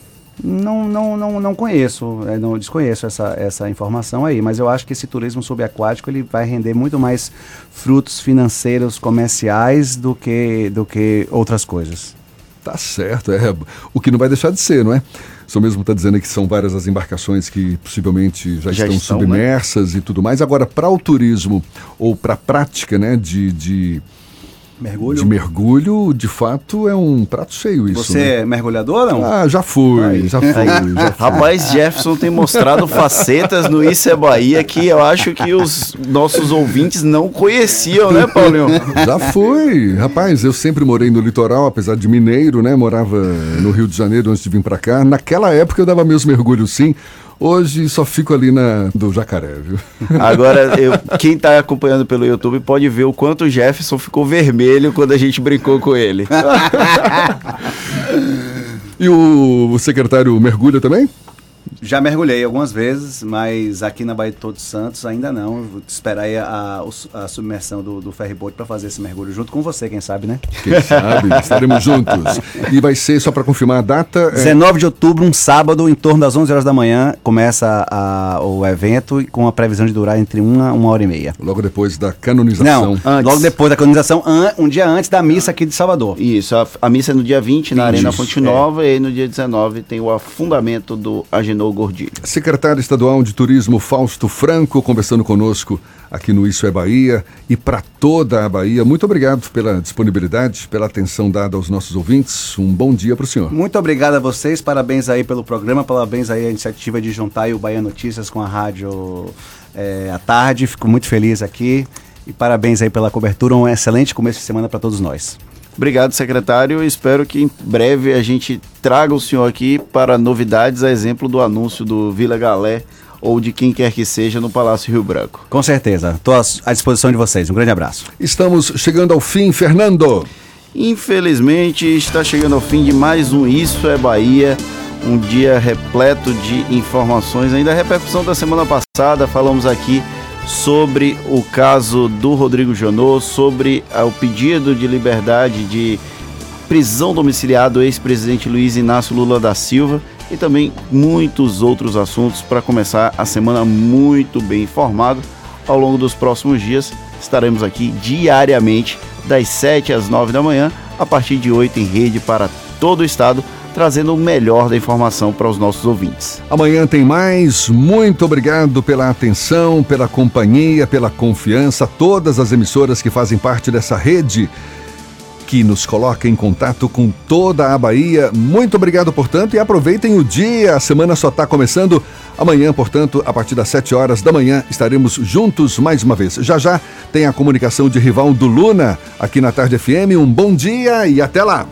Não, não, não, não conheço, é, não desconheço essa, essa informação aí, mas eu acho que esse turismo subaquático ele vai render muito mais frutos financeiros comerciais do que, do que outras coisas. Tá certo, é. O que não vai deixar de ser, não é? O senhor mesmo está dizendo que são várias as embarcações que possivelmente já, Já estão, estão, né? submersas e tudo mais. Agora, para o turismo ou para a prática né, de, de, Mergulho? de mergulho, de fato, é um prato cheio isso. Você né? é mergulhador ou não? Ah, já fui, já fui, já fui. Rapaz, Jefferson tem mostrado facetas no Isso é Bahia que eu acho que os nossos ouvintes não conheciam, né, Paulinho? Já fui. Rapaz, eu sempre morei no litoral, apesar de mineiro, né? Morava no Rio de Janeiro antes de vir pra cá. Naquela época eu dava meus mergulhos sim. Hoje só fico ali na do jacaré, viu? Agora, eu, quem está acompanhando pelo YouTube pode ver o quanto o Jefferson ficou vermelho quando a gente brincou com ele. e o, o secretário mergulha também? Já mergulhei algumas vezes, mas aqui na Baía de Todos Santos ainda não. Vou esperar aí a, a, a submersão do, do ferryboat para fazer esse mergulho junto com você, quem sabe, né? Quem sabe, estaremos juntos. E vai ser, só para confirmar a data... É... 19 de outubro, um sábado, em torno das 11 horas da manhã, começa a, o evento com a previsão de durar entre uma uma hora e meia. Logo depois da canonização. Não, antes. logo depois da canonização, um dia antes da missa aqui de Salvador. Isso, a, a missa é no dia 20, 20 na Arena Fonte Nova, é. e aí no dia 19 tem o afundamento do Agenor Gordilho. Secretário Estadual de Turismo Fausto Franco conversando conosco aqui no Isso é Bahia e para toda a Bahia. Muito obrigado pela disponibilidade, pela atenção dada aos nossos ouvintes. Um bom dia para o senhor. Muito obrigado a vocês, parabéns aí pelo programa, parabéns aí à iniciativa de juntar o Bahia Notícias com a rádio é, à tarde. Fico muito feliz aqui e parabéns aí pela cobertura. Um excelente começo de semana para todos nós. Obrigado, secretário. Espero que em breve a gente traga o senhor aqui para novidades, a exemplo do anúncio do Vila Galé ou de quem quer que seja no Palácio Rio Branco. Com certeza. Estou à disposição de vocês. Um grande abraço. Estamos chegando ao fim, Fernando. Infelizmente, está chegando ao fim de mais um Isso é Bahia. Um dia repleto de informações. Ainda a repercussão da semana passada, falamos aqui sobre o caso do Rodrigo Janot, sobre o pedido de liberdade de prisão domiciliar do ex-presidente Luiz Inácio Lula da Silva e também muitos outros assuntos para começar a semana muito bem informado. Ao longo dos próximos dias estaremos aqui diariamente das 7 às 9 da manhã, a partir de 8 em rede para todo o estado trazendo o melhor da informação para os nossos ouvintes. Amanhã tem mais. Muito obrigado pela atenção, pela companhia, pela confiança, todas as emissoras que fazem parte dessa rede que nos coloca em contato com toda a Bahia. Muito obrigado, portanto, e aproveitem o dia. A semana só está começando. Amanhã, portanto, a partir das 7 horas da manhã, estaremos juntos mais uma vez. Já já tem a comunicação de rival do Luna aqui na Tarde FM. Um bom dia e até lá!